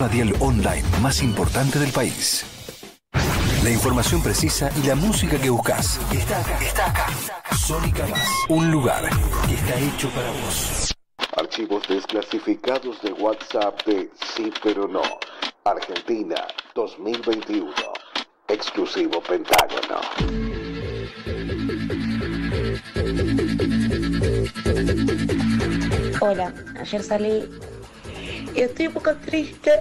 radial online más importante del país. La información precisa y la música que buscas está acá. Está acá. Sónica Más, un lugar que está hecho para vos. Archivos desclasificados de WhatsApp de Sí pero no. Argentina 2021. Exclusivo Pentágono. Hola, ayer salí y estoy un poco triste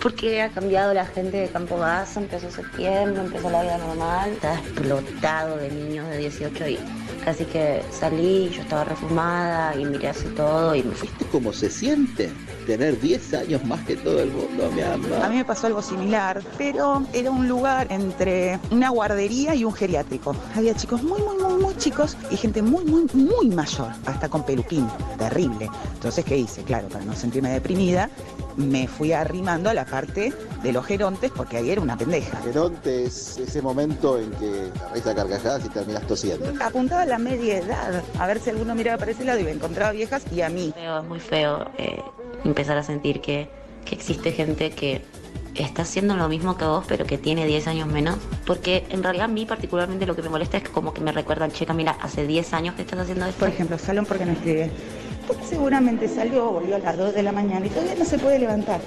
porque ha cambiado la gente de Campo Basso, empezó septiembre, empezó la vida normal, está explotado de niños de 18 y casi que salí, yo estaba reformada y miré así todo y me. ¿Viste cómo se siente tener 10 años más que todo el mundo, mi amor? A mí me pasó algo similar, pero era un lugar entre una guardería y un geriátrico. Había chicos muy, muy, muy, muy chicos y gente muy, muy, muy mayor, hasta con peluquín, terrible. Entonces, ¿qué hice? Claro, para no sentirme deprimida, me fui arrimando a la parte de los gerontes porque ahí era una pendeja. Geronte es ese momento en que reís a carcajadas y terminas tosiendo. Apuntaba a la media edad, a ver si alguno miraba para ese lado y me encontraba viejas y a mí. Feo, es muy feo eh, empezar a sentir que, que existe gente que está haciendo lo mismo que vos, pero que tiene 10 años menos. Porque en realidad a mí particularmente lo que me molesta es como que me recuerdan, che, mira, hace 10 años que estás haciendo esto. Por ejemplo, Salón porque no escribe. Seguramente salió, volvió a las 2 de la mañana y todavía no se puede levantar.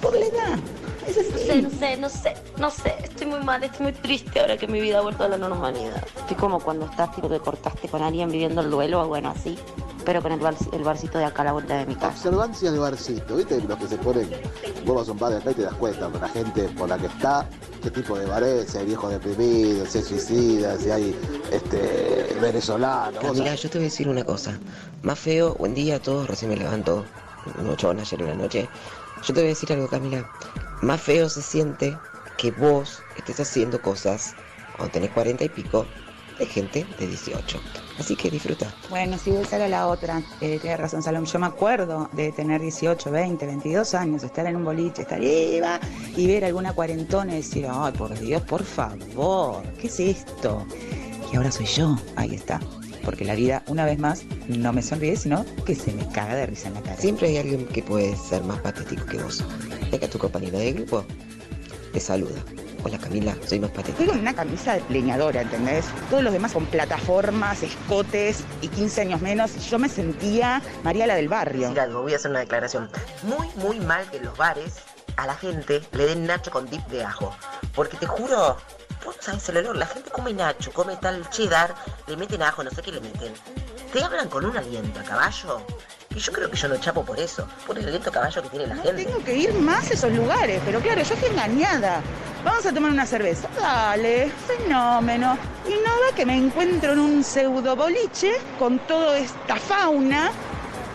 Por la edad. Es No sé, no sé, no sé, no sé, estoy muy mal, estoy muy triste ahora que mi vida ha vuelto a la normalidad. Estoy como cuando estás, tipo que cortaste con alguien viviendo el duelo, o bueno, así, pero con el, bar- el barcito de acá a la vuelta de mi casa. Observancias de barcito, ¿viste? Los que se ponen, vos vas a un bar de acá y te das cuenta de la gente por la que está, qué tipo de bar es, si hay viejos deprimidos, si hay suicidas, si hay este, venezolanos. Camila, yo te voy a decir una cosa. Más feo, buen día a todos, recién me levanto. Un ochón ayer en la noche. Yo te voy a decir algo, Camila. Más feo se siente que vos estés haciendo cosas cuando tenés 40 y pico de gente de 18. Así que disfruta. Bueno, si esa era la otra. Eh, tienes razón, Salom. Yo me acuerdo de tener 18, 20, 22 años, estar en un boliche, estar arriba y ver alguna cuarentona y decir, ay, por Dios, por favor, ¿qué es esto? Y ahora soy yo. Ahí está. Porque la vida, una vez más, no me sonríe, sino que se me caga de risa en la cara. Siempre hay alguien que puede ser más patético que vos. Ya que tu compañera de grupo te saluda. Hola Camila, soy más patética. Estoy con una camisa de leñadora, ¿entendés? Todos los demás con plataformas, escotes y 15 años menos. Yo me sentía María la del barrio. algo, voy a hacer una declaración. Muy, muy mal que en los bares a la gente le den nacho con dip de ajo. Porque te juro, no sabes el olor. La gente come nacho, come tal cheddar, le meten ajo, no sé qué le meten. Te hablan con un aliento a caballo. Y yo creo que yo no chapo por eso, por el aliento a caballo que tiene la gente. Tengo que ir más a esos lugares, pero claro, yo estoy engañada. Vamos a tomar una cerveza. Dale, fenómeno. Y nada que me encuentro en un pseudo boliche con toda esta fauna.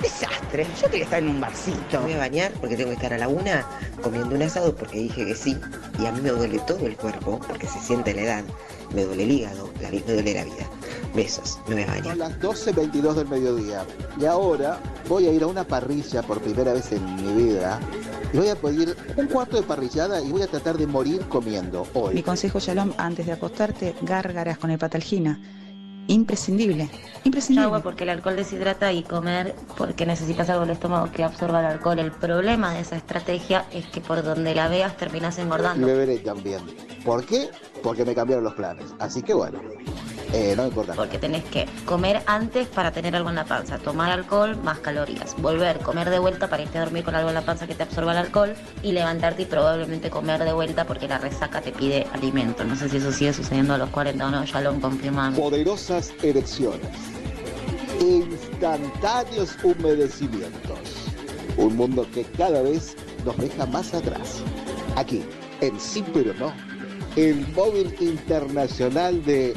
Desastre. Yo quería estar en un barcito. Me voy a bañar porque tengo que estar a la una comiendo un asado porque dije que sí. Y a mí me duele todo el cuerpo porque se siente la edad. Me duele el hígado, me duele la vida. Besos, me voy a Son bañar. las 12.22 del mediodía. Y ahora voy a ir a una parrilla por primera vez en mi vida. Y voy a pedir un cuarto de parrillada y voy a tratar de morir comiendo Mi hoy. consejo, Shalom, antes de acostarte, gárgaras con el patalgina. Imprescindible. Imprescindible. Agua porque el alcohol deshidrata y comer porque necesitas algo en el estómago que absorba el alcohol. El problema de esa estrategia es que por donde la veas terminas Y engordando. beberé también. ¿Por qué? Porque me cambiaron los planes. Así que bueno, eh, no me importa. Porque tenés que comer antes para tener algo en la panza, tomar alcohol más calorías, volver, comer de vuelta para irte a dormir con algo en la panza que te absorba el alcohol y levantarte y probablemente comer de vuelta porque la resaca te pide alimento. No sé si eso sigue sucediendo a los 40 o no, ya lo confirman. Poderosas erecciones. Instantáneos humedecimientos. Un mundo que cada vez nos deja más atrás. Aquí, en Sí pero no, el móvil internacional de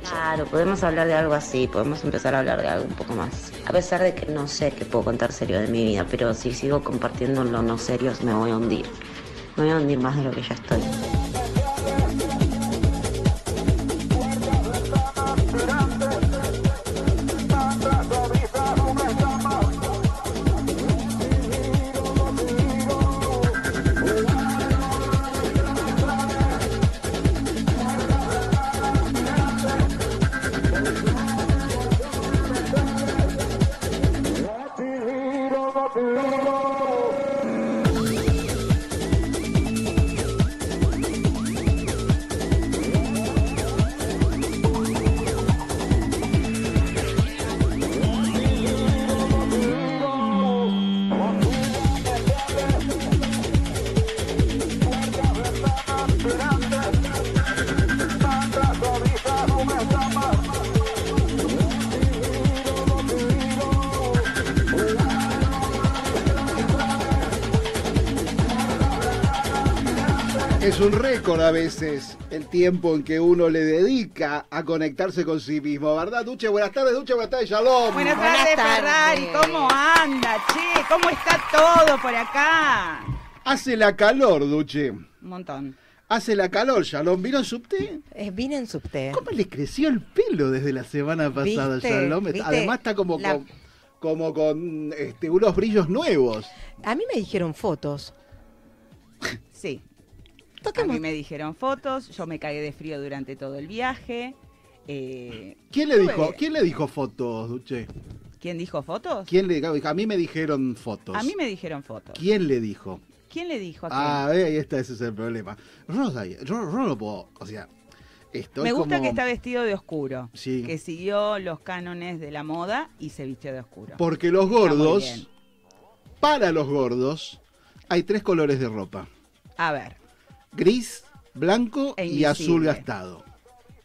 Claro, podemos hablar de algo así, podemos empezar a hablar de algo un poco más. A pesar de que no sé qué puedo contar serio de mi vida, pero si sigo compartiendo lo no serios me voy a hundir. Me voy a hundir más de lo que ya estoy. A veces el tiempo en que uno le dedica a conectarse con sí mismo, ¿verdad, Duche? Buenas tardes, Duche, buenas tardes, Shalom. Buenas Buenas tardes, tardes. Ferrari. ¿Cómo anda, che? ¿Cómo está todo por acá? Hace la calor, Duche. Un montón. Hace la calor, Shalom. ¿Vino en subte? Eh, vine en subte. ¿Cómo le creció el pelo desde la semana pasada, ¿Viste? Shalom? ¿Viste? Además está como La- con, como con este, unos brillos nuevos. A mí me dijeron fotos. Sí. A Toquemos. mí me dijeron fotos, yo me cagué de frío durante todo el viaje. Eh, ¿Quién le dijo, ¿quién le dijo fotos, Duche? ¿Quién dijo fotos? ¿Quién le dijo? A mí me dijeron fotos. A mí me dijeron fotos. ¿Quién le dijo? ¿Quién le dijo a quién? Ah, ahí está, ese es el problema. Yo yo, yo no puedo, o sea, esto me es gusta como- que está vestido de oscuro. Sí. Que siguió los cánones de la moda y se vistió de oscuro. Porque los gordos, para los gordos, hay tres colores de ropa. A ver, Gris, blanco E y azul gastado.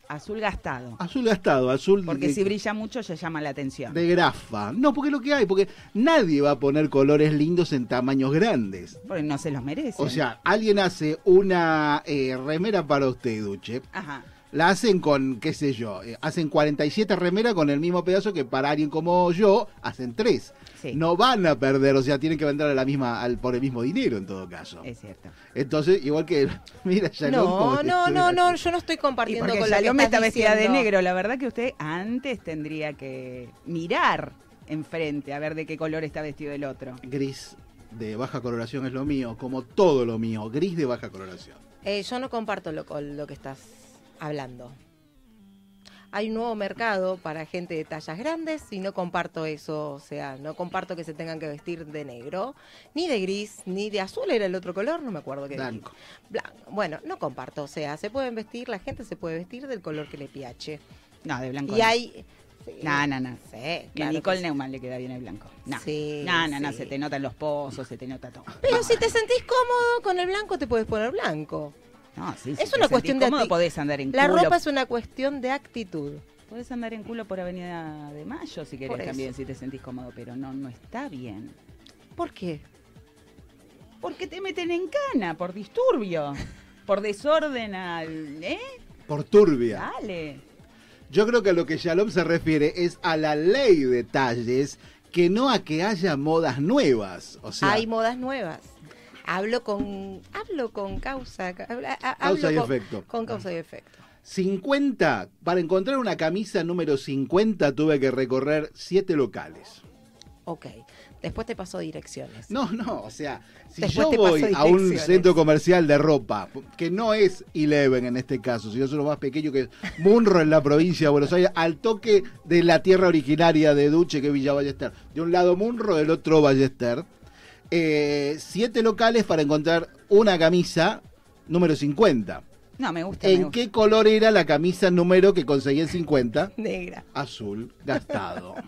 azul gastado. Azul gastado, azul Porque de, si brilla mucho ya llama la atención. de grafa. No, porque lo que hay, porque nadie va a poner colores lindos en tamaños grandes. Porque no se los merece. O sea, alguien hace una eh, remera para usted, Duche. Ajá. La hacen con, qué sé yo, eh, hacen 47 remeras con el mismo pedazo que para alguien como yo hacen tres. Sí. No van a perder, o sea, tienen que vender a la misma, al, por el mismo dinero en todo caso. Es cierto. Entonces, igual que, mira, ya No, no, no, no, yo no estoy compartiendo porque con la estás está vestida de negro. La verdad que usted antes tendría que mirar enfrente a ver de qué color está vestido el otro. Gris de baja coloración es lo mío, como todo lo mío, gris de baja coloración. Eh, yo no comparto lo, con lo que estás hablando. Hay un nuevo mercado para gente de tallas grandes y no comparto eso, o sea, no comparto que se tengan que vestir de negro, ni de gris, ni de azul era el otro color, no me acuerdo qué. dije. Blanco. Blanco. Bueno, no comparto, o sea, se pueden vestir, la gente se puede vestir del color que le piache. No, de blanco. Y no. hay... sí, No, no, no. Sí, claro Nicole que. Neumann le queda bien el blanco. No. Sí, no, no, se te notan los pozos, se te nota todo. Pero si te sentís cómodo con el blanco, te puedes poner blanco. No, sí, Es si una cuestión de podés andar en La culo. ropa es una cuestión de actitud. Podés andar en culo por Avenida de Mayo si querés también, si te sentís cómodo, pero no, no está bien. ¿Por qué? Porque te meten en cana por disturbio, por desorden al... ¿Eh? Por turbia. Dale. Yo creo que a lo que Shalom se refiere es a la ley de talles, que no a que haya modas nuevas. O sea, Hay modas nuevas. Hablo con hablo con causa, a- Causa hablo y con- efecto. Con causa y efecto. 50, para encontrar una camisa número 50 tuve que recorrer siete locales. Ok. Después te paso direcciones. No, no, o sea, si Después yo voy a un centro comercial de ropa, que no es Eleven en este caso, sino es uno más pequeño que es Munro en la provincia de Buenos Aires, al toque de la tierra originaria de Duche, que es Villa Ballester. De un lado Munro, del otro Ballester. Eh, siete locales para encontrar una camisa número 50. No, me gusta. me ¿En gusta. qué color era la camisa número que conseguí en 50? Negra. Azul, gastado.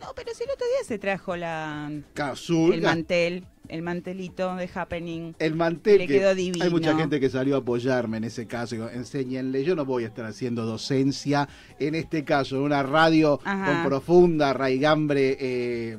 No, pero si el otro día se trajo la Azul, el mantel, el mantelito de Happening. El mantel Le que quedó divino. hay mucha gente que salió a apoyarme en ese caso. Digo, Enséñenle, yo no voy a estar haciendo docencia en este caso, en una radio Ajá. con profunda raigambre eh,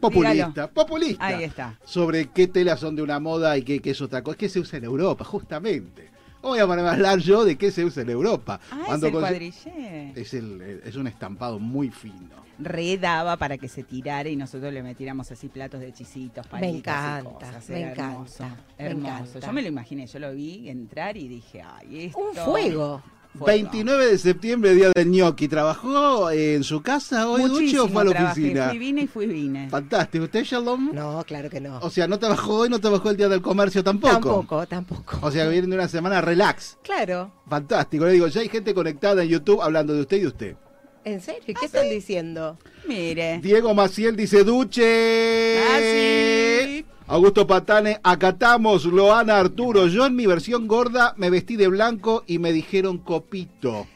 populista, Dígalo. populista. Ahí está. Sobre qué telas son de una moda y qué, qué es otra cosa. ¿Qué se usa en Europa, justamente? Voy a hablar yo de qué se usa en Europa. Ah, es Cuando el conse- cuadrillé. es, el- es un estampado muy fino. Redaba para que se tirara y nosotros le metiéramos así platos de chisitos, palitos y encanta, cosas. me Era encanta, hermoso, me hermoso. encanta. Yo me lo imaginé, yo lo vi entrar y dije, ay, esto... Un fuego. Fuego. 29 de septiembre, día del gnocchi. ¿Trabajó en su casa hoy, Duche, Muchísimo o fue a la trabajé. oficina? Fui, vine y fui, vine. Fantástico. ¿Usted, Shalom? No, claro que no. O sea, no trabajó hoy, no trabajó el día del comercio tampoco. Tampoco, tampoco. O sea, que vienen de una semana relax. Claro. Fantástico. Le digo, ya hay gente conectada en YouTube hablando de usted y de usted. ¿En serio? ¿Ah, ¿Qué están diciendo? Mire. Diego Maciel dice, Duche. Ah, sí. Augusto Patane, acatamos. Loana Arturo, yo en mi versión gorda me vestí de blanco y me dijeron copito.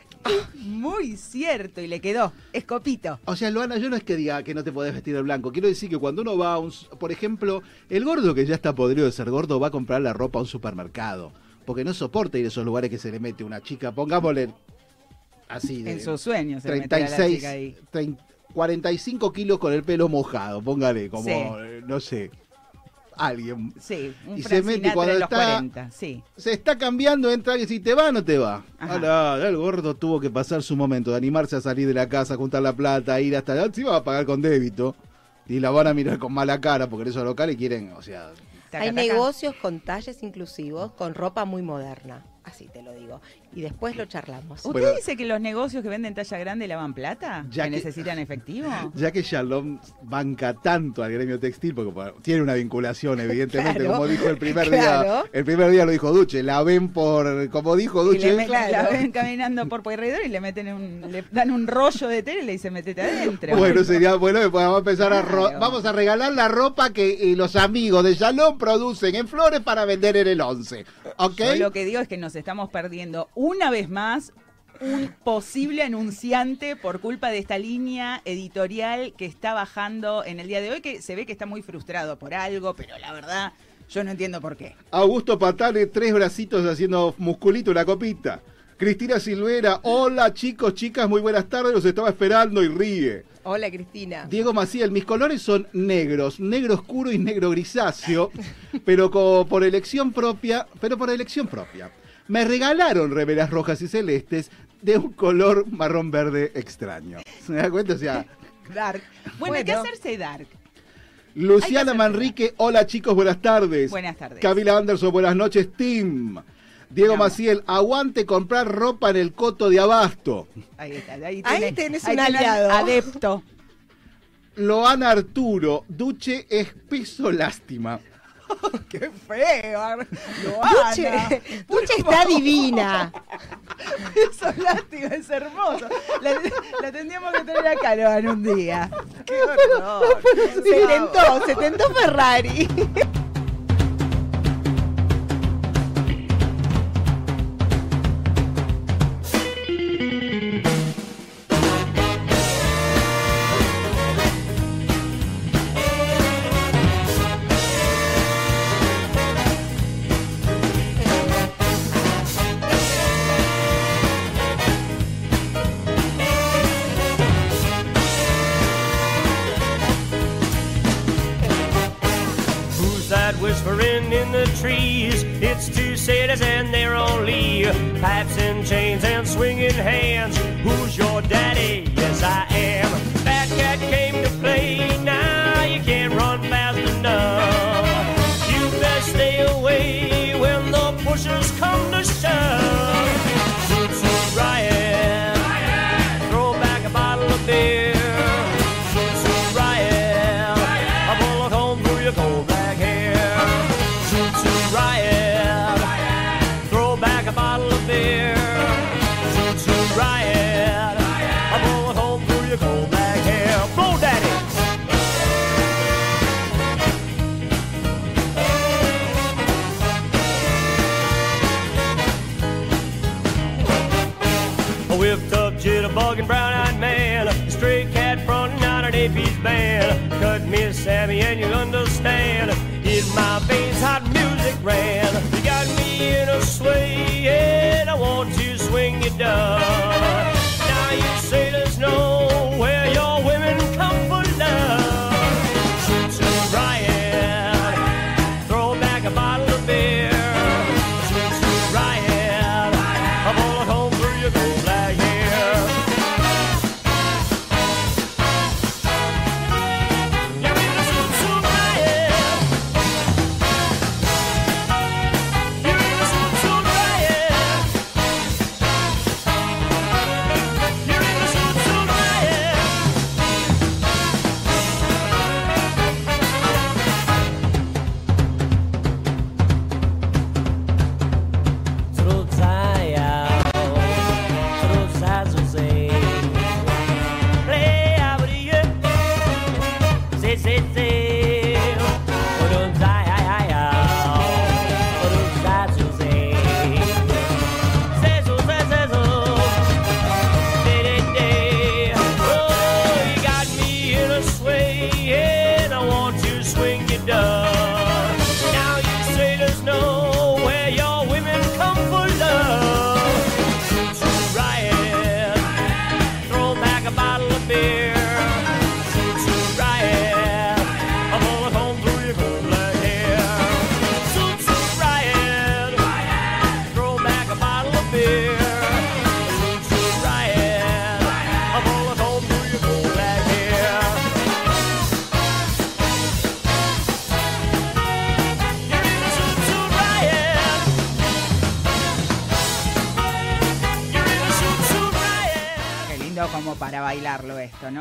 Muy cierto, y le quedó. Escopito. O sea, Loana, yo no es que diga que no te podés vestir de blanco. Quiero decir que cuando uno va a un... Por ejemplo, el gordo que ya está podrido de ser gordo va a comprar la ropa a un supermercado. Porque no soporta ir a esos lugares que se le mete una chica. Pongámosle así de... En sus sueños se meterá la 36, chica ahí. 30, 45 kilos con el pelo mojado. Póngale como, Sí. eh, no sé. Alguien. Sí, un Y se mete cuando de los está- 40, sí. Se está cambiando, entra alguien si te va o no te va. Ahora, el gordo tuvo que pasar su momento de animarse a salir de la casa, juntar la plata, ir hasta la... Si va a pagar con débito. Y la van a mirar con mala cara porque esos locales quieren, o sea... Taca, Hay negocios con talles inclusivos, con ropa muy moderna, así te lo digo. Y después lo charlamos. ¿Usted Bueno. dice que los negocios que venden talla grande lavan plata? Ya ¿Que que- necesitan efectivo? Ya que Shalom banca tanto al gremio textil, porque bueno, tiene una vinculación, evidentemente, Claro. como dijo el primer Claro. día, el primer día lo dijo Duche, la ven por, como dijo le Duche, Claro. la ven caminando por corredor y le meten un, le dan un rollo de tela y le dicen metete adentro. bueno, sería bueno que podamos empezar a ro- vamos a regalar la ropa que eh, los amigos de Shalom producen en flores para vender en el 11. ¿Ok? Yo lo que digo es que nos estamos perdiendo una vez más un posible anunciante por culpa de esta línea editorial que está bajando en el día de hoy, que se ve que está muy frustrado por algo, pero la verdad yo no entiendo por qué. Augusto Patale, tres bracitos haciendo musculito una copita. Cristina Silvera, hola chicos, chicas, muy buenas tardes, los estaba esperando y ríe. Hola Cristina. Diego Maciel, mis colores son negros, negro oscuro y negro grisáceo, pero por elección propia, pero por elección propia. Me regalaron remeras rojas y celestes de un color marrón verde extraño. ¿Se da cuenta? O sea, Dark. Bueno, hay que Bueno. hacerse dark. Luciana Manrique, hola chicos, buenas tardes. Buenas tardes. Camila Anderson, buenas noches, Tim. Diego. Maciel, aguante comprar ropa en el coto de abasto. Ahí está. Ahí, Ahí tenés un tenés aliado. Adepto. Loana Arturo, Duche es peso lástima. ¡Qué feo! Duche, Duche está divina. Eso es lástima, es hermoso. La, la tendríamos que tener acá, Loan, un día. ¡Qué horror! Se tentó, se tentó Ferrari.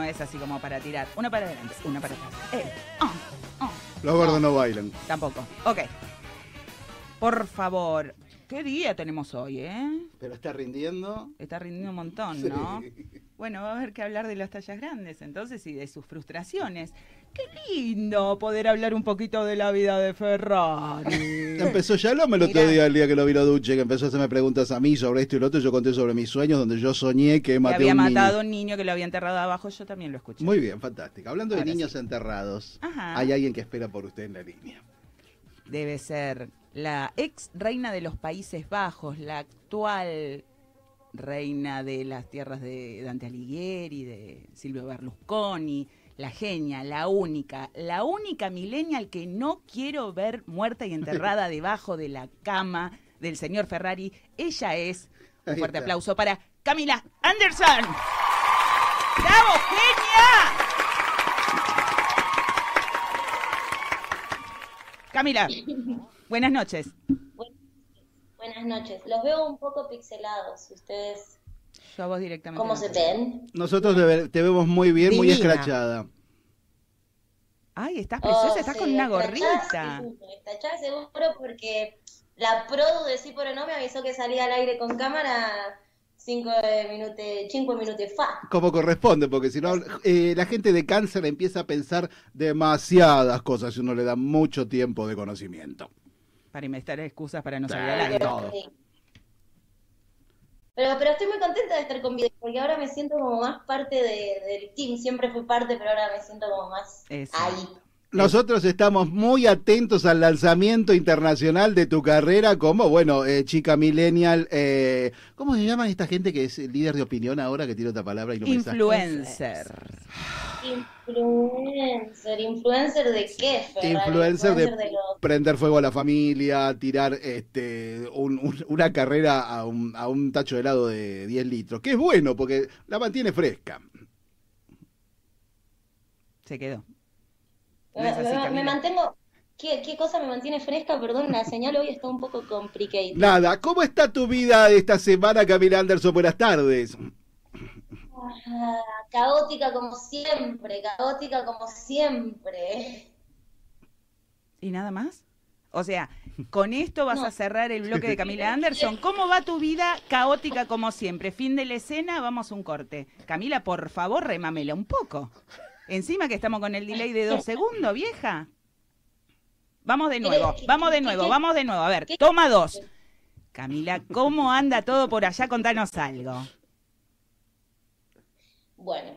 Es así como para tirar. Uno para adelante, uno para atrás. Eh, ah, ah. Los gordos no bailan. Tampoco. Ok. Por favor. ¿Qué día tenemos hoy, eh? Pero está rindiendo. Está rindiendo un montón, Sí. ¿No? Bueno, va a haber que hablar de las tallas grandes entonces y de sus frustraciones. Qué lindo poder hablar un poquito de la vida de Ferrari. Empezó ya lo me el otro día, el día que lo vino Duche, que empezó a hacerme preguntas a mí sobre esto y lo otro. Yo conté sobre mis sueños, donde yo soñé que Que maté había a un niño. matado a un niño que lo había enterrado abajo, yo también lo escuché. Muy bien, fantástico. Hablando de niños enterrados, Ajá. hay alguien que espera por usted en la línea. Debe ser la ex reina de los Países Bajos, la actual reina de las tierras de Dante Alighieri, de Silvio Berlusconi, la genia, la única, la única millennial que no quiero ver muerta y enterrada debajo de la cama del señor Ferrari. Ella es, un fuerte aplauso para Camila Anderson. ¡Bravo, genia! Camila, buenas noches. Buenas noches. Los veo un poco pixelados. ¿Ustedes Yo a vos directamente. cómo se te- ven? Nosotros te, ve- te vemos muy bien, muy escrachada. Ay, estás preciosa, Oh, estás sí, con una gorrita. Estallada seguro porque la produ de Sí pero no me avisó que salía al aire con cámara cinco minutos, cinco minutos fa. Como corresponde, porque si no, eh, la gente de cáncer empieza a pensar demasiadas cosas y uno le da mucho tiempo de conocimiento. Para inventar excusas para no salir al aire. todo. Pero, pero estoy muy contenta de estar con video porque ahora me siento como más parte de- del team. Siempre fui parte, pero ahora me siento como más Exacto. ahí. Nosotros estamos muy atentos al lanzamiento internacional de tu carrera como, bueno, eh, chica millennial. eh, ¿Cómo se llama esta gente que es líder de opinión ahora, que tiene otra palabra y no? Influencer. Influencer, influencer de qué, Ferrari? Influencer de de los prender fuego a la familia, tirar este un- un- una carrera a un, a un tacho de helado de 10 litros, que es bueno porque la mantiene fresca. Se quedó. No Me, es así, me- me Camila. mantengo. ¿Qué, ¿Qué cosa me mantiene fresca? Perdón, la señal hoy está un poco complicated. Nada, ¿cómo está tu vida esta semana, Camila Anderson? Buenas tardes. Ah, caótica como siempre, caótica como siempre. ¿Y nada más? O sea, con esto vas No. a cerrar el bloque de Camila Anderson. ¿Cómo va tu vida caótica como siempre? Fin de la escena, vamos a un corte. Camila, por favor, remámela un poco. Encima que estamos con el delay de dos segundos, vieja. Vamos de nuevo, ¿Qué- vamos de nuevo, vamos de nuevo. A ver, toma dos. Camila, ¿cómo anda todo por allá? Contanos algo. Bueno,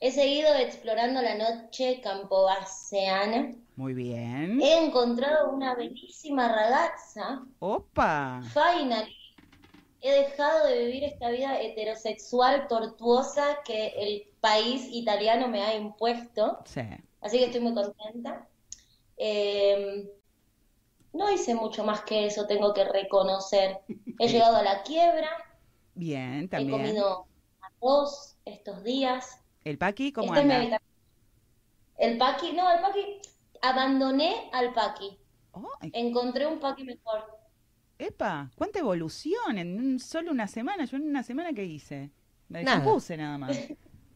he seguido explorando la noche campobaseana. Muy bien. He encontrado una bellísima ragazza. Opa. Finally, he dejado de vivir esta vida heterosexual tortuosa que el país italiano me ha impuesto. Sí. Así que estoy muy contenta. Eh, no hice mucho más que eso, tengo que reconocer. He llegado a la quiebra, Bien, he también. comido arroz estos días. ¿El Paqui cómo Esta es mi anda? El paqui, no, el paqui, abandoné al paqui. Ay, Encontré un paqui mejor. Epa, cuánta evolución en un- solo una semana. Yo en una semana ¿qué hice? Me descompuse nada más.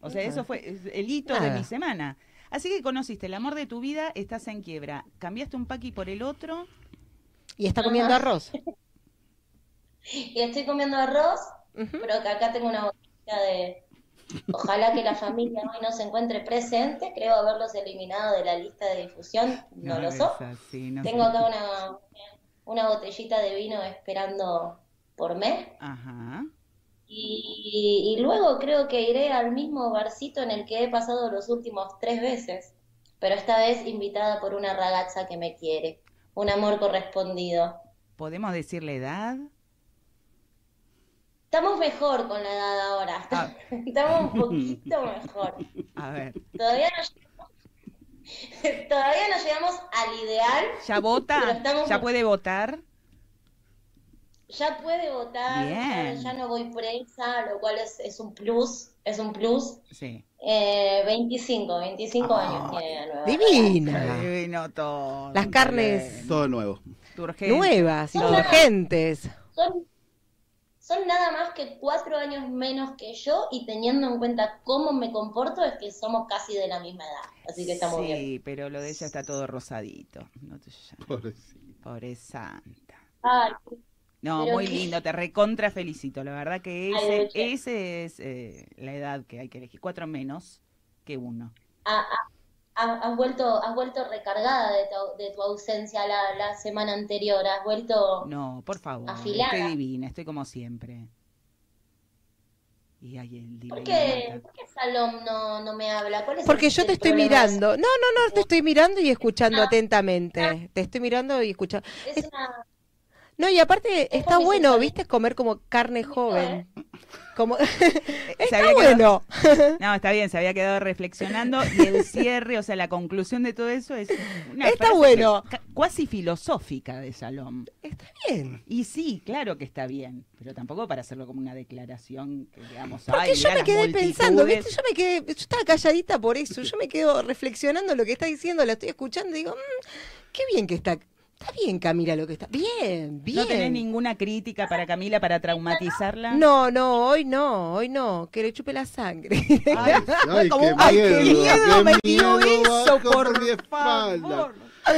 O sea, eso fue el hito de mi semana. Así que conociste el amor de tu vida, estás en quiebra. Cambiaste un paqui por el otro. Y está comiendo Ajá. arroz. Y estoy comiendo arroz, pero que acá tengo una botella de... Ojalá que la familia hoy no se encuentre presente. Creo haberlos eliminado de la lista de difusión. No, lo así, no Tengo acá una, una botellita de vino esperando por mí. Ajá. Y, y luego creo que iré al mismo barcito en el que he pasado los últimos tres veces. Pero esta vez invitada por una ragazza que me quiere. Un amor correspondido. ¿Podemos decir la edad? Estamos mejor con la edad ahora. Ah. Estamos un poquito mejor. A ver. Todavía no todavía no llegamos al ideal. ¿Ya vota? estamos- ¿Ya puede votar? Ya puede votar, ya, Bien. ya no voy presa, lo cual es, es un plus, es un plus. Sí. Eh, 25, 25 Ay, años tiene la nueva Divina. Divino todo. Las carnes Todo nuevo. Nuevas, Hola. insurgentes. Son, son nada más que cuatro años menos que yo y teniendo en cuenta cómo me comporto es que somos casi de la misma edad. Así que estamos bien. Sí, pero lo de ella está todo rosadito. No te. Pobre santa. Ay, No, muy lindo, te recontra felicito. La verdad que ese, ese es eh, la edad que hay que elegir. Cuatro menos que uno. ha- ha- ha- has vuelto, has vuelto recargada de tu, de tu ausencia la, la semana anterior. Has vuelto. No, por favor. Afilada. Estoy divina, estoy como siempre. Y hay el ¿Por divino. qué, ¿por qué Salom no, no me habla? ¿Cuál es el- Porque yo te estoy mirando. No, no, no, te estoy mirando y escuchando Ah. atentamente. Te estoy mirando y escuchando. Es una- No, y aparte está bueno. ¿viste? Comer como carne joven. Como... Está había bueno. quedado- No, está bien, se había quedado reflexionando y el cierre, o sea, la conclusión de todo eso es una Está bueno. cuasi filosófica de Salom. Está bien. Y sí, claro que está bien, pero tampoco para hacerlo como una declaración que digamos, Porque ay, yo me quedé pensando. ¿viste? Yo me quedé, yo estaba calladita por eso. Yo me quedo reflexionando lo que está diciendo, la estoy escuchando y digo, "Mm, qué bien que está. Está bien, Camila, lo que está. Bien, bien. ¿No tenés ninguna crítica para Camila para traumatizarla? No, no, hoy no, hoy no, que le chupe la sangre. Ay, Ay, Como, qué ay, qué miedo, miedo qué me dio eso, por mi espalda. favor.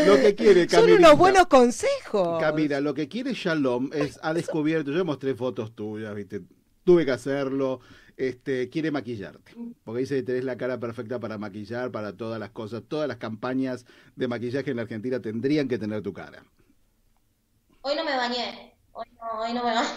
Lo que quiere Son Camilita. unos buenos consejos. Camila, lo que quiere Shalom es, ha descubierto, yo mostré fotos tuyas, viste, tuve que hacerlo, este, quiere maquillarte, porque dice que tenés la cara perfecta para maquillar, para todas las cosas, todas las campañas de maquillaje en la Argentina tendrían que tener tu cara. Hoy no me bañé. Hoy no, hoy no me bañé.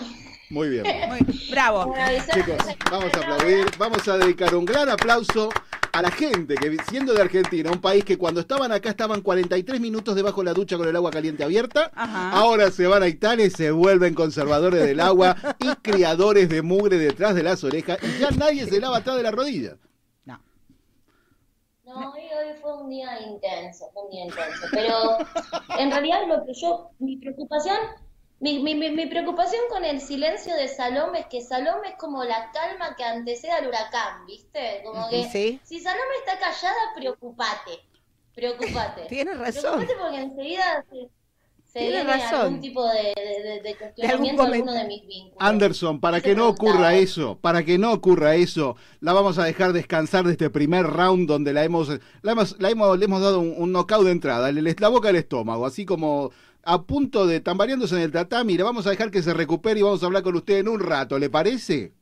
Muy bien. Muy- bravo. Chicos, vamos a aplaudir, vamos a dedicar un gran aplauso a la gente que siendo de Argentina, un país que cuando estaban acá estaban 43 minutos debajo de la ducha con el agua caliente abierta, Ajá. ahora se van a Italia y se vuelven conservadores del agua y criadores de mugre detrás de las orejas y ya nadie se lava atrás de la rodilla. No. No, hoy, hoy fue un día intenso, fue un día intenso. Pero en realidad lo que yo, mi preocupación, mi, mi, mi, mi preocupación con el silencio de Salome es que Salome es como la calma que antecede al huracán, ¿viste? Como que Sí. si Salome está callada, preocupate, preocupate. Tienes razón. Preocupate porque enseguida se, viene razón. algún tipo de, de, de- de cuestionamiento a alguno de mis vínculos. Anderson, para que no ocurra eso, para que no ocurra eso, la vamos a dejar descansar de este primer round donde la hemos, la hemos, la hemos, le hemos dado un, un knockout de entrada, le- le- la boca al estómago, así como a punto de tambaleándose en el tatami, le vamos a dejar que se recupere y vamos a hablar con usted en un rato, ¿le parece?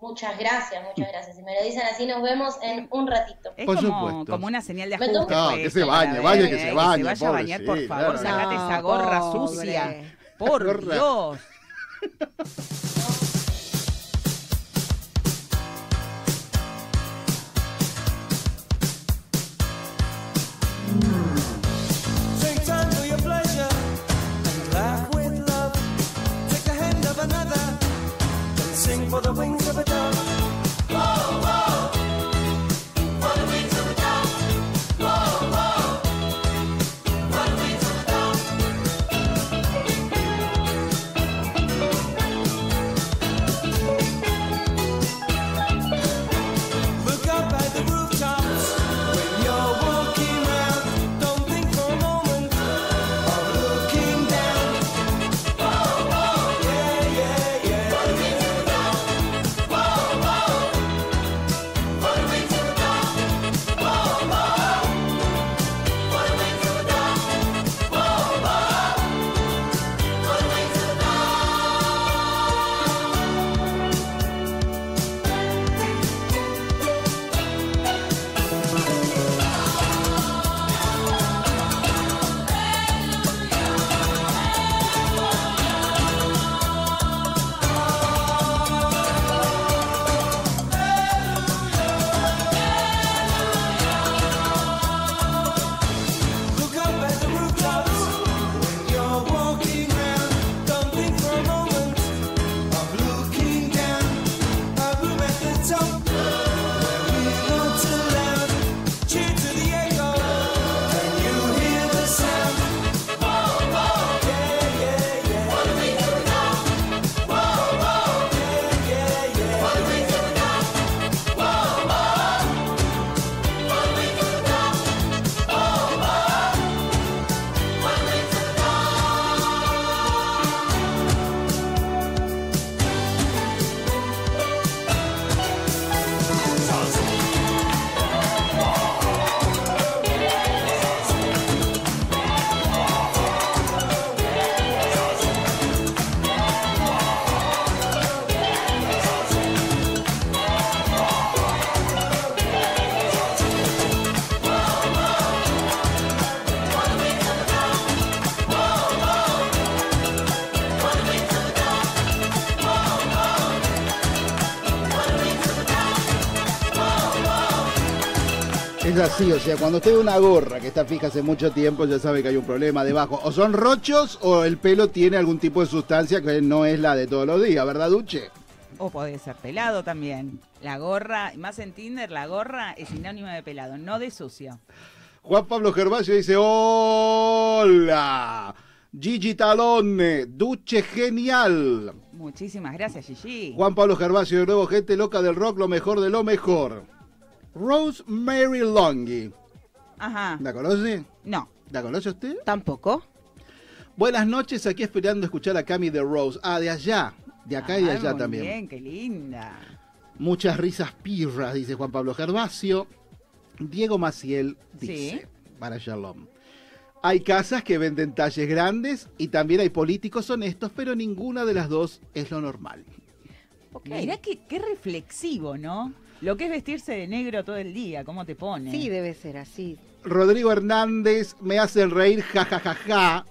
Muchas gracias, muchas gracias. Si me lo dicen así, nos vemos en un ratito. Es Por como, supuesto. como una señal de ajuste. No, fue que se bañe, vaya que se ¿eh? bañe, vaya a bañar, sí, por favor, claro. sacate No, esa gorra pobre. sucia. Por. Dios. Sing for the wings of a así, o sea, cuando usted ve una gorra que está fija hace mucho tiempo, ya sabe que hay un problema debajo. O son rochos o el pelo tiene algún tipo de sustancia que no es la de todos los días, ¿verdad, Duche? O puede ser pelado también. La gorra, más en Tinder, la gorra es sinónimo de pelado, no de sucio. Juan Pablo Gervasio dice, hola, Gigi Talone, Duche genial. Muchísimas gracias, Gigi. Juan Pablo Gervasio, de nuevo, gente loca del rock, lo mejor de lo mejor. Rosemary Longy. Ajá. ¿La conoce? No. ¿La conoce usted? Tampoco. Buenas noches, aquí esperando escuchar a Cami de Rose. Ah, de allá. De acá y de Ah, allá muy también. Bien, qué linda. Muchas risas pirras, dice Juan Pablo Gervasio. Diego Maciel dice, Sí. para Shalom. Hay casas que venden talles grandes y también hay políticos honestos, pero ninguna de las dos es lo normal. Mirá qué, qué reflexivo, ¿no? Lo que es vestirse de negro todo el día, ¿cómo te pone? Sí, debe ser así. Rodrigo Hernández me hacen reír, jajajaja.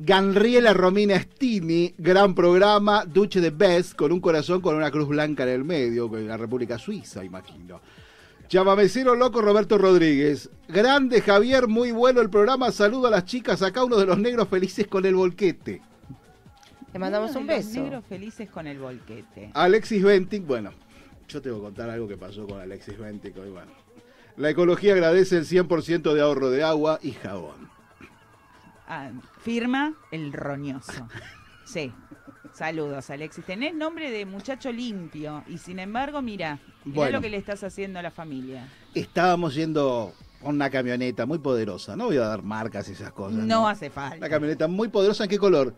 Ganriela Romina Stini, gran programa, Duche de Best, con un corazón con una cruz blanca en el medio, en la República Suiza, imagino. Chamamecero loco Roberto Rodríguez. Grande Javier, muy bueno el programa. Saludo a las chicas, acá uno de los negros felices con el volquete. Le mandamos Uno un de los beso. negros felices con el volquete. Alexis Ventic, bueno, yo te voy a contar algo que pasó con Alexis Ventic hoy, bueno. La ecología agradece el 100% de ahorro de agua y jabón. Ah, firma el roñoso. Sí. Saludos, Alexis. Tenés nombre de muchacho limpio y sin embargo, mira, mira Bueno. lo que le estás haciendo a la familia. Estábamos yendo con una camioneta muy poderosa, no voy a dar marcas y esas cosas. No hace falta. Una camioneta muy poderosa, ¿en qué color?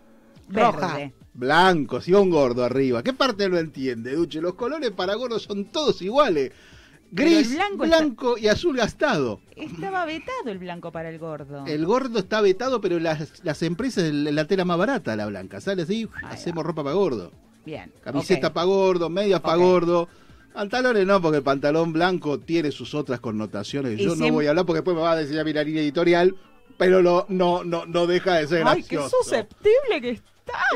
Verde. Blanco, si va un gordo arriba. ¿Qué parte no entiende, Duche? Los colores para gordos son todos iguales. Gris, blanco blanco, y azul gastado. Estaba vetado el blanco para el gordo. El gordo está vetado, pero las, las empresas, la tela más barata, la blanca. Sale así, hacemos ropa para gordo. Bien. Camiseta para gordo, medias para gordo. Pantalones no, porque el pantalón blanco tiene sus otras connotaciones. Y Yo no voy a hablar porque después me va a decir a mi línea editorial, pero lo- no, no, no deja de ser Ay, qué susceptible que.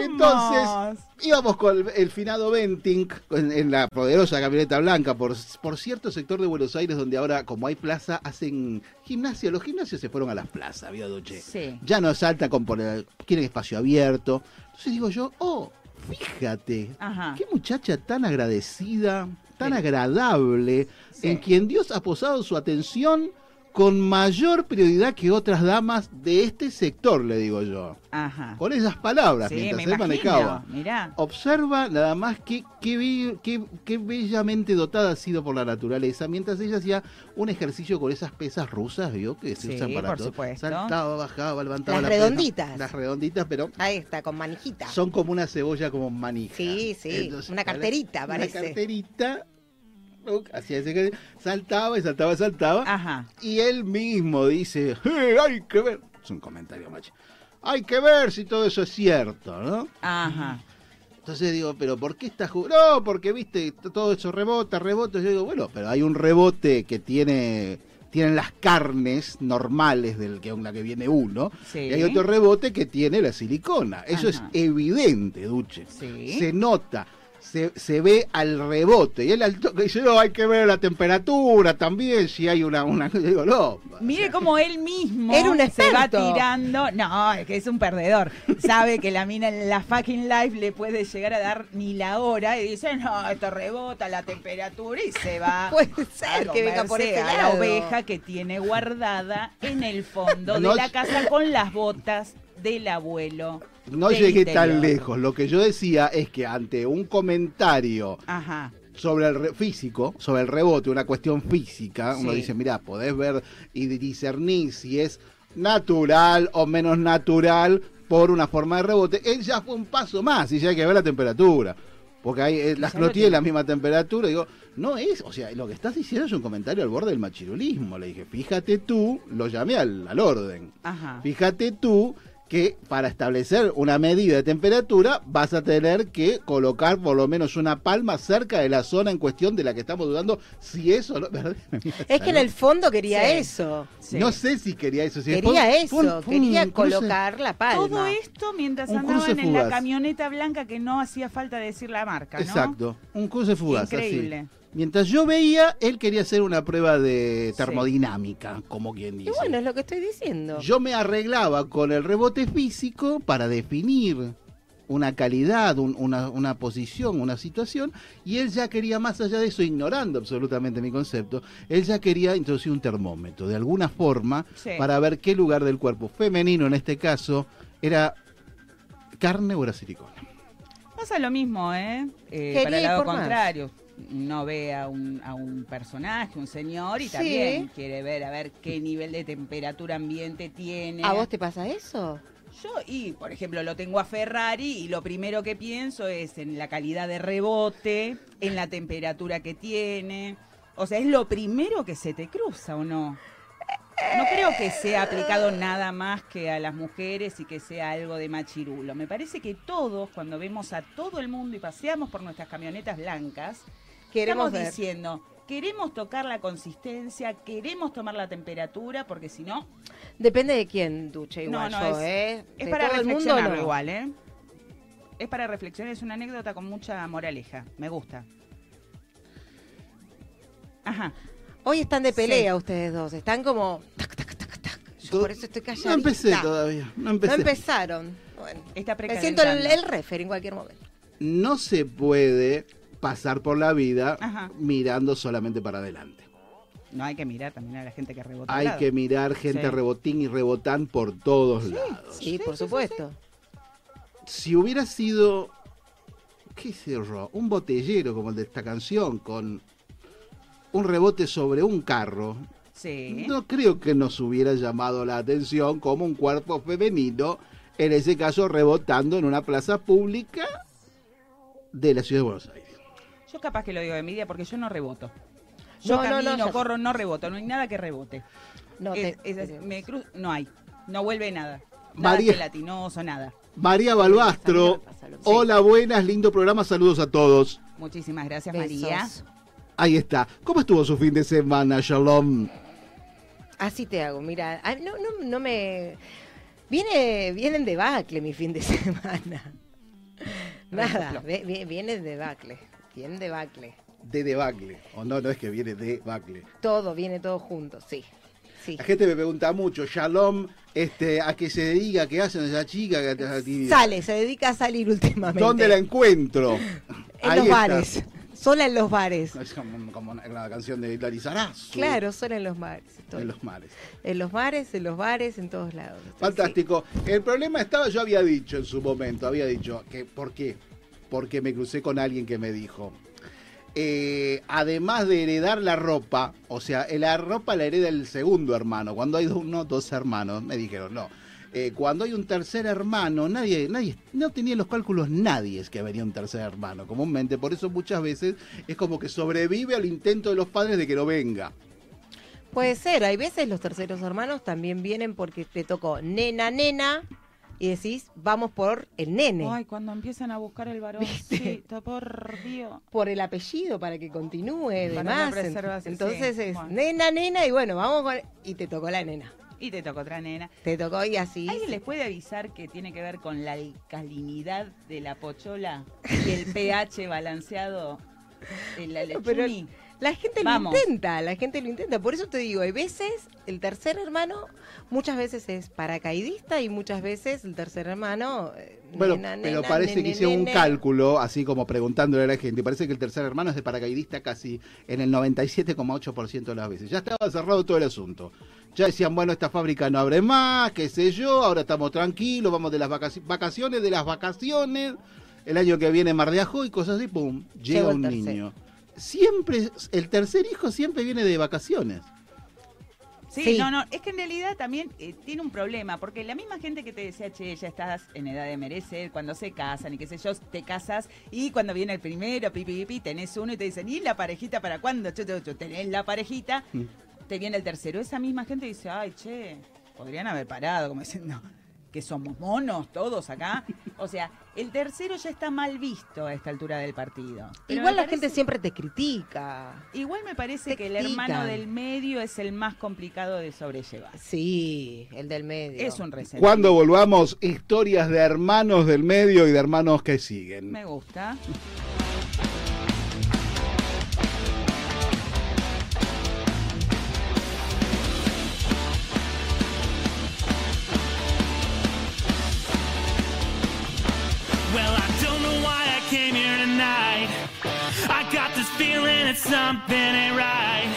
Entonces, íbamos con el, finado Venting en, en la poderosa camioneta blanca por, por cierto sector de Buenos Aires donde ahora, como hay plaza, hacen gimnasio. Los gimnasios se fueron a las plazas, ¿vio, Duche? Sí. Ya no saltan con poner, quieren espacio abierto. Entonces digo yo, oh, fíjate, Ajá. qué muchacha tan agradecida, tan agradable, en quien Dios ha posado su atención con mayor prioridad que otras damas de este sector, le digo yo. Ajá. Con esas palabras, Sí, mientras me él imagino. manejaba. Mirá. Observa nada más qué, qué, be- qué- qué bellamente dotada ha sido por la naturaleza, mientras ella hacía un ejercicio con esas pesas rusas, ¿vio? Que se Sí, usan para por todo. supuesto. Saltaba, bajaba, levantaba Las la redonditas. Las redonditas, pero Ahí está, con manijita. son como una cebolla como manija. Sí, sí, Entonces, una carterita una parece. carterita. Hacía ese que- saltaba y saltaba y saltaba. Ajá. Y él mismo dice, "Eh, hay que ver. Es un comentario, macho. Hay que ver si todo eso es cierto, ¿no? Ajá. Entonces digo, pero ¿por qué está jugando? No, porque viste, todo eso rebota, rebota. Yo digo, bueno, pero hay un rebote que tiene tienen las carnes normales del que la que viene uno. Sí. Y hay otro rebote que tiene la silicona. Eso Ajá. es evidente, Duche. Sí. Se nota. Se, se ve al rebote. Y él al toque dice, no, hay que ver la temperatura también, si hay una... una... Yo digo, no. Mire cómo él mismo Era un se va tirando. No, es que es un perdedor. Sabe que la mina en la fucking life le puede llegar a dar ni la hora y dice, no, esto rebota la temperatura y se va. Puede a ser que venga por a la oveja que tiene guardada en el fondo No de la casa con las botas del abuelo. No llegué tan lejos. Lo que yo decía es que ante un comentario Ajá. sobre el re- físico, sobre el rebote, una cuestión física, uno dice, mira, podés ver y discernir si es natural o menos natural por una forma de rebote. Él ya fue un paso más y ya hay que ver la temperatura. Porque hay, eh, las no tienen la misma temperatura. Digo, no es, o sea, lo que estás diciendo es un comentario al borde del machirulismo. Le dije, fíjate tú, lo llamé al, al orden. Ajá. Fíjate tú que para establecer una medida de temperatura vas a tener que colocar por lo menos una palma cerca de la zona en cuestión de la que estamos dudando si eso no, ¿verdad? Es que en el fondo quería Sí. eso. Sí. No sé si quería eso. si Quería fue- eso, quería cruce- colocar la palma. Todo esto mientras Un andaban en la camioneta blanca que no hacía falta decir la marca, ¿no? Exacto, un cruce fugaz. así. Mientras yo veía, él quería hacer una prueba de termodinámica, como quien Y dice. bueno, es lo que estoy diciendo. Yo me arreglaba con el rebote físico para definir una calidad, un- una, una posición, una situación, y él ya quería más allá de eso, ignorando absolutamente mi concepto, él ya quería introducir un termómetro, de alguna forma, Sí. para ver qué lugar del cuerpo femenino, en este caso, era carne o era silicona. Pasa lo mismo, ¿eh? Eh, Quería para el lado ir por más. No ve a un, a un personaje, un señor, y Sí. también quiere ver a ver qué nivel de temperatura ambiente tiene. ¿A vos te pasa eso? Yo, y por ejemplo, lo tengo a Ferrari y lo primero que pienso es en la calidad de rebote, en la temperatura que tiene. O sea, es lo primero que se te cruza, ¿o no? No creo que sea aplicado nada más que a las mujeres y que sea algo de machirulo. Me parece que todos, cuando vemos a todo el mundo y paseamos por nuestras camionetas blancas, Queremos estamos ver. diciendo, queremos tocar la consistencia, queremos tomar la temperatura, porque si no, Depende de quién duche igual no, no, yo, es, ¿eh? es De para todo el mundo, reflexionarlo no. igual, ¿eh? Es para reflexionar, es una anécdota con mucha moraleja. Me gusta. Ajá. Hoy están de Sí. pelea ustedes dos, están como... tac, tac, tac, tac. Yo por eso estoy callada. No empecé todavía, no empecé. No empezaron. Bueno, Está me siento el, el refer en cualquier momento. No se puede pasar por la vida Ajá. mirando solamente para adelante. No hay que mirar también a la gente que rebota. Hay lado. que mirar gente Sí. rebotín y rebotán por todos lados. Sí, por supuesto. Si hubiera sido, qué sé yo, un botellero como el de esta canción, con un rebote sobre un carro, Sí. no creo que nos hubiera llamado la atención como un cuerpo femenino, en ese caso rebotando en una plaza pública de la ciudad de Buenos Aires. Yo capaz que lo digo de envidia porque yo no reboto. Yo No, no, camino, no, corro, no reboto. No hay nada que rebote. No, Es- te- es así, me cru- no hay. No vuelve nada. Nada María- gelatinoso, nada. María Balbastro, hola, buenas, lindo programa, saludos a todos. Muchísimas gracias, Besos. María. Ahí está. ¿Cómo estuvo su fin de semana, Shalom? Así te hago, mira, no, no, no me... Viene, viene en debacle mi fin de semana. Nada, viene en debacle, viene en debacle. De debacle. O no, no es que viene de debacle. Todo, viene todo junto, sí. Sí. La gente me pregunta mucho, Shalom, este, a qué se dedica, qué hacen esa chica. Sale, se dedica a salir últimamente. ¿Dónde la encuentro? En Ahí los está. Sola en los bares. Es como, como la canción de Larizarazo. Claro, sola en los bares. estoy. En los mares. En los bares, en los bares, en todos lados. Estoy, Fantástico. El problema estaba, yo había dicho en su momento, había dicho que, ¿por qué? Porque me crucé con alguien que me dijo, eh, además de heredar la ropa, o sea, la ropa la hereda el segundo hermano, cuando hay uno, dos hermanos, me dijeron, no. Eh, cuando hay un tercer hermano, nadie, nadie, no tenía en los cálculos nadie es que venía un tercer hermano, comúnmente, por eso muchas veces es como que sobrevive al intento de los padres de que no venga. Puede ser, hay veces los terceros hermanos también vienen porque te tocó nena, nena, y decís, vamos por el nene. Ay, cuando empiezan a buscar el varoncito, por Dios. Por el apellido, para que continúe, Para demás. la preservación, Entonces sí, es bueno. nena, nena, y bueno, vamos con... Y te tocó la nena. Y te tocó otra nena. Te tocó y así. ¿Alguien les puede avisar que tiene que ver con la alcalinidad de la pochola y el pH balanceado en la Pero lechuni? la gente Vamos. lo intenta, la gente lo intenta. Por eso te digo, hay veces el tercer hermano, muchas veces es paracaidista y muchas veces el tercer hermano. eh, Bueno, nena, pero nena, parece que hicieron un cálculo, así como preguntándole a la gente. Parece que el tercer hermano es de paracaidista casi en el 97,8% de las veces. Ya estaba cerrado todo el asunto. Ya decían, bueno, esta fábrica no abre más, qué sé yo, ahora estamos tranquilos, vamos de las vacaci- vacaciones, de las vacaciones. El año que viene Mar de Ajó y cosas así, pum, llega un niño. Siempre, el tercer hijo siempre viene de vacaciones. Sí, Sí. no, no, es que en realidad también eh, tiene un problema, porque la misma gente que te decía, che, ya estás en edad de merecer, cuando se casan y qué sé yo, te casas y cuando viene el primero, pi, pi, pi, pi, tenés uno y te dicen, ¿y la parejita para cuándo? Chu, chu, chu, tenés la parejita, Mm. te viene el tercero. Esa misma gente dice, ay, che, podrían haber parado, como diciendo que somos monos todos acá. O sea, el tercero ya está mal visto a esta altura del partido. Pero Igual la gente siempre te critica. Igual me parece Te que el hermano del medio es el más complicado de sobrellevar. Sí, el del medio. Es un resentido. Cuando volvamos, historias de hermanos del medio y de hermanos que siguen. Me gusta. Something ain't right.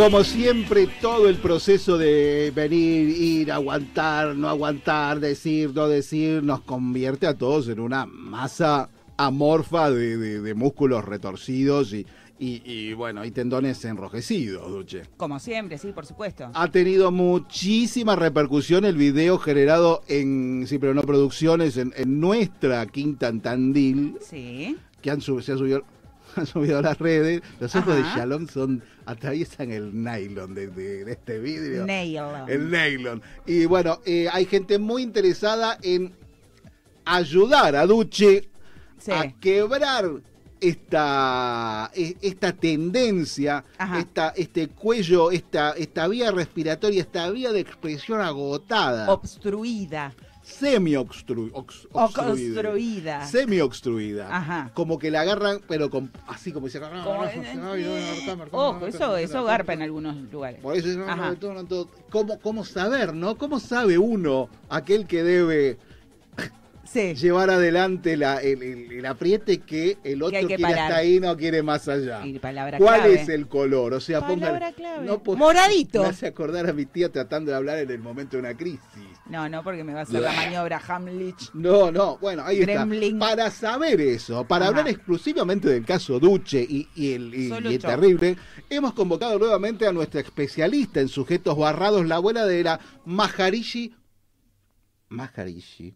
Como siempre, todo el proceso de venir, ir, aguantar, no aguantar, decir, no decir, nos convierte a todos en una masa amorfa de, de- de músculos retorcidos y, y- y, bueno, y tendones enrojecidos, Duche. Como siempre, sí, por supuesto. Ha tenido muchísima repercusión el video generado en, sí, pero no producciones, en, en nuestra quinta en Tandil, Sí. que han, se ha subido, han subido a las redes. Los ojos de. Shalom son, atraviesan el nylon de, de- de este vidrio. Nylon. El nylon. Y bueno, eh, hay gente muy interesada en ayudar a Duche Sí. a quebrar esta, e- esta tendencia, esta, este cuello, esta, esta vía respiratoria, esta vía de expresión agotada, Obstruida. Semi-obstruida. Obstruida. Semi-obstruida. Como que la agarran, pero con, así como dice. Como- Ojo, eso, eso garpa en algunos lugares. Por eso no. ¿Cómo, ¿Cómo saber, no? ¿Cómo sabe uno, aquel que debe Sí. llevar adelante la, el, el- el apriete que el otro hay que quiere parar. hasta ahí, no quiere más allá? Y ¿Cuál clave. es el color? O sea, Palabra pongan. clave. No, po- Moradito. Me hace acordar a mi tía tratando de hablar en el momento de una crisis. No, no, porque me va a hacer la maniobra Hamlich. No, no, bueno, ahí Gremlin. está. Para saber eso, para Ajá. hablar exclusivamente del caso Duche y, y el, y- Solo y el yo. terrible, hemos convocado nuevamente a nuestra especialista en sujetos barrados, la abuela de la Maharishi. Maharishi.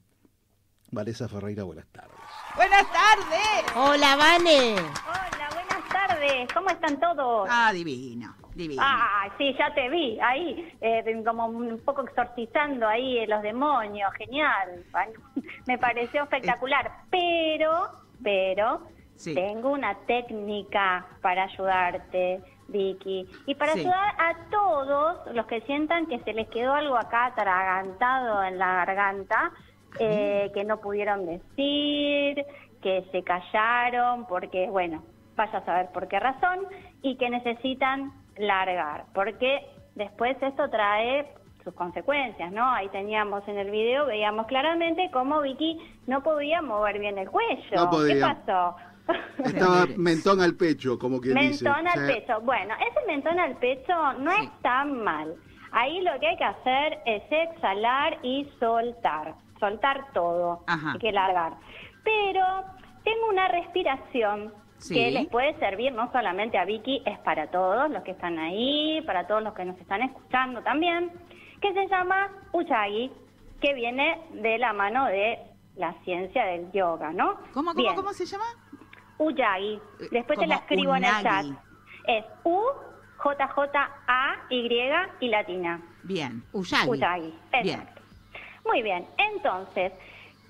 Vanessa Ferreira, buenas tardes. Buenas tardes. Hola, Vane. Hola, buenas tardes. ¿Cómo están todos? Ah, divino, divino. Ah, sí, ya te vi ahí, eh, como un poco exorcizando ahí eh, los demonios, genial. Me pareció espectacular, pero, pero, Sí. tengo una técnica para ayudarte, Vicky, y para Sí. ayudar a todos los que sientan que se les quedó algo acá atragantado en la garganta, eh, que no pudieron decir, que se callaron, porque, bueno, vaya a saber por qué razón, y que necesitan largar, porque después esto trae sus consecuencias, ¿no? Ahí teníamos en el video, veíamos claramente cómo Vicky no podía mover bien el cuello. No podía. ¿Qué pasó? Estaba mentón al pecho, como quien dice. Mentón al Sí. pecho. Bueno, ese mentón al pecho no es tan mal. Ahí lo que hay que hacer es exhalar y soltar, soltar todo, Ajá. hay que largar. Pero tengo una respiración Sí. que les puede servir no solamente a Vicky, es para todos los que están ahí, para todos los que nos están escuchando también, que se llama Ujjayi, que viene de la mano de la ciencia del yoga, ¿no? ¿Cómo, cómo, Bien. cómo se llama? Ujjayi. Después te la escribo en el chat. Es U, J, J, A, Y y latina. Bien. Uyagi. Ujjayi. Bien. Muy bien. Entonces,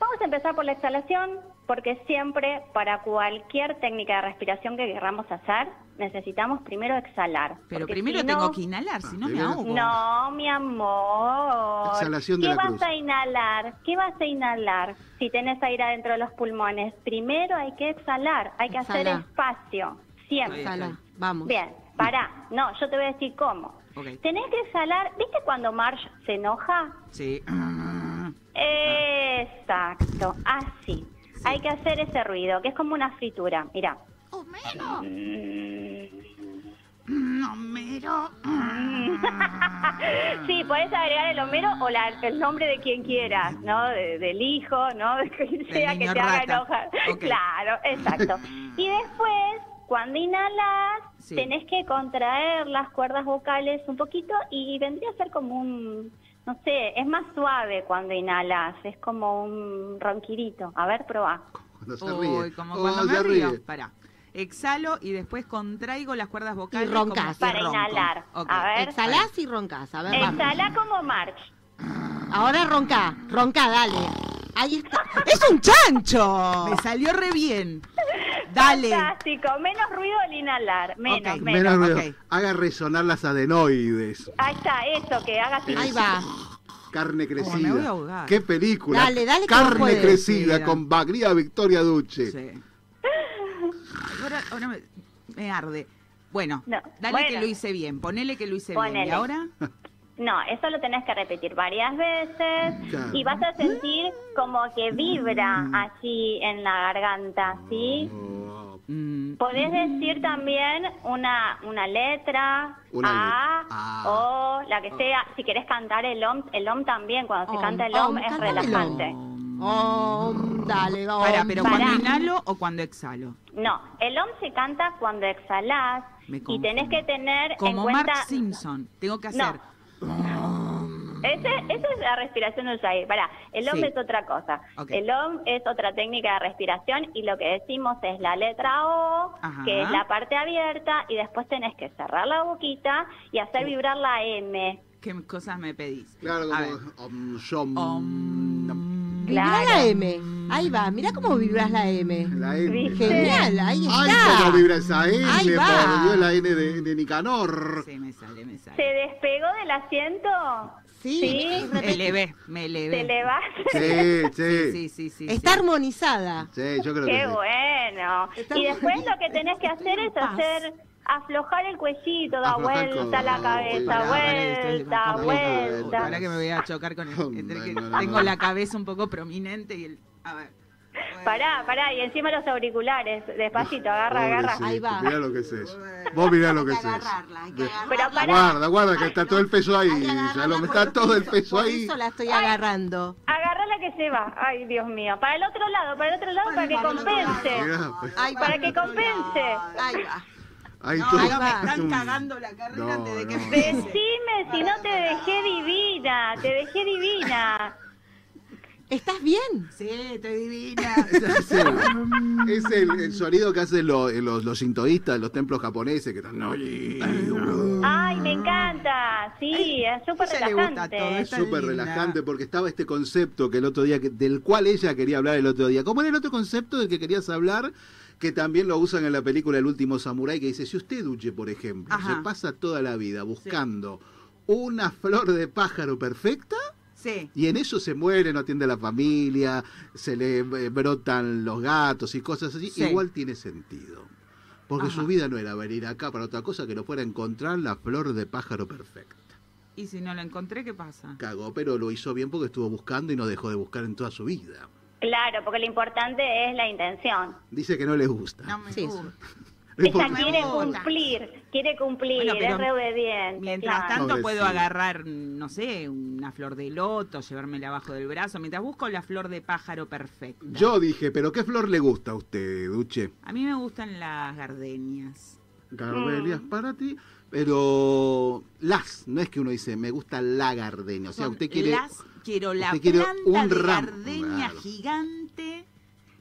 vamos a empezar por la exhalación, porque siempre para cualquier técnica de respiración que queramos hacer, necesitamos primero exhalar. Pero primero si tengo que inhalar, si no me ahogo. no, mi amor. Exhalación de ¿Qué la vas cruz. a inhalar? ¿Qué vas a inhalar si tenés aire adentro de los pulmones? Primero hay que exhalar, hay que hacer espacio, siempre. Exhala. Vamos. Bien, pará. No, yo te voy a decir cómo. Ok. Tenés que exhalar. ¿Viste cuando Marge se enoja? Sí. Exacto, así. Hay que hacer ese ruido, que es como una fritura. Mira. Homero. Mm, Homero. Sí, podés agregar el Homero o la- el nombre de quien quieras, ¿no? De- del hijo, ¿no? De quien sea que te haga enojar. Claro, exacto. Y después, cuando inhalas, Sí. tenés que contraer las cuerdas vocales un poquito y vendría a ser como un, no sé, es más suave cuando inhalas, es como un ronquirito. A ver, probá. Cuando se Uy, ríe. como Oh, cuando me río. ríe. Pará. Exhalo y después contraigo las cuerdas vocales. roncas. como que Para ronco. inhalar. Ok. A ver. Exhalás y roncás. A ver, vamos. Exhala como March. Ahora ronca. Ronca, dale. Ahí está. ¡Es un chancho! Me salió re bien. Dale. Fantástico, menos ruido al inhalar, menos, menos. Menos ruido. Haga resonar las adenoides. Ahí está, eso, que haga. Ahí va. Carne me voy a crecida. ahogar. ¿Qué película? Dale, dale Carne crecida Mira. con María Victoria Duche. Sí. Ahora, ahora me, me arde. Bueno, No, dale bueno. que lo hice bien. Ponele que lo hice bien. ¿Y Ponele. ahora? No, eso lo tenés que repetir varias veces Claro. y vas a sentir como que vibra así en la garganta, ¿sí? Oh, Mm, Podés decir también una, una letra, Una A. Ah. O, la que sea. Si querés cantar el OM, el OM también, cuando se Om, canta el om, OM es relajante. Oh, dale, vamos. Para, pero cuando inhalo o cuando exhalo. No, el OM se canta cuando exhalás Me y tenés que tener en Como cuenta... Mark Simpson. Tengo que hacer. Ese, esa es la respiración de Usagi. Pará, el OM Sí. es otra cosa. El OM es otra técnica de respiración y lo que decimos es la letra O, Ajá. que es la parte abierta, y después tenés que cerrar la boquita y hacer vibrar la M. ¿Qué cosas me pedís? Claro, como. om, shom, Om. Vibrá Claro. la M. Ahí va. Mirá cómo vibrás la M. La. ¿Viste? Genial, ahí Ay, está. cómo vibra esa N, Ahí va. por Dios, la N de, de Nicanor. Sí, me sale, me ¿Se sale. despegó del asiento? Sí. Sí. Me elevé, me elevé. ¿Se elevás? Sí, sí. Sí, sí, sí. Está sí. armonizada. Sí, yo creo que Qué bueno. Está Y después lo que tenés que hacer es Paz. hacer aflojar el cuellito, da Aflojar el vuelta la cabeza, vuelta, vuelta. Ahora que me voy a chocar con el. No, entre que no, no, tengo la cabeza un poco prominente y el. A ver. Pará, pará, y encima los auriculares, despacito, agarra, agarra. Ahí va. Mirá lo que es eso. Vos mirá lo que es eso. Pero pará. Guarda, guarda, que está todo el peso ahí. Ya lo está todo el peso por ahí. eso la estoy agarrando. Agarra la que se va. Ay, Dios mío. Para el otro lado, para el otro lado, para que compense. Pues. Para que compense. Ahí va. Ahí No, no, me están cagando la carrera No, antes de que no. Decime si no te dejé divina, te dejé divina. ¿Estás bien? Sí, estoy divina. Es el, es el- el sonido que hacen los, los, los sintoístas, los templos japoneses que están. Ay, me encanta. Sí, es súper relajante. Es súper relajante porque estaba este concepto que el otro día, que- del cual ella quería hablar el otro día. ¿Cómo era el otro concepto del que querías hablar? Que también lo usan en la película El último samurái, que dice, si usted, Duche, por ejemplo, Ajá. se pasa toda la vida buscando una flor de pájaro perfecta, Sí. y en eso se muere, no atiende a la familia, se le eh, brotan los gatos y cosas así, Sí. igual tiene sentido. Porque Ajá. su vida no era venir acá para otra cosa que no fuera encontrar la flor de pájaro perfecta. Y si no lo encontré, ¿qué pasa? Cagó, pero lo hizo bien porque estuvo buscando y no dejó de buscar en toda su vida. Claro, porque lo importante es la intención. Dice que no le gusta. No me Sí, gusta. Ella quiere cumplir, quiere cumplir, Bueno, es re obediente. Mientras claro. tanto puedo agarrar, no sé, una flor de loto, llevármela abajo del brazo, mientras busco la flor de pájaro perfecta. Yo dije, pero ¿qué flor le gusta a usted, Duche? A mí me gustan las gardenias. Gardenias Mm. para ti, pero las, no es que uno dice, me gusta la gardenia, o sea, Son usted quiere... las- quiero la quiere planta un de ramo, gardenia claro. gigante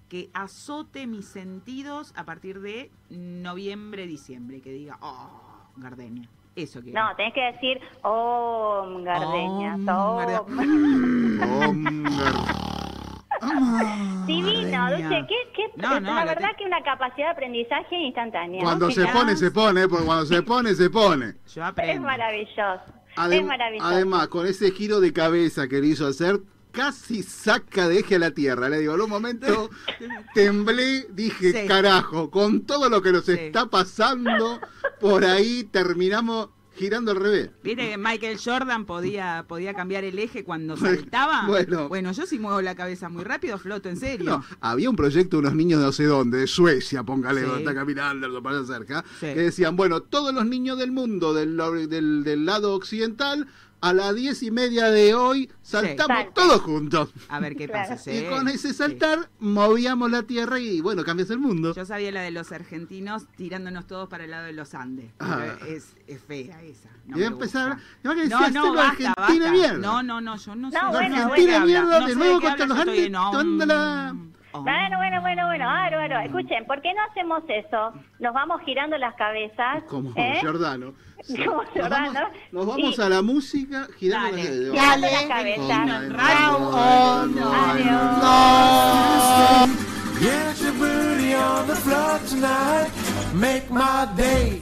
que azote mis sentidos a partir de noviembre, diciembre, que diga, oh, gardenia. Eso quiero. No, tenés que decir, oh, gardenias, Om, oh. Om, Divino, Gardenia. Dulce, ¿qué, qué, No, no, la la verdad que una capacidad de aprendizaje instantánea. Cuando se pone, se pone, porque cuando se pone, se pone. Yo Es maravilloso. Adem- es maravilloso. además, con ese giro de cabeza que le hizo hacer, casi saca de eje a la tierra. Le digo, en un momento temblé, dije, Sí. carajo, con todo lo que nos Sí. está pasando, por ahí terminamos girando al revés. ¿Viste que Michael Jordan podía, podía cambiar el eje cuando saltaba? Bueno. yo si muevo la cabeza muy rápido floto, en serio. No, había un proyecto de unos niños de no sé dónde, de Suecia, póngale, Sí. donde está caminando, lo pasa cerca, Sí. que decían, bueno, todos los niños del mundo del, del, del lado occidental, a las diez y media de hoy, saltamos todos juntos. A ver qué Claro. pasa. sí, y con ese sí. saltar, movíamos la tierra y, bueno, cambias el mundo. Yo sabía la de los argentinos tirándonos todos para el lado de los Andes. Ah. Es, es fea esa. No y me empezar, gusta. y va que decía, No, no, basta, Argentina basta. mierda. No, no, no, yo no sé. No, bueno, Argentina bueno. mierda, No de nuevo contra los Andes, om. Bueno, bueno, bueno, bueno, bárbaro. Escuchen, ¿por qué no hacemos eso? Nos vamos girando las cabezas. Como ¿eh? Giordano. Como Nos Giordano. vamos, nos vamos Y- a la música girando Dale. la Girando las cabezas. Adiós. Get your booty on the floor tonight. Make my day.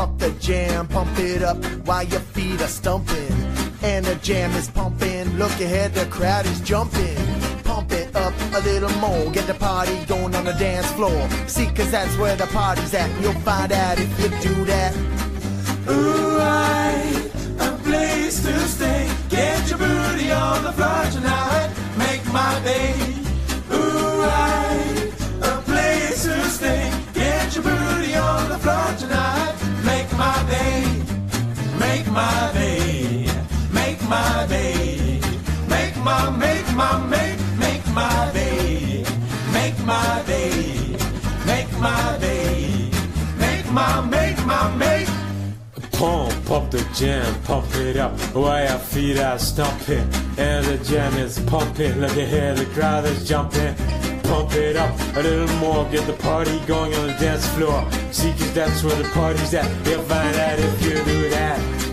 Up the jam, pump it up while your feet are stumping. And the jam is pumping, look ahead, the crowd is jumping. Pump it up a little more, get the party going on the dance floor. See, cause that's where the party's at. You'll find out if you do that. Ooh, right, a place to stay. Get your booty on the floor tonight. Make my day. Ooh, right, my day. Make my day. Make my, make my, make, make my day. Make my day. Make my day. Make my, make my, make. Pump up the jam, pump it up while your feet are stomping. And the jam is pumping, look ahead, the crowd is jumping. Pump it up a little more, get the party going on the dance floor. See, cause that's where the party's at. You'll find out if you do that.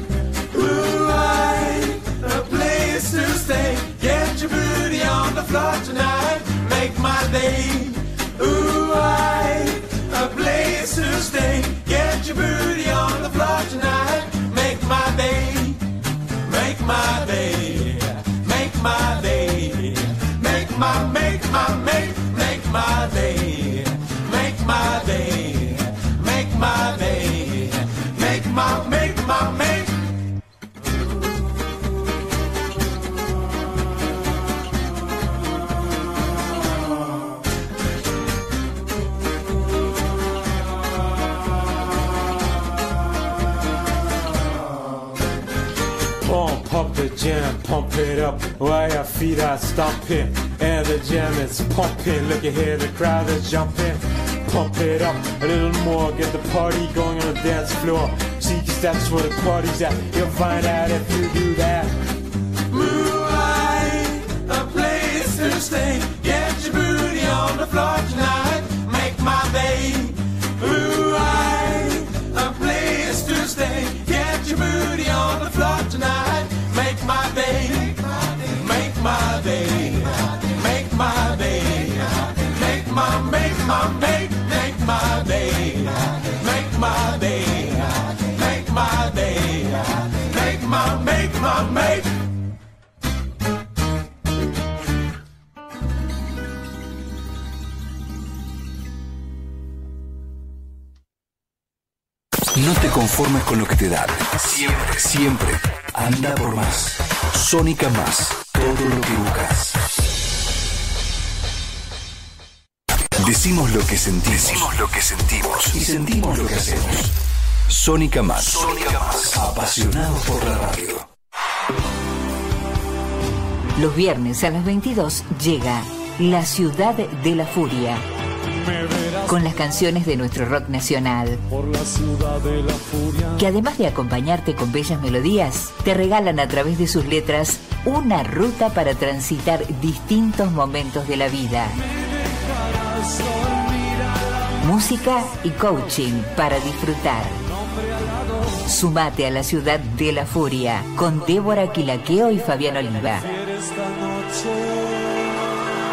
Stay. Get your booty on the floor tonight. Make my day. Ooh, I, a place to stay. Get your booty on the floor tonight. Make my day. Make my day. Make my day. Make my, make my, make, make my day. Make my day. Make my day. Pump up the jam, pump it up while your feet are stomping. And the jam is pumping. Look ahead, the crowd is jumping. Pump it up a little more, get the party going on the dance floor. See, cause that's where the party's at. You'll find out if you do that. Moonlight, a place to stay. Get your booty on the floor tonight. Make my day. Moonlight, a place to stay. Get your booty on the my, make make, my day. Make my day. Make my day. Make my, make my, make. No te conformes con lo que te dan. Siempre, siempre. Anda por más. Sónica más. Todo lo que buscas. Decimos lo que sentimos. Decimos lo que sentimos. Y sentimos lo que hacemos. Sónica Más. Sónica Más. Apasionados por la radio. Los viernes a las 22 llega La Ciudad de la Furia. Con las canciones de nuestro rock nacional. Que además de acompañarte con bellas melodías, te regalan a través de sus letras una ruta para transitar distintos momentos de la vida. Música y coaching para disfrutar. Sumate a la ciudad de la furia con Débora Quilaqueo y Fabián Oliva.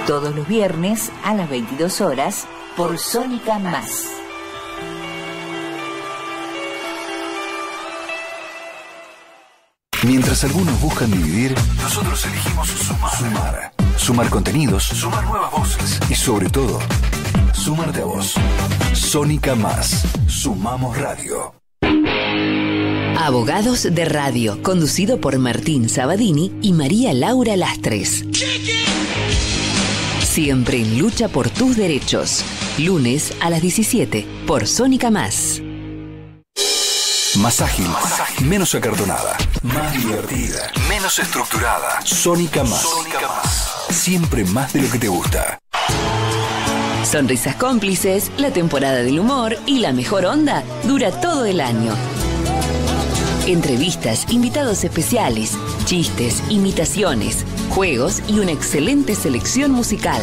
Todos los viernes a las 22 horas por Sónica Más. Mientras algunos buscan dividir, nosotros elegimos sumar. Sumar. Sumar contenidos, sumar nuevas voces y sobre todo, sumarte a vos. Sónica Más. Sumamos Radio. Abogados de Radio, conducido por Martín Sabadini y María Laura Lastres. Siempre en lucha por tus derechos. Lunes a las 17 por Sónica Más. Más ágil, menos acartonada, más divertida, menos estructurada. Sónica Más. Sónica Más. Siempre más de lo que te gusta. Sonrisas cómplices, la temporada del humor y la mejor onda dura todo el año. Entrevistas, invitados especiales, chistes, imitaciones, juegos y una excelente selección musical.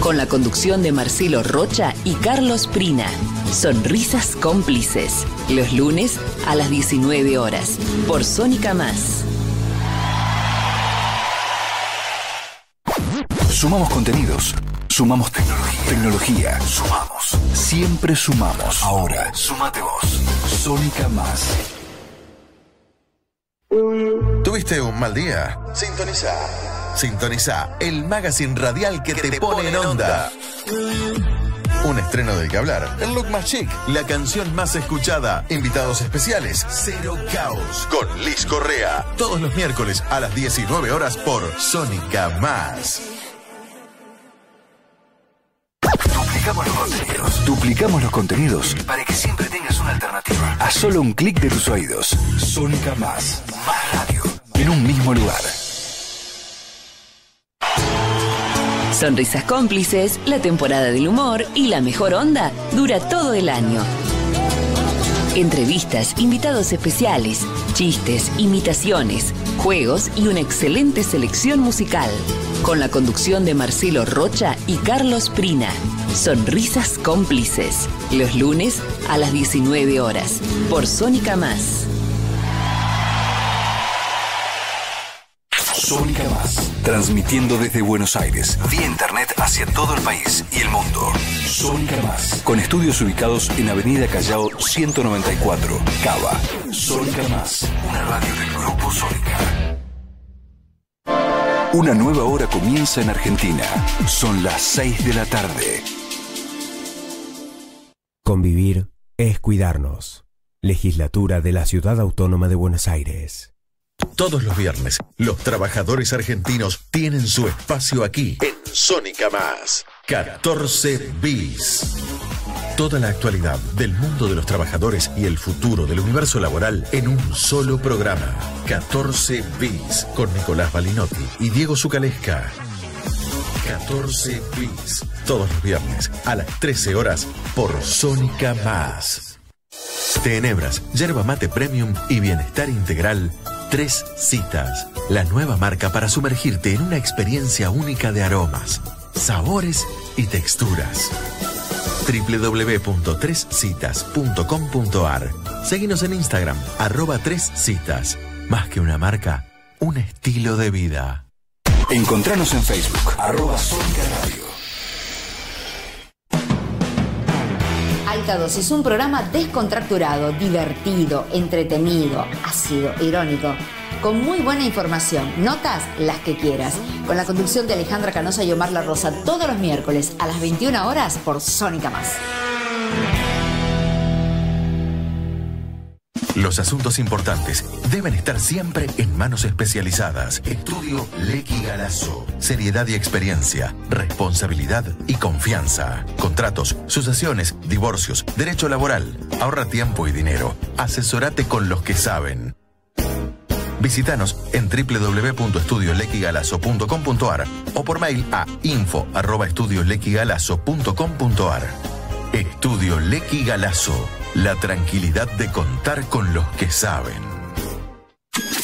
Con la conducción de Marcelo Rocha y Carlos Prina. Sonrisas cómplices. Los lunes a las 19 horas. Por Sónica Más. Sumamos contenidos. Sumamos tecnología. Tecnología. Sumamos. Siempre sumamos. Ahora, sumate vos. Sónica Más. ¿Tuviste un mal día? Sintoniza. Sintoniza el magazine radial que, te, pone en onda. Un estreno del que hablar. El look más chic, la canción más escuchada, invitados especiales, Cero Caos con Liz Correa. Todos los miércoles a las 19 horas por Sónica Más. Duplicamos los contenidos. Duplicamos los contenidos para que siempre tengas una alternativa. A solo un clic de tus oídos. Sónica Más. Más radio. En un mismo lugar. Sonrisas cómplices, la temporada del humor y la mejor onda dura todo el año. Entrevistas, invitados especiales, chistes, imitaciones, juegos y una excelente selección musical. Con la conducción de Marcelo Rocha y Carlos Prina. Sonrisas cómplices. Los lunes a las 19 horas. Por Sónica Más. Sónica Más. Transmitiendo desde Buenos Aires, vía internet hacia todo el país y el mundo. Sónica Más. Con estudios ubicados en Avenida Callao 194, Cava. Sónica Más. Una radio del Grupo Sónica. Una nueva hora comienza en Argentina. Son las 6 de la tarde. Convivir es cuidarnos. Legislatura de la Ciudad Autónoma de Buenos Aires. Todos los viernes, los trabajadores argentinos tienen su espacio aquí, en Sónica Más. 14 bis. Toda la actualidad del mundo de los trabajadores y el futuro del universo laboral en un solo programa. 14 bis. Con Nicolás Balinotti y Diego Zucalesca. 14 bis. Todos los viernes a las 13 horas por Sónica Más. Tenebras, yerba mate premium y bienestar integral. Tres citas. La nueva marca para sumergirte en una experiencia única de aromas, sabores y texturas. www.trescitas.com.ar Seguinos en Instagram, arroba tres citas. Más que una marca, un estilo de vida. Encontranos en Facebook, arroba Sónica Radio. Alta Dosis, un programa descontracturado, divertido, entretenido, ácido, irónico, con muy buena información, notas las que quieras, con la conducción de Alejandra Canosa y Omar La Rosa todos los miércoles a las 21 horas por Sónica Más. Los asuntos importantes deben estar siempre en manos especializadas. Estudio Lequi Galazo. Seriedad y experiencia, responsabilidad y confianza. Contratos, sucesiones, divorcios, derecho laboral. Ahorra tiempo y dinero. Asesorate con los que saben. Visítanos en www.estudiolequigalazo.com.ar o por mail a info@estudiolequigalazo.com.ar. Estudio Lequi Galazo. La tranquilidad de contar con los que saben.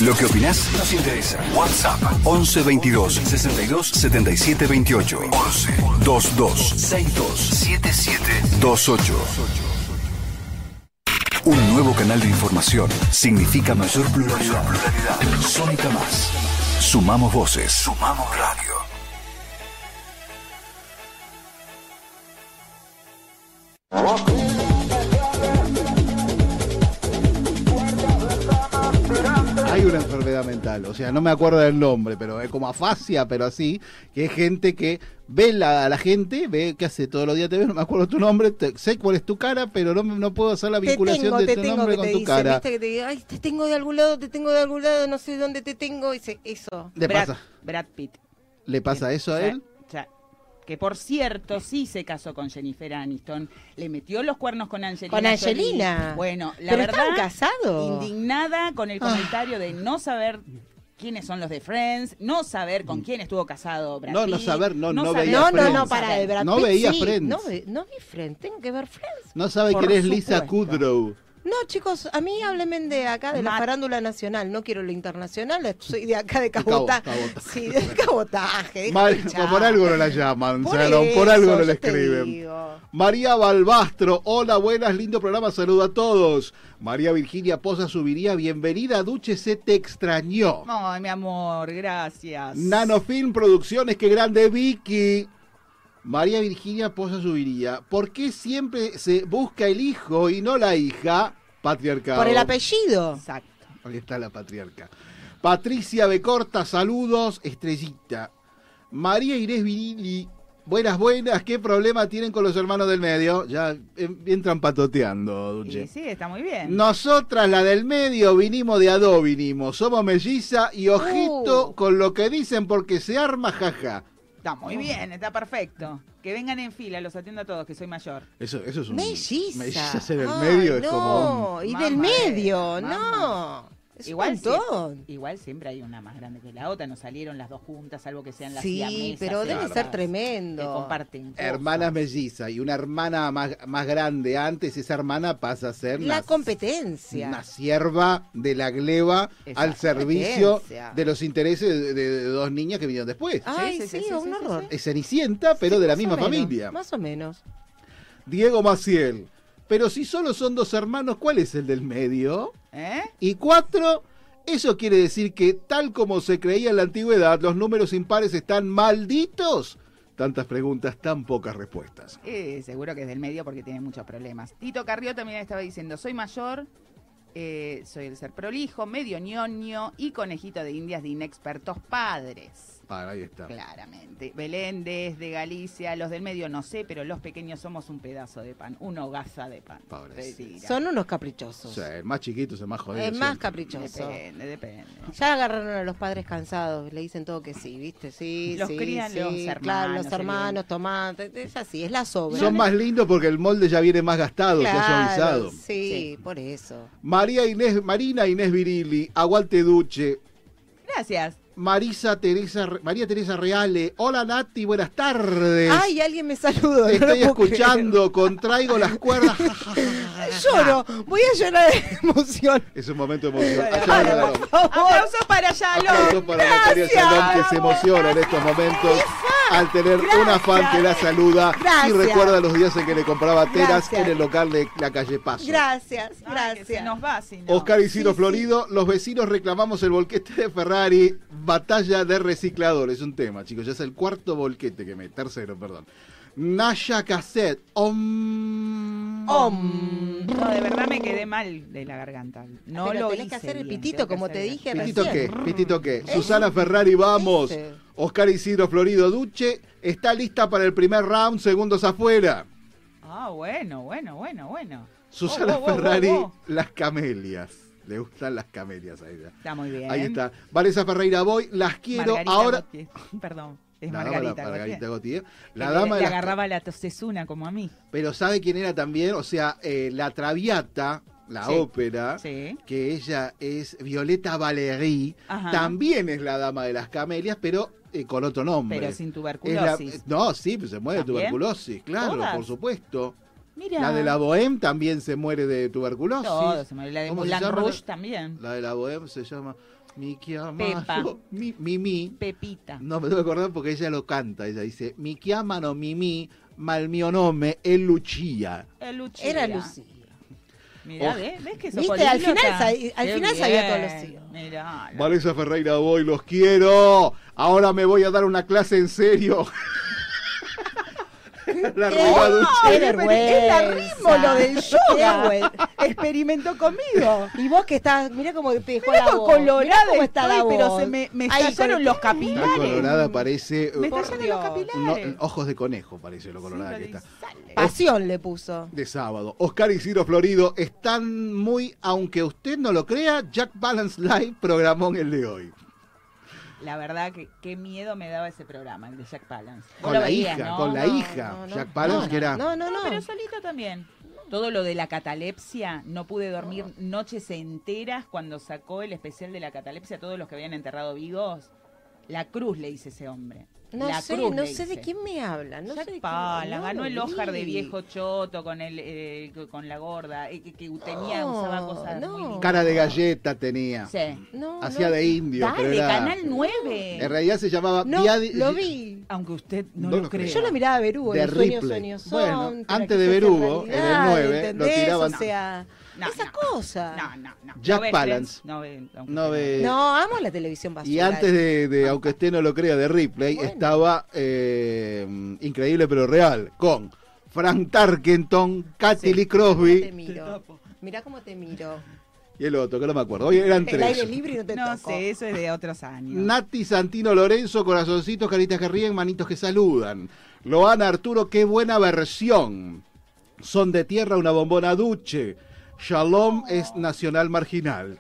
Lo que opinás nos interesa. WhatsApp 11 22 62 77 28 11 22 62 77 28. Un nuevo canal de información significa mayor pluralidad. Sónica Más. Sumamos voces. Sumamos radio. Hay una enfermedad mental, o sea, no me acuerdo del nombre, pero es como afasia, pero así, que es gente que ve la, a la gente, ve que hace todos los días te ve, no me acuerdo tu nombre, te- sé cuál es tu cara, pero no, no puedo hacer la Te vinculación tengo, de te tu tengo nombre que con te tu dice, cara. viste que te ay, te tengo de algún lado, te tengo de algún lado, no sé dónde te tengo, dice, eso. Le Brad, pasa, Brad Pitt. le pasa eso a él. Que por cierto, sí se casó con Jennifer Aniston. Le metió los cuernos con Angelina. Con Angelina. Jolie. Bueno, la Pero verdad. casados. Indignada con el Ah. comentario de no saber quiénes son los de Friends, no saber con quién estuvo casado Brad No, no saber, no, no saber- veía No, no, Friends. no, para el Brad No veía sí. Friends. No, ve- no vi Friends, tengo que ver Friends. No sabe Por quién es Lisa. Kudrow. No, chicos, a mí háblenme de acá, de la farándula nacional. No quiero lo internacional, soy de acá de cabo- cabotaje. cabotaje. Sí, de cabotaje. por algo no la llaman, Por Salón, por eso, algo no te escriben. María Balbastro, hola, buenas, lindo programa, saludo a todos. María Virginia Poza subiría, bienvenida, Duche, se te extrañó. Ay, mi amor, gracias. Nanofilm Producciones, qué grande Vicky. María Virginia Poza subiría. ¿Por qué siempre se busca el hijo y no la hija? Patriarcado. Por el apellido. Exacto. Ahí está la patriarca. Patricia Becorta, saludos, estrellita. María Inés Virili, buenas, buenas. ¿Qué problema tienen con los hermanos del medio? Ya eh, entran patoteando, Duche. Y sí, está muy bien. Nosotras, la del medio, vinimos de a dos, vinimos. Somos melliza y ojito Uh. con lo que dicen porque se arma jaja. Está muy bien, está perfecto. Que vengan en fila, los atiendo a todos, que soy mayor. Eso, eso es un... Melliza. Melliza ser del medio es no, como... y Mamá, del medio, no. Es igual, un montón. igual siempre hay una más grande que la otra, no salieron las dos juntas, salvo que sean las Sí, siamesas pero debe ser tremendo. Que comparten. Hermanas mellizas y una hermana más, más grande antes, esa hermana pasa a ser La una, competencia. una sierva de la gleba al servicio de los intereses de, de- de dos niñas que vinieron después. Ay, Sí, sí, sí, sí, un sí, sí, horror. Es Cenicienta, pero Sí, de la misma familia. Más o menos. Diego Maciel. Pero si solo son dos hermanos, ¿cuál es el del medio? ¿Eh? Y cuatro, eso quiere decir que tal como se creía en la antigüedad, los números impares están malditos. Tantas preguntas, tan pocas respuestas. Eh, seguro que es del medio porque tiene muchos problemas. Tito Carrió también estaba diciendo, soy mayor, eh, soy el ser prolijo, medio ñoño y conejito de indias de inexpertos padres. Ah, ahí está. Claramente. Belén desde Galicia, los del medio no sé, pero los pequeños somos un pedazo de pan, una hogaza de pan. Son unos caprichosos. O sea, el más chiquito es el más jodido. es más siempre. caprichoso. Depende, depende. Ya agarraron a los padres cansados, le dicen todo que sí, ¿viste? Sí, Los sí, crían sí, los Claro, hermanos, los hermanos, tomates, es así, es la sobra. Son más lindos porque el molde ya viene más gastado, ya Claro, suavizado. Sí, por eso. María Inés, Marina Inés Virili, Aguante Duche, Gracias. Marisa Teresa, María Teresa Reale, hola Nati, buenas tardes. Ay, alguien me saludó. Te no estoy escuchando, contraigo las cuerdas. creer. Lloro, voy a llorar de emoción. Es un momento de emoción. Favor. Aplauso para Yalo. Aplausos para Natalia Salón, que se emociona en estos momentos al tener una fan que la saluda y Gracias. recuerda los días en que le compraba telas Gracias. en el local de la calle Paso. Gracias, Ay, que gracias. se nos va, si no. Oscar Isidro Sí, sí. Florido, los vecinos reclamamos el volquete de Ferrari, batalla de reciclador, es un tema, chicos, ya es el cuarto volquete que me, tercero, perdón. Naya Cassette, om, Om. No, de verdad me quedé mal de la garganta. No Pero lo tenés hice que hacer el bien, pitito, como te bien. dije ¿Pitito qué? ¿Pitito qué? Ese. Susana Ferrari, vamos. Ese. Oscar Isidro Florido Duche, está lista para el primer round, segundos afuera. Ah, bueno, bueno, bueno, bueno. Susana Oh, oh, oh, Ferrari, oh, oh. las camelias. Le gustan las camelias a ella. Está muy bien. Ahí está. Vanessa Ferreira Boy, las quiero Margarita ahora. Perdón, es La dama, Margarita. la- Margarita Gautier. La dama le, las agarraba la tosesuna como a mí. Pero ¿sabe quién era también? O sea, eh, la Traviata, la Sí. ópera, Sí. que ella es Violeta Valery, Ajá. también es la dama de las camelias, pero eh, con otro nombre. Pero sin la- tuberculosis. no, sí, pues se muere de tuberculosis, claro, ¿Todas? por supuesto. Mira. La de la Bohème también se muere de tuberculosis. Todo se muere. La de ¿Cómo se Moulin? Rouge también. La de la Bohème se llama Miki Pepa. Amaro. Mi, Mimi. Pepita. No me tengo que acordar porque ella lo canta. Ella dice: Mi chiamano Mimi, mal mio nome è Lucia. El Lucía. Era Lucía. Mirá, Oh. ¿ves? ¿Ves que Viste, al final al final sabía bien. todos los tíos. Mirá. Vanessa Ferreira, voy, los quiero. Ahora me voy a dar una clase en serio. La qué Es la lo del yoga. Experimentó conmigo. Y vos que estás, mira cómo te dejó Mirá la voz. colorada cómo está la pero se me, me estallaron los Está capilares. colorada, parece. Me eh, estallan los capilares. no, ojos de conejo, parece lo colorada que está. Pasión le puso. De sábado. Oscar y Ciro Florido están muy, aunque usted no lo crea, Jack Balance Live programón el de hoy. La verdad que qué miedo me daba ese programa, el de Jack Palance. Con la veías, hija, ¿no? con la No, hija. no, no. Jack Palance, No, que era. No, no, no. pero solito también. Todo lo de la catalepsia, no pude dormir noches enteras cuando sacó el especial de la catalepsia, todos los que habían enterrado vivos. La cruz le hice ese hombre. No la sé, cruz no sé de quién me habla. No Jack sé de quién- Palance, no ganó el Oscar de vi. viejo choto con el eh, con la gorda, eh, que, que tenía, No, usaba cosas no. muy. Cara de galleta tenía. Sí. No, Hacía no. de indio, Dale, pero era. Canal 9. En realidad se llamaba No, Viadi- lo vi. Aunque usted no, No lo lo crea. Yo lo miraba a Berugo, De en Ripley. Sueños son. Bueno, antes de Berugo, en el realidad, 9, lo tiraban- O sea, No, esa no. cosa. No, no, no. Jack ¿No Palance. Friends? No ve, No usted ve- No, amo la televisión basura. Y antes de, de, aunque usted no lo crea, de Ripley, estaba eh, Increíble pero Real, con Frank Tarkenton, Kathy Lee ¿Cómo te Crosby miro? Mirá cómo te miro. y el otro, que no me acuerdo. Hoy eran El aire tres. libre y no te No toco. sé, eso es de otros años. Nati Santino Lorenzo, corazoncitos, caritas que ríen, manitos que saludan. Loana Arturo, qué buena versión. Son de tierra, una bombona duche. Shalom es nacional marginal.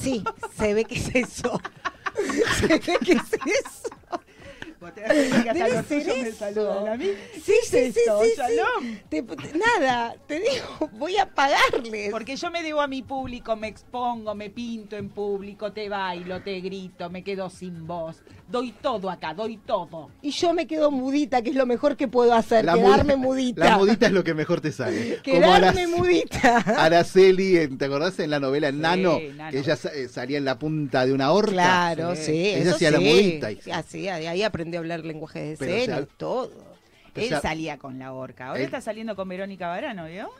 Sí, se ve que es eso. se ve que es eso. Vos te das cuenta que hasta los me saludan a mí. Sí, sí, ¿Qué es sí, esto, sí, Shalom? sí. Te- te- nada, te digo, voy a pagarles. Porque yo me debo a mi público, me expongo, me pinto en público, te bailo, te grito, me quedo sin voz. Doy todo acá, doy todo. Y yo me quedo mudita, que es lo mejor que puedo hacer, La quedarme mudi- mudita. La mudita es lo que mejor te sale. Quedarme mudita. Araceli, en- ¿te acordás en la novela Nano? Nano. Que ella eh, salía en la punta de una horca. Claro, sí. Ella eso hacía la sí. mudita. y- Así, ahí ahí aprendí a hablar lenguaje de Pero, o señas, sea, todo. Él o sea, salía con la horca. Ahora él- está saliendo con Verónica Barano, ¿vio?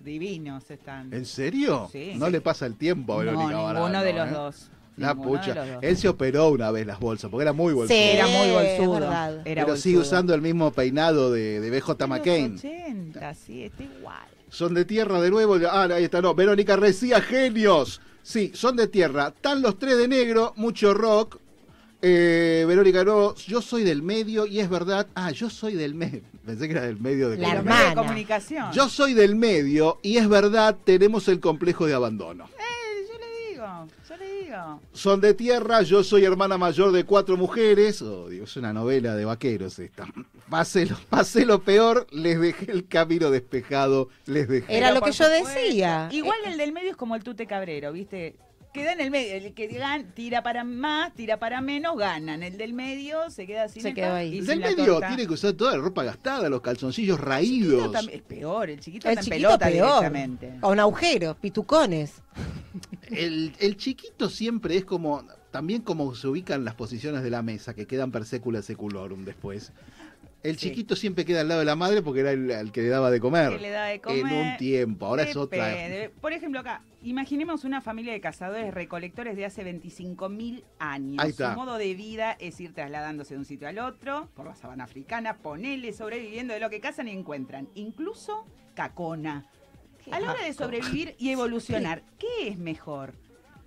Divinos están. ¿En serio? Sí. No le pasa el tiempo a No, Verónica ninguno Barano, de los ¿eh? dos. La Ninguno de pucha. los dos. Él se operó una vez las bolsas, porque era muy bolsudo. Sí, era muy bolsudo. Era pero sigue usando el mismo peinado de, de BJ McCain. 80, sí, está igual. Son de tierra de nuevo. Ah, ahí está, no. Verónica Recía, genios. Sí, son de tierra. Están los tres de negro, mucho rock. Eh, Verónica, no, yo soy del medio y es verdad. Ah, yo soy del medio. Pensé que era del medio de La comunicación. hermana. de comunicación. Yo soy del medio y es verdad, tenemos el complejo de abandono. Eh, yo le digo, yo le digo. Son de tierra, yo soy hermana mayor de cuatro mujeres. Oh, Dios, es una novela de vaqueros esta. Pasé lo, pasé lo peor, les dejé el camino despejado, les dejé. Era lo que yo decía. Igual el del medio es como el tute cabrero, ¿viste? Queda en el medio, el que gan- tira para más, tira para menos, ganan. El del medio se queda sin Se quedó ahí. y El del medio torta. tiene que usar toda la ropa gastada, los calzoncillos Chiquito raídos. es peor, el chiquito El está en chiquito pelota peor. directamente. Con agujeros, pitucones. El, el chiquito siempre es como, también como se ubican las posiciones de la mesa, que quedan per secula seculorum después. El Sí. chiquito siempre queda al lado de la madre porque era el, el que le daba de comer. Que le da de En comer. un tiempo, ahora es otra. Depende. Por ejemplo, acá, imaginemos una familia de cazadores recolectores de hace 25.000 años. Ahí está. Su modo de vida es ir trasladándose de un sitio al otro, por la sabana africana, ponele, sobreviviendo de lo que cazan y encuentran. Incluso cacona. A la hora de sobrevivir y evolucionar, ¿qué es mejor?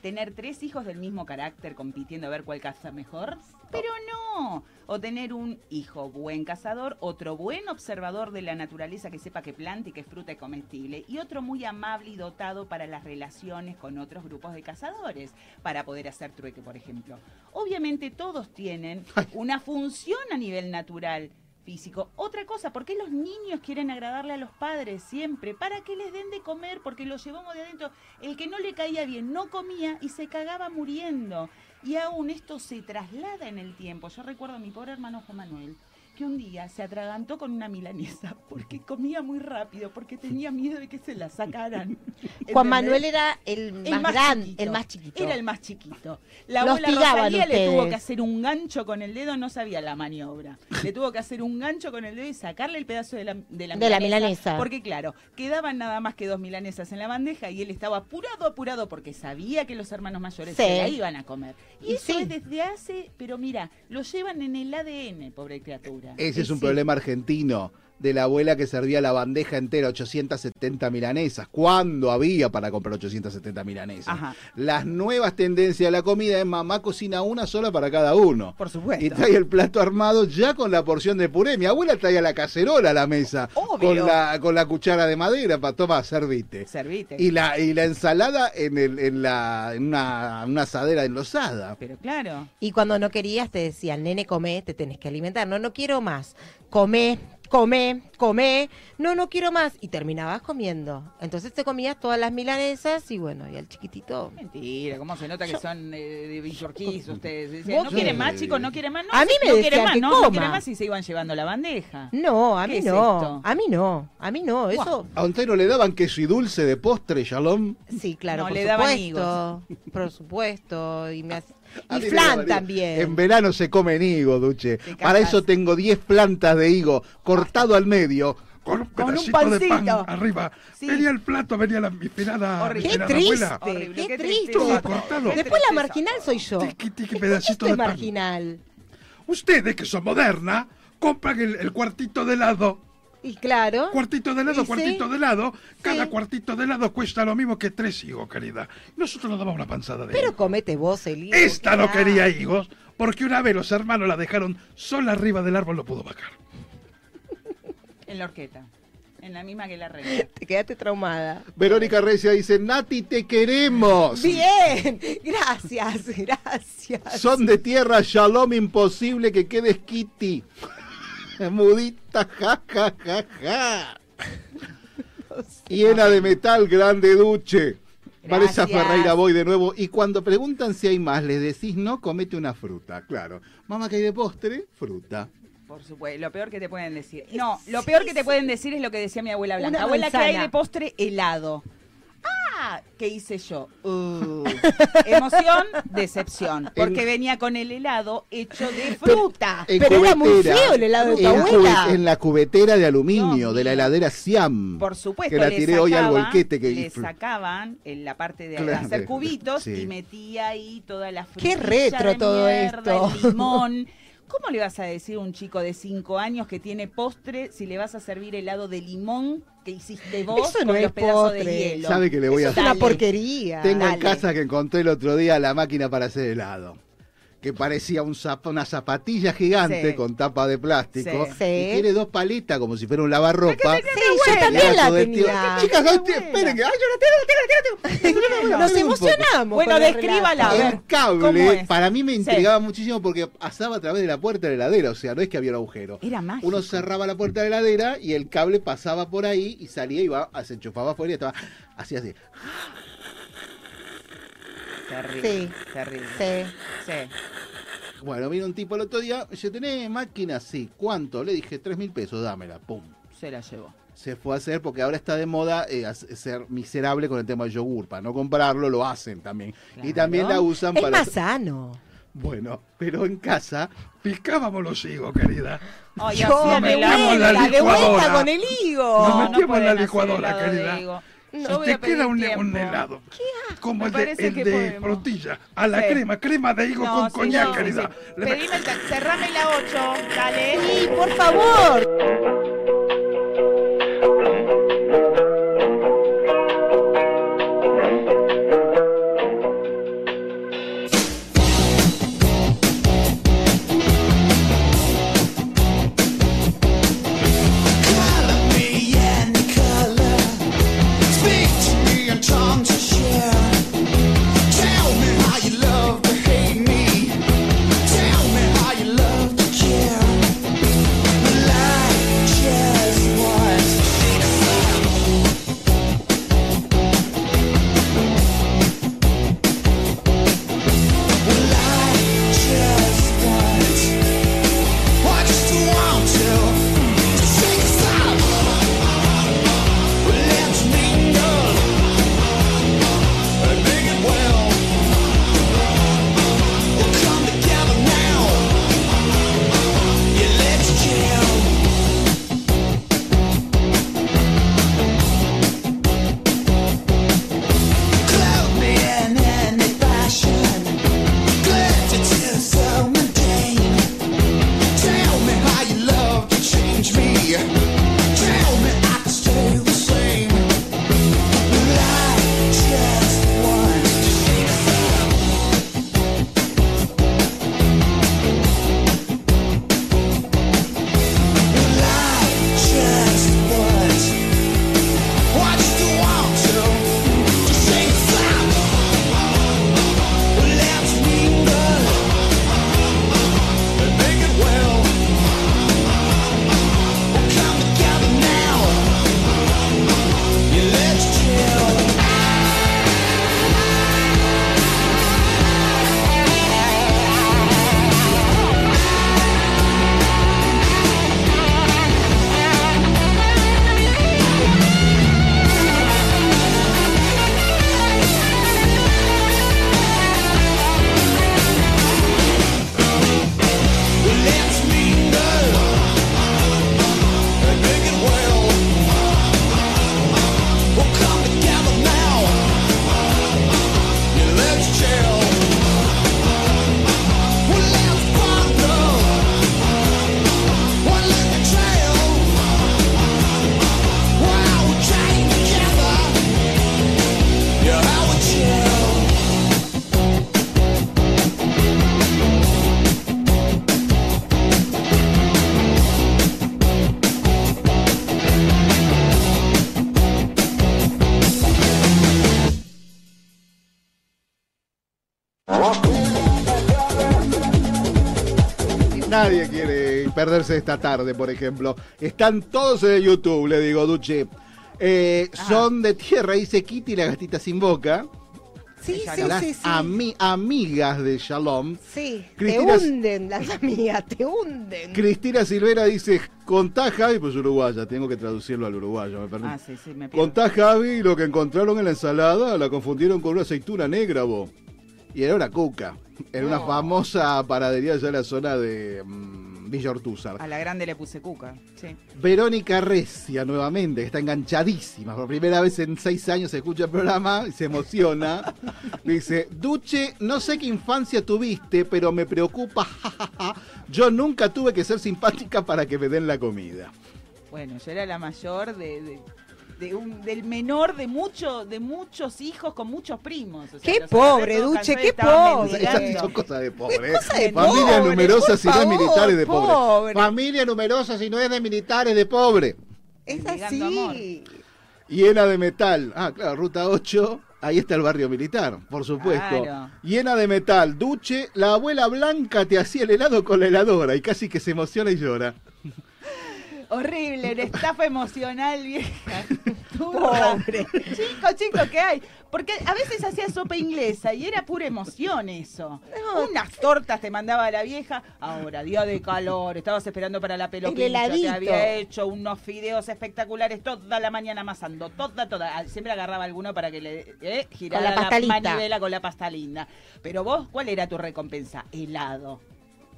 tener tres hijos del mismo carácter compitiendo a ver cuál caza mejor? Pero no. O tener un hijo buen cazador, otro buen observador de la naturaleza que sepa que planta y que fruta es comestible, y otro muy amable y dotado para las relaciones con otros grupos de cazadores, para poder hacer trueque, por ejemplo. Obviamente todos tienen una función a nivel natural físico. Otra cosa, ¿por qué los niños quieren agradarle a los padres siempre? Para que les den de comer, porque lo llevamos de adentro. El que no le caía bien no comía y se cagaba muriendo. Y aún esto se traslada en el tiempo. Yo recuerdo a mi pobre hermano Juan Manuel que un día se atragantó con una milanesa porque comía muy rápido, porque tenía miedo de que se la sacaran. Juan. Manuel era el más grande, chiquito. el más chiquito. Era el más chiquito. La abuela Rosalía le tuvo que hacer un gancho con el dedo, no sabía la maniobra. Le tuvo que hacer un gancho con el dedo y sacarle el pedazo de la, de la De la milanesa. Porque claro, quedaban nada más que dos milanesas en la bandeja y él estaba apurado, apurado porque sabía que los hermanos mayores Sí. se la iban a comer. Y, Y eso sí. es desde hace, pero mira, lo llevan en el ADN, pobre criatura. Ese es un sí. problema argentino de la abuela que servía la bandeja entera, 870 milanesas. ¿Cuándo había para comprar 870 milanesas? Ajá. Las nuevas tendencias de la comida es mamá cocina una sola para cada uno. Por supuesto. Y trae el plato armado ya con la porción de puré. Mi abuela traía la cacerola a la mesa Obvio. con la, con la cuchara de madera para tomar, servite. Servite. Y la, y la ensalada en, el, en, la, en una, una asadera enlosada. Pero claro. Y cuando no querías te decían, nene, come, te tenés que alimentar. No, no quiero más. Come, come, come. No, no quiero más. Y terminabas comiendo. Entonces te comías todas las milanesas y bueno, y al chiquitito. Mentira, ¿cómo se nota que son eh, de Villorquís ustedes? ¿Vos Decían, no qué? quiere más, chicos, no quiere más. No, A mí me no quiere decían más, que no, no coma. quiere más y se iban llevando la bandeja. No, a ¿Qué mí es no. esto? A mí no. A mí no. Eso. A Ontero le daban queso y dulce de postre, Shalom. Sí, claro, No, por le daban supuesto. Por supuesto. Y, me y flan también. En verano se comen higo, Duche. Para eso tengo 10 plantas de higo cortado al medio. Con un Con un pedacito de pan pancito. arriba. Sí. Venía el plato, venía la mi Qué triste, abuela. Horrible, qué qué triste. Todo cortado. Después la marginal soy yo. ¿Por qué pedacito de pan. marginal? Ustedes que son modernas, compran el, el cuartito de helado. Y claro. Cuartito de helado, sí. cuartito de helado. Cada Sí. cuartito de helado cuesta lo mismo que tres higos, querida. Nosotros nos damos una panzada de Pero higo. comete vos el higo. Esta no ¿qué quería higos, porque una vez los hermanos la dejaron sola arriba del árbol, no pudo bajar. En la horqueta. En la misma que la reina. Te quedaste traumada. Verónica Recia dice, Nati, te queremos. Bien, gracias, gracias. Son de tierra, Shalom, imposible que quedes Kitty. Mudita, ja, ja, ja, ja. Hiena de metal, grande duche. Vanessa. Ferreira, voy de nuevo. Y cuando preguntan si hay más, les decís no, comete una fruta. Claro. Mamá, que hay de postre? Fruta. Por supuesto, lo peor que te pueden decir. No, lo peor que te pueden decir es lo que decía mi abuela Blanca. Una abuela, que hay de postre helado. Ah, ¿qué hice yo? Uh, emoción, decepción. Porque En- venía con el helado hecho de fruta. Pero era muy feo el helado de tu en abuela. en la cubetera de aluminio de la heladera Siam. Por supuesto, Que la le tiré hoy al volquete que le sacaban en la parte de Claro, hacer cubitos sí. y metía ahí toda la fruta. Qué retro todo esto. El limón. ¿Cómo le vas a decir a un chico de 5 años que tiene postre si le vas a servir helado de limón que hiciste vos Eso no con es los pedazos de postre. hielo? ¿Sabe que le voy Eso a es una porquería. Tengo en casa que encontré el otro día la máquina para hacer helado. Que parecía un zap- una zapatilla gigante Sí. con tapa de plástico. Sí. Sí. Y tiene dos paletas como si fuera un lavarropa. Sí, yo también la tenía. Chicas, no, esperen, que- ay, yo la tengo, la tengo, la tengo. Nos emocionamos. Bueno, descríbala. El cable, para mí me Sí. intrigaba muchísimo porque pasaba a través de la puerta de la heladera, o sea, no es que había un agujero. Era mágico. Uno cerraba la puerta de la heladera y el cable pasaba por ahí y salía y iba, se enchufaba afuera y estaba así, así. Terrible. Sí. Terrible. Sí. Sí. Bueno, vino un tipo el otro día, dice, ¿tenés máquina? Sí. ¿Cuánto? Le dije, tres mil pesos, dámela. Pum. Se la llevó. Se fue a hacer porque ahora está de moda eh, ser miserable con el tema del yogur. Para no comprarlo, lo hacen también. Y también la usan Es para... más sano. Bueno, pero en casa... Picábamos los higos, querida. Ay, Yo, hacían de en la vuelta, de vuelta licuadora. con el higo. Nos metíamos en la licuadora, querida. Voy te a pedir queda un, helado. Como Me el de, el de frutilla. A la Sí. crema, crema de higo No, con sí, coñac, no, sí, querida. sí. Le- Pedime el ta- cerrame la 8, dale. Sí, por favor. Perderse esta tarde, por ejemplo. Están todos en el YouTube, le digo, Duche. Eh, Son de tierra, dice Kitty y la gatita sin boca. Sí, sí, Las sí, sí. ami- amigas de Shalom. Sí, Cristina- te hunden las amigas, te hunden. Cristina Silvera dice, contá Javi, pues uruguaya, tengo que traducirlo al uruguayo, me permite. Ah, sí, sí, me pierdo. Contá Javi, lo que encontraron en la ensalada la confundieron con una aceituna negra, vos. Y era una cuca. Era una famosa paradería allá en la zona de mm, Villa Ortúzar. A la grande le puse cuca. Sí. Verónica Recia nuevamente, que está enganchadísima. Por primera vez en seis años se escucha el programa y se emociona. Dice, Duche, no sé qué infancia tuviste, pero me preocupa. Yo nunca tuve que ser simpática para que me den la comida. Bueno, yo era la mayor de, de- de un- del menor de mucho, de muchos hijos con muchos primos. O sea, Qué pobre, Duche, qué pobre. Esas son cosas de pobre. cosa de Familia pobre, numerosa si no es favor, militares de pobre. pobre. Familia numerosa si no es de militares de pobre. Es así. Hiena de metal. Ah, claro, ruta 8. Ahí está el barrio militar, por supuesto. Claro. Hiena de metal. Duche, la abuela Blanca te hacía el helado con la heladora y casi que se emociona y llora. Horrible, una estafa emocional, vieja. Pobre. Chicos, chicos, ¿qué hay? Porque a veces hacía sopa inglesa y era pura emoción eso. Unas tortas te mandaba la vieja. Ahora, día de calor, estabas esperando para la pelopincha. Te había hecho unos fideos espectaculares toda la mañana amasando. Toda, toda. Ah, Siempre agarraba alguno para que le eh, girara Con la lista. manivela con la pasta linda. Pero vos, ¿cuál era tu recompensa? Helado.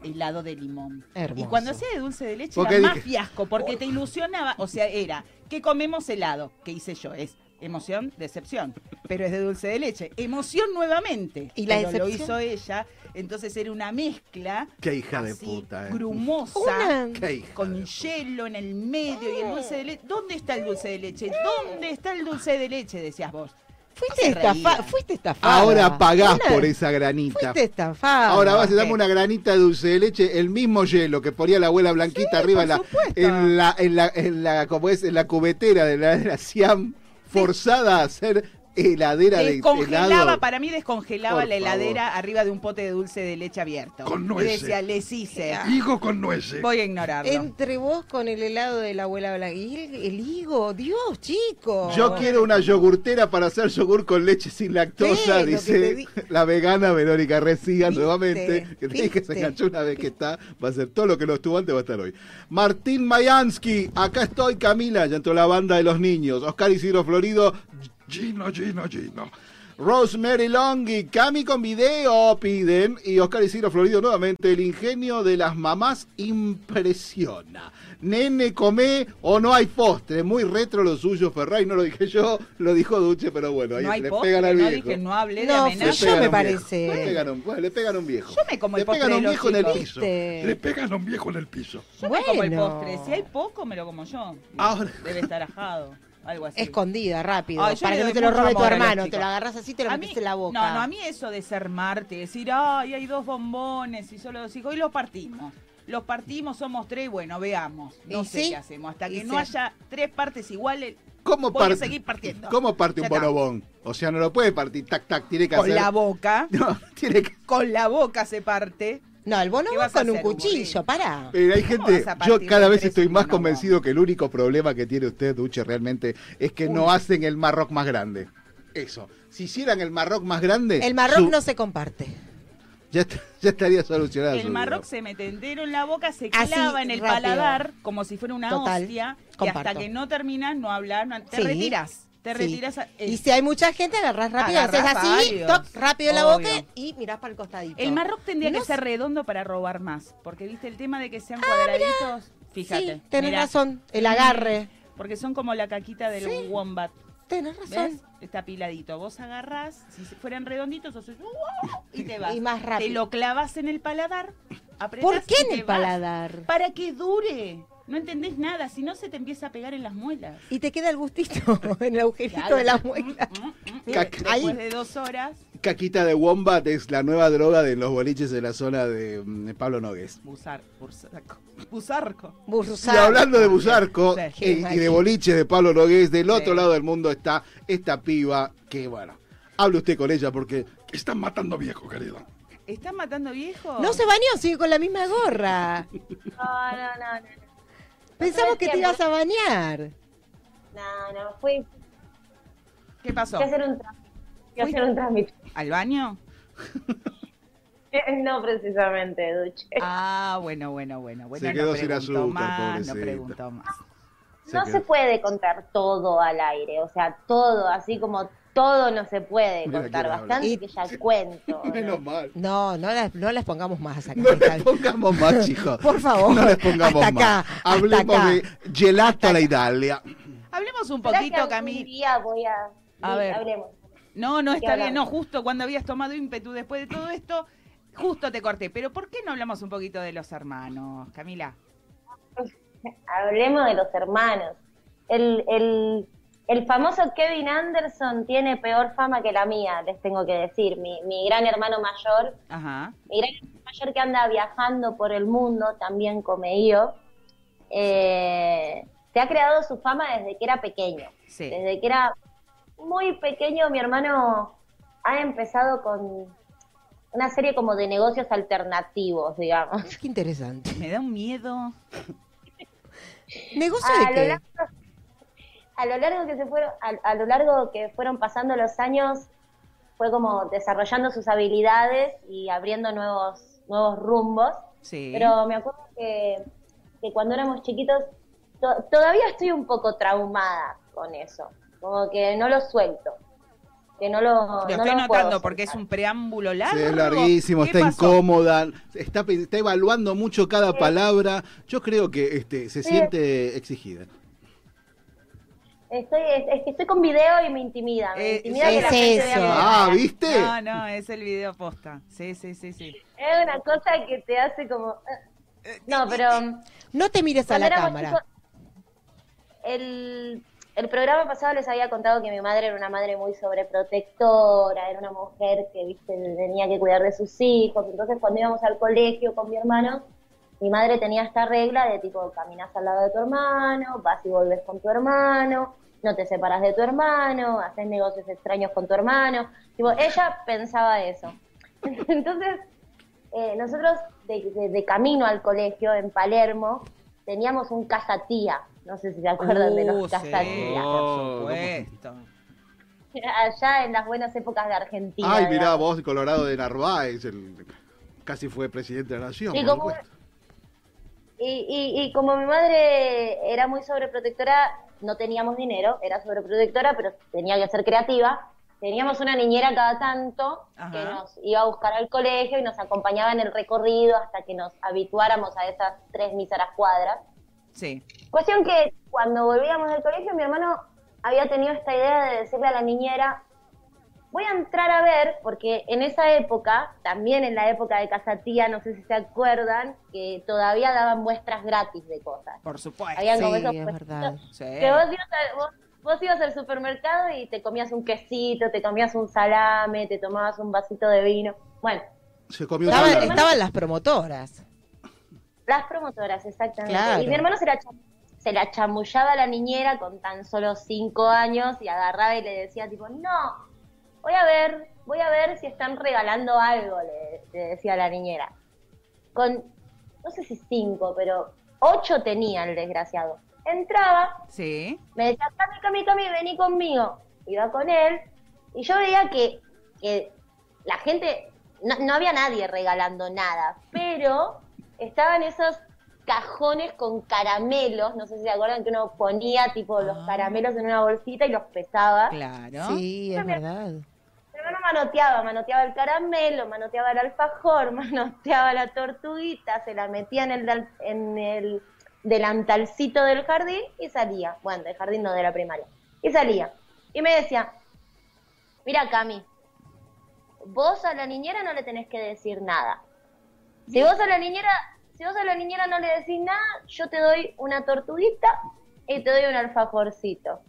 Helado de limón. Hermoso. Y cuando hacía de dulce de leche era más fiasco, porque te ilusionaba. O sea, era que comemos helado. que hice yo? Es emoción, decepción. Pero es de dulce de leche. Emoción nuevamente. ¿Y la Pero lo decepción? hizo ella. Entonces era una mezcla Qué hija de puta, eh. grumosa, Una- Qué hija con hielo en el medio y el dulce de leche. ¿Dónde está el dulce de leche? ¿Dónde está el dulce de leche? Decías vos. Fuiste, estafa, fuiste estafada. Ahora pagás Una- por esa granita. Fuiste estafada. Ahora vas a darme una granita de dulce de leche, el mismo hielo que ponía la abuela Blanquita arriba en la, en la, en la, en la, como es, en la cubetera de la, de la Siam, forzada a hacer heladera de Descongelaba, helado. para mí descongelaba Por la favor. heladera arriba de un pote de dulce de leche abierto. Con Y nueces. decía, les hice. Higo con nueces. Voy a ignorarlo. Entre vos con el helado de la abuela y el, higo, Dios, chico. Yo quiero una yogurtera para hacer yogur con leche sin lactosa, te dice di- la vegana Verónica Recia nuevamente. Que tiene que se enganchó una vez que está, va a ser todo lo que no estuvo antes, va a estar hoy. Martín Mayansky, acá estoy Camila, ya entró la banda de los niños. Oscar Isidro Florido, Gino, Gino, Gino. Rosemary Longhi, Cami con video piden y Oscar Isidro Florido nuevamente. El ingenio de las mamás impresiona. Nene, come o no hay postre. Muy retro lo suyo, Ferray. No lo dije yo, lo dijo Duche, pero bueno, ahí no hay le postre, pegan al no viejo. dije, no hablé de No, amenaza. yo, me pegan parece. Le pegan, un, bueno, le pegan a un viejo. Yo me como el le postre pegan a un viejo en el piso. ¿Viste? Le pegan a un viejo en el piso. Yo me como el postre. Si hay poco, me lo como yo. Ahora- Debe estar ajado. Algo así. Escondida, rápido. Ay, para que no te lo robe tu hermano. Te lo agarras así y te lo A metes mí- en la boca. No, no, a mí eso de ser Marte, decir, ay, hay dos bombones y solo dos hijos, y los partimos. Los partimos, somos tres, bueno, veamos. No ¿Y sé sí? qué hacemos. Hasta ¿Y que no sí? haya tres partes iguales, ¿Cómo voy a seguir partiendo. ¿Cómo parte un bonobón? O sea, no lo puede partir, tac, tac, tiene que Con hacer... la boca, No, tiene que... con la boca se parte. No, el bono ¿Qué va con un cuchillo, pará. Pero hay ¿Cómo gente, yo cada vez estoy un más convencido que el único problema que tiene usted, Duche, realmente es que no hacen el Marroc más grande. Eso. Si hicieran el Marroc más grande, El marrón su- no se comparte. ya, ya estaría solucionado. El marroc se mete entero en la boca, se Así, clava en el rápido. paladar como si fuera una Total, hostia. Y hasta que no terminas, no hablas, no- te Sí, retiras. Te sí. retiras. a- Y eh, si hay mucha gente, agarrás rápido, haces así, toc, rápido en la boca Obvio. y mirás para el costadito. El Marroc tendría No que ser redondo para robar más. Porque viste el tema de que sean cuadraditos. Fíjate. Sí, tenés mirá. razón, el agarre. Porque son como la caquita del Sí. wombat. Tenés razón. ¿Ves? Está apiladito. Vos agarrás, si fueran redonditos, haces ¡uh! y te vas. Y más rápido. Te lo clavas en el paladar. ¿Por qué en el vas. paladar? Para que dure. No entendés nada, si no se te empieza a pegar en las muelas. Y te queda el gustito en el agujerito Claro. de la muela. Cac- Después de dos horas, Caquita de Wombat es la nueva droga de los boliches de la zona de, mm, de Pablo Nogués. Busar, busarco. Busarco. Y hablando de Busarco Sí. eh, y de boliches de Pablo Nogués, del otro lado del mundo está esta piba que, bueno, hable usted con ella porque Están matando viejo, querido. ¿Estás matando viejo? No se bañó, sigue con la misma gorra. No, no, no, no. Pensamos que te ibas a bañar. No, no, fui, ¿Qué pasó? fui a hacer un tra- fui a hacer un trámite. ¿Al baño? No precisamente, Duche. Ah, bueno, bueno, bueno. bueno Se no quedó sin pregunto azúcar, más, no pobrecita. pregunto más. no se puede contar todo al aire, o sea, todo, así como todo no se puede Mira contar bastante que ya cuento. ¿no? Menos mal. No, no las, no las pongamos más acá. No les pongamos más, chicos. Por favor. No les pongamos Hasta más. acá, hasta Hablemos acá. de gelato a la Italia. Hablemos un ¿Será que poquito, Camila. día voy a... A sí, ver. Hablemos. No, no ¿Qué está bien, no, justo cuando habías tomado ímpetu después de todo esto, justo te corté. Pero ¿por qué no hablamos un poquito de los hermanos, Camila? Hablemos de los hermanos. El, el, el famoso Kevin Anderson tiene peor fama que la mía, les tengo que decir. Mi, mi gran hermano mayor, Ajá. mi gran hermano mayor que anda viajando por el mundo, también come yo, eh, se ha creado su fama desde que era pequeño. Sí. Desde que era muy pequeño, mi hermano ha empezado con una serie como de negocios alternativos, digamos. Qué interesante. Me da un miedo. ¿Negocio a de qué? largo, a lo largo que se fueron a, a lo largo que fueron pasando los años fue como desarrollando sus habilidades y abriendo nuevos nuevos rumbos Sí. pero me acuerdo que, que cuando éramos chiquitos to- todavía estoy un poco traumada con eso como que no lo suelto que no lo Lo no estoy lo puedo notando porque es un preámbulo largo. Sí, es larguísimo, ¿Qué está pasó? incómoda, está, está evaluando mucho cada palabra. Yo creo que este, se Sí. siente exigida. Estoy es, es que estoy con video y me intimida me Eh, intimida que la es gente vea eso. Ah. ¿viste? No, no, es el video posta. Sí, sí, sí, sí. Es una cosa que te hace como... eh. No, pero No te mires a la cámara. chicos, el, el programa pasado les había contado que mi madre era una madre muy sobreprotectora, era una mujer que viste tenía que cuidar de sus hijos. Entonces cuando íbamos al colegio con mi hermano, mi madre tenía esta regla de tipo, caminas al lado de tu hermano, vas y volves con tu hermano, no te separas de tu hermano, haces negocios extraños con tu hermano. Tipo, ella pensaba eso. Entonces, eh, nosotros de, de- de camino al colegio en Palermo teníamos un casatía. No sé si se acuerdan de Uh, los sí, casatías. Oh, por supuesto. Allá en las buenas épocas de Argentina. Ay, mirá, digamos. vos, Colorado de Narváez, el- casi fue presidente de la nación. Y por como, supuesto. Y, y- y como mi madre era muy sobreprotectora, no teníamos dinero, era sobreprotectora, pero tenía que ser creativa. Teníamos una niñera cada tanto que nos iba a buscar al colegio y nos acompañaba en el recorrido hasta que nos habituáramos a esas tres míseras cuadras. Sí. Cuestión que cuando volvíamos del colegio, mi hermano había tenido esta idea de decirle a la niñera, voy a entrar a ver, porque en esa época, también en la época de Casatía, no sé si se acuerdan, que todavía daban muestras gratis de cosas. Por supuesto. Habían Sí, como esos es verdad. Sí. que vos ibas, a- vos- vos ibas al supermercado y te comías un quesito, te comías un salame, te tomabas un vasito de vino. Bueno, Se comió un Estaban, las promotoras. Las promotoras, exactamente. Claro. Y mi hermano se la, se la chamullaba a la niñera con tan solo cinco años y agarraba y le decía tipo, no, voy a ver, voy a ver si están regalando algo, le, le decía la niñera. Con, no sé si cinco, pero ocho tenía el desgraciado. Entraba, Sí. me decía, Cami, Cami, Cami, vení conmigo. Iba con él y yo veía que, que la gente, no, no había nadie regalando nada, pero estaban esos cajones con caramelos, no sé si se acuerdan que uno ponía tipo los caramelos en una bolsita y los pesaba. Claro. Sí, es verdad. Mi hermano manoteaba, manoteaba el caramelo, manoteaba el alfajor, manoteaba la tortuguita, se la metía en el, dal- en el delantalcito del jardín y salía. Bueno, del jardín no, de la primaria. Y salía. Y me decía, mira Cami, vos a la niñera no le tenés que decir nada. Si vos a la niñera, si vos a la niñera no le decís nada, yo te doy una tortuguita y te doy un alfajorcito.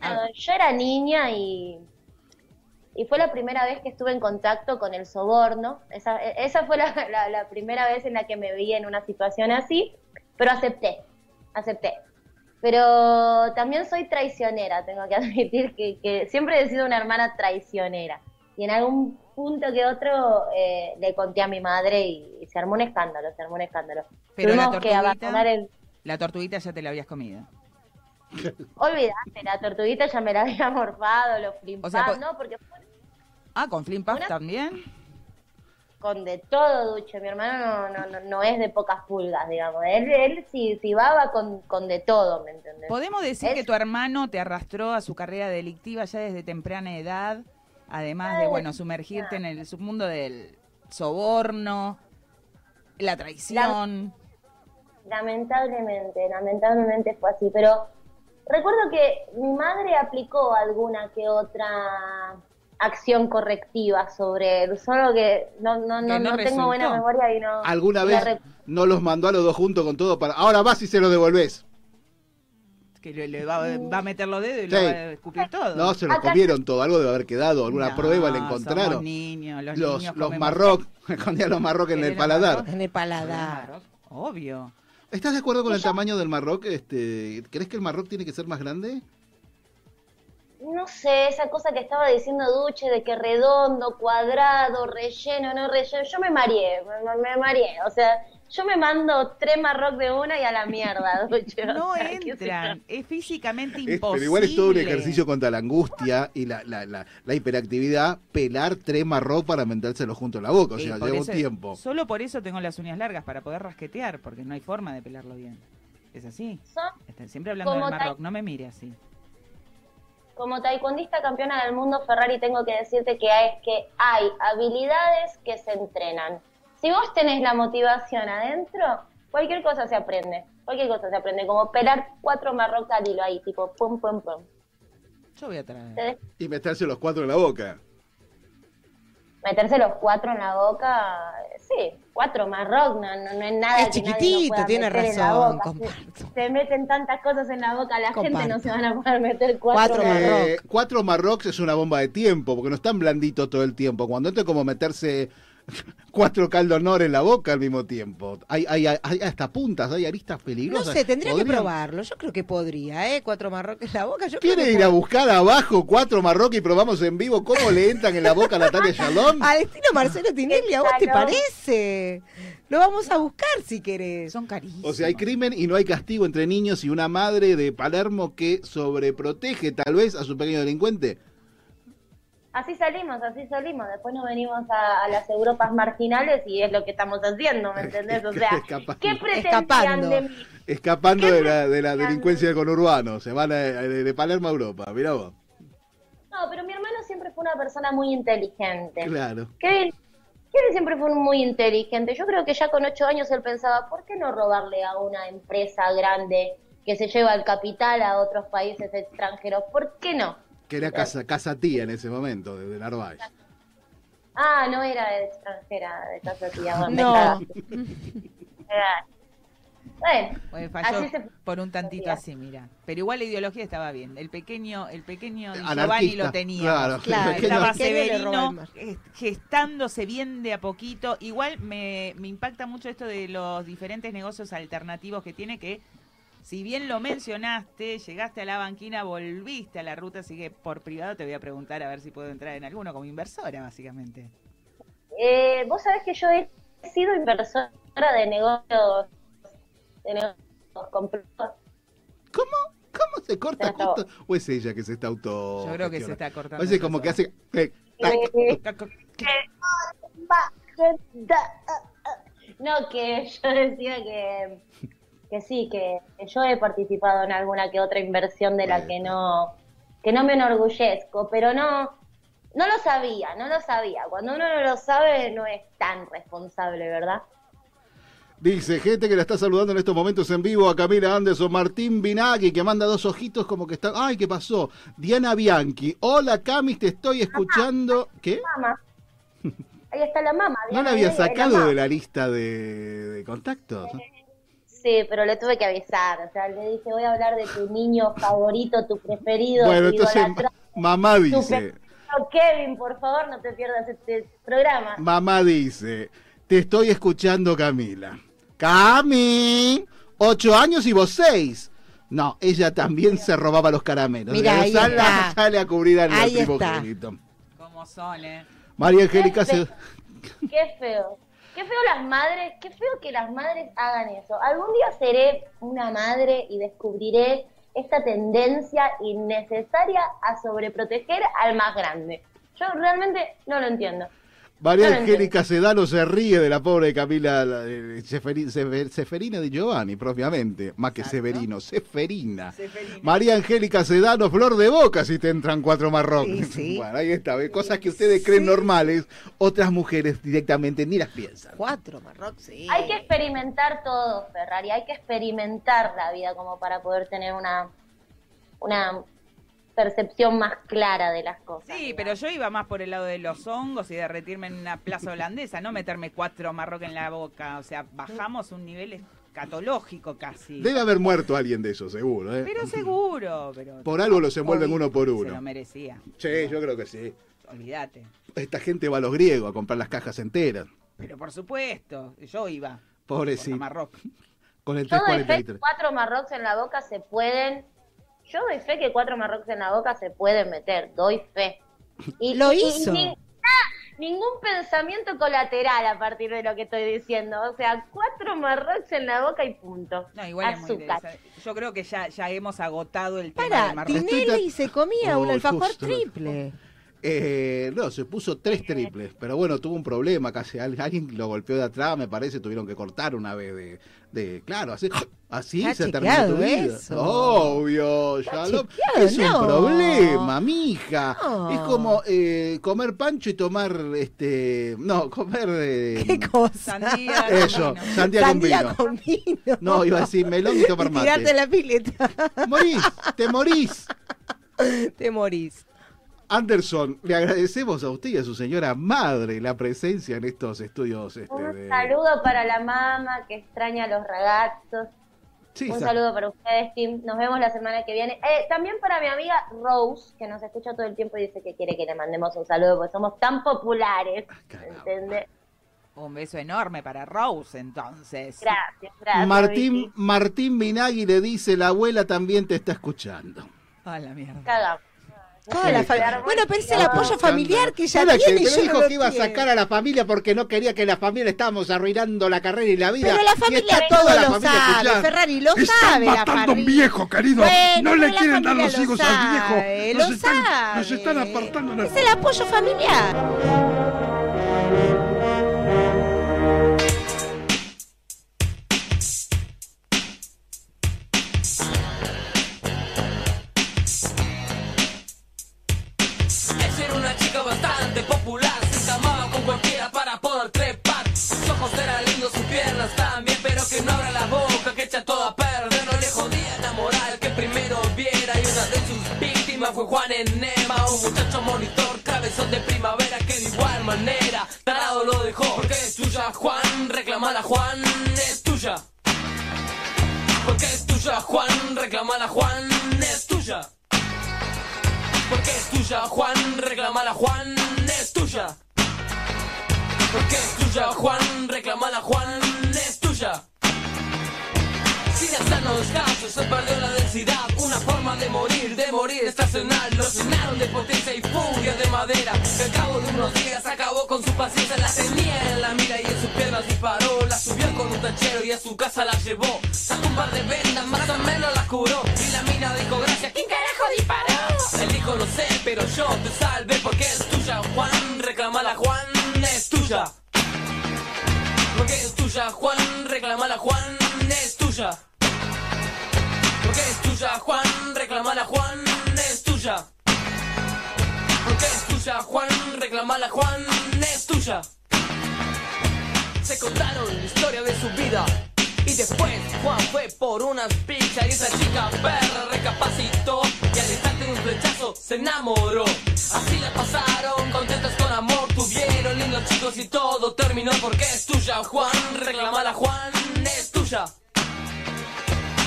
Ajá. Yo era niña y, y fue la primera vez que estuve en contacto con el soborno. Esa, esa fue la, la- la primera vez en la que me vi en una situación así, pero acepté, acepté. Pero también soy traicionera, tengo que admitir que, que siempre he sido una hermana traicionera. Y en algún punto que otro eh, le conté a mi madre y, y se armó un escándalo, se armó un escándalo. Pero la Tuvimos que tortuguita, abandonar el... la tortuguita ya te la habías comido. Olvidaste, la tortuguita ya me la había morfado, los O sea, flimpas, ¿no? Porque Ah, con Flim Puff también. con de todo, Duche. Mi hermano no, no, no, no es de pocas pulgas, digamos. Él, él si, si va, va con, con de todo, ¿me entendés? ¿Podemos decir Es- que tu hermano te arrastró a su carrera delictiva ya desde temprana edad? Además de, bueno, sumergirte en el submundo del soborno, la traición. Lamentablemente, lamentablemente fue así, pero recuerdo que mi madre aplicó alguna que otra acción correctiva sobre él, solo que no, no, no, Que no no tengo buena memoria y no... ¿Alguna y vez no los mandó a los dos juntos con todo para... Ahora vas y se lo devolvés? Que le, le va, va a meter los dedos y Sí. lo va a escupir todo. No, se lo comieron todo, algo debe haber quedado, alguna No, prueba le somos encontraron. niños, los los, niños los marroc, escondía los marroc en el paladar. En el paladar. Obvio. ¿Estás de acuerdo con el tamaño del marroc? Este, ¿Crees que el marroc tiene que ser más grande? No sé, esa cosa que estaba diciendo Duche de que redondo, cuadrado, relleno, no relleno, yo me mareé, me, me mareé, o sea, yo me mando tres marroc de una y a la mierda, Duche. o No sea, sé yo. entran. Es físicamente Es- imposible. pero igual es todo un ejercicio contra la angustia y la, la, la, la hiperactividad, pelar tres marroc para metérselo junto a la boca, o sea, lleva un tiempo. Solo por eso tengo las uñas largas, para poder rasquetear, porque no hay forma de pelarlo bien. ¿Es así? Está siempre hablando del Marroc, no me mire así. Como taekwondista campeona del mundo, Ferrari, tengo que decirte que hay, que hay habilidades que se entrenan. Si vos tenés la motivación adentro, cualquier cosa se aprende. Cualquier cosa se aprende, como pelar cuatro marroc al hilo ahí, tipo pum, pum, pum. Yo voy a traer. Y meterse los cuatro en la boca. Meterse los cuatro en la boca, sí, cuatro marroc, no, no, no es nada Es que nadie no chiquitito, pueda tiene razón. Se, se meten tantas cosas en la boca, la gente no se van a poder meter cuatro, marroc. Eh, cuatro marrocs es una bomba de tiempo, porque no están blanditos todo el tiempo. Cuando esto es como meterse cuatro caldonor en la boca al mismo tiempo. Hay, hay, hay, hasta puntas, hay aristas No peligrosas. sé, tendría que probarlo. Yo creo que podría, ¿eh? Cuatro marroques en la boca. Yo ¿Quiere ir a buscar abajo cuatro marroc y probamos en vivo cómo le entran en la boca a Natalia Shalom? Al estilo Marcelo Tinelli, ¿a vos te parece? Lo vamos a buscar si querés. Son carísimos. O sea, hay crimen y no hay castigo entre niños y una madre de Palermo que sobreprotege tal vez a su pequeño delincuente. Así salimos, así salimos. Después nos venimos a, a las Europas marginales y es lo que estamos haciendo, ¿me entendés? O sea, Escapando. ¿qué pretendían Escapando. de mí? Escapando de la, de la delincuencia conurbano. Se van a- de, de Palermo a Europa. Mirá vos. No, pero mi hermano siempre fue una persona muy inteligente. Claro. Kevin, Kevin siempre fue muy inteligente. Yo creo que ya con ocho años él pensaba, ¿por qué no robarle a una empresa grande que se lleva el capital a otros países extranjeros? ¿Por qué no? Que era casa, casa tía en ese momento, de, de Narváez. Ah, no era extranjera de casa tía. bueno, No. Era- Bueno, Bueno, falló así se por un tantito así, mira. Pero igual la ideología estaba bien. El pequeño, el pequeño Giovanni lo tenía. claro. Claro, El pequeño- Estaba Severino gestándose bien de a poquito. Igual me, me impacta mucho esto de los diferentes negocios alternativos que tiene que, si bien lo mencionaste, llegaste a la banquina, volviste a la ruta, así que por privado te voy a preguntar a ver si puedo entrar en alguno como inversora, básicamente. Eh, vos sabés que yo he sido inversora de negocios, de negocios comprados. ¿Cómo se corta justo? ¿O es ella que se está auto.? Yo creo que se está cortando. Parece como que hace. No, que yo decía que, que sí, que yo he participado en alguna que otra inversión de la que no, que no me enorgullezco, pero no, no lo sabía, no lo sabía. Cuando uno no lo sabe, no es tan responsable, ¿verdad? Dice gente que la está saludando en estos momentos en vivo a Camila Anderson, Martín Binagui, que manda dos ojitos como que está. ¡Ay, qué pasó! Diana Bianchi. Hola, Camis, te estoy escuchando. ¿Qué? Mamá. Ahí está la mamá. ¿No Diana la había la sacado de la lista de, de contactos? Sí, pero le tuve que avisar. O sea, le dije, voy a hablar de tu niño favorito, tu preferido, Bueno, tu entonces mamá dice, Kevin, por favor, no te pierdas este programa. mamá dice, te estoy escuchando Camila. Cami, ocho años y vos seis. No, ella también se robaba los caramelos. Mira, ahí sale, está. sale a cubrir al primogénito. ¿Cómo son, eh? María Angélica se... Qué feo. Qué feo las madres, qué feo que las madres hagan eso. Algún día seré una madre y descubriré esta tendencia innecesaria a sobreproteger al más grande. Yo realmente no lo entiendo. María Angélica Sedano se ríe de la pobre Camila la, Seferi- Sefer- Seferina de Giovanni, propiamente, más que Severino, Seferina. María Angélica Sedano, flor de boca si te entran cuatro marrones. Bueno, ahí está, cosas que ustedes creen normales, otras mujeres directamente ni las piensan. Cuatro Marrox, sí. Hay que experimentar todo, Ferrari. Hay que experimentar la vida como para poder tener una, una percepción más clara de las cosas. Sí, pero yo iba más por el lado de los hongos y derretirme en una plaza holandesa, no meterme cuatro marroques en la boca. O sea, bajamos un nivel escatológico casi. Debe haber muerto alguien de esos, seguro. ¿eh? Pero seguro, pero... Por algo los envuelven uno por Se uno. lo merecía. Sí, yo creo que sí. Olvídate. Esta gente va a los griegos a comprar las cajas enteras. Pero por supuesto, yo iba. Pobrecito. Con el Yo doy fe que 343. cuatro marrocs en la boca se pueden. Yo doy fe que cuatro marrocs en la boca se pueden meter. Doy fe. Y, Lo y- y hizo. ni- ah, ningún pensamiento colateral a partir de lo que estoy diciendo. O sea, cuatro marrocs en la boca y punto. No, igual es muy Azúcar. interesante. Yo creo que ya, ya hemos agotado el tema Para, del. Tinelli se comía un Oh, alfajor justo. triple. Eh, no, se puso tres triples, pero bueno, tuvo un problema, casi al- alguien lo golpeó de atrás, me parece, tuvieron que cortar una vez de, de claro, así, así se terminó tu vida. eso. Obvio, es un problema, mija. No. Es como eh, comer pancho y tomar, este, no, comer... eh, ¿Qué cosa? Sandía, Eso, sandía, Sandía con vino. con vino. No, iba a decir melón y tomar mate. tirarte la pileta. Morís, te morís. Te morís. Anderson, le agradecemos a usted y a su señora madre la presencia en estos estudios. Este, Un de- saludo para la mamá que extraña a los ragazos. Sí, Un sa- saludo para ustedes, Tim. Nos vemos la semana que viene. Eh, también para mi amiga Rose, que nos escucha todo el tiempo y dice que quiere que le mandemos un saludo porque somos tan populares. ¿Entendés? Un beso enorme para Rose, entonces. Gracias, gracias. Martín, Vicky. Martín Minagui le dice, la abuela también te está escuchando. A la mierda. Cagamos. Toda la fa- Bueno, pero es el apoyo familiar que ya tiene que, y pero yo dijo no lo que iba a sacar a la familia porque no quería que la familia estábamos arruinando la carrera y la vida. Pero la Y familia está todo toda la lo familia sabe, escuchando. Ferrari lo Están sabe matando a un familia. viejo, querido. Bueno, no le quieren dar familia los lo hijos sabe, al viejo. lo Nos están, sabe. nos están apartando la... Es el apoyo familiar. Fue Juan Enema, un muchacho monitor, cabezón de primavera, que de igual manera tarado lo dejó. Porque es tuya, Juan, reclamala, Juan, es tuya. Porque es tuya, Juan, reclamala, Juan, es tuya. Porque es tuya, Juan, reclamala, Juan, es tuya. Porque es tuya, Juan, reclamala, Juan, es tuya. Sin hacernos caso, se perdió la densidad, una forma de morir, de morir estacional. Lo llenaron de potencia y furia de madera. Que al cabo de unos días acabó con su paciencia, la tenía en la mira y en sus piernas disparó. La subió con un tachero y a su casa la llevó. Sacó un par de vendas, más o menos la curó. Y la mina dijo, gracias, ¿quién carajo disparó? Él dijo, no sé, pero yo te salvé porque es tuya, Juan. Reclamala, Juan, es tuya. Porque es tuya, Juan, reclamala, Juan, es tuya. Porque es tuya, Juan, reclamala, Juan, es tuya. Porque es tuya, Juan, reclamala, Juan, es tuya. Se contaron la historia de su vida. Y después Juan fue por unas pizzas y esa chica perra recapacitó y al instante de un flechazo se enamoró. Así la pasaron, contentos con amor, tuvieron lindos chicos y todo terminó porque es tuya, Juan, reclamala Juan, es tuya.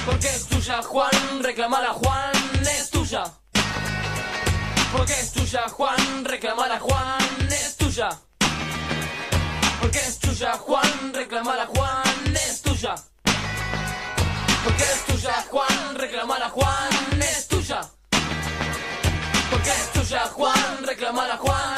Porque es tuya, Juan, reclamala Juan, es tuya. Porque es tuya, Juan, reclamala Juan, es tuya. Porque es tuya, Juan, reclamala Juan, es tuya. Porque es tuya, Juan, reclamala Juan, es tuya. Porque es tuya, Juan, reclamala Juan,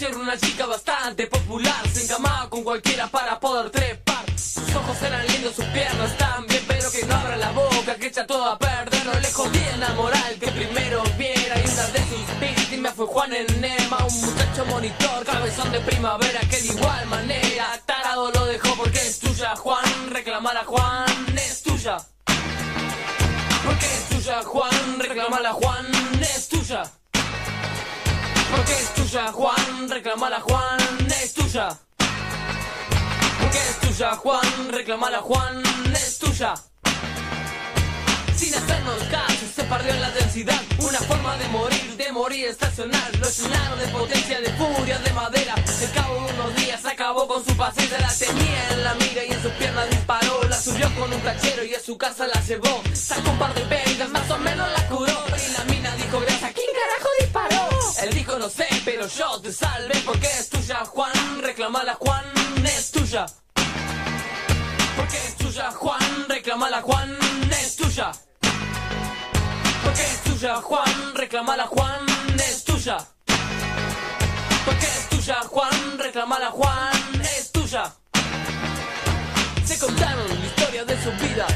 Ayer una chica bastante popular se encamaba con cualquiera para poder trepar. Sus ojos eran lindos, sus piernas también, pero que no abra la boca, que echa todo a perder. No le jodía enamorar el que primero viera. Y una de sus víctimas fue Juan Enema, un muchacho monitor, cabezón de primavera, que de igual manera tarado lo dejó porque es tuya, Juan. Reclamar a Juan es tuya. Porque es tuya, Juan. Reclamala, Juan. Es tuya. Porque es tuya, Juan. Reclamala, Juan. Es tuya. Porque es tuya, Juan. Reclamala, Juan. Es tuya. Sin hacernos caso, se perdió en la densidad. Una forma de morir, de morir estacional. Lo llenaron de potencia, de furia, de madera. Al cabo de unos días acabó con su paciencia. La tenía en la mira y en sus piernas disparó. La subió con un tachero y a su casa la llevó. Sacó un par de pegas, más o menos la curó. Y la mina dijo, gracias, ¿quién carajo disparó? Él dijo, no sé, pero yo te salvé porque es tuya, Juan. Reclamala, Juan, es tuya. Porque es tuya, Juan. Reclamala, Juan, es tuya. Porque es tuya, Juan, reclamala, Juan, es tuya. Porque es tuya, Juan, reclamala, Juan, es tuya. Se contaron la historia de su vida.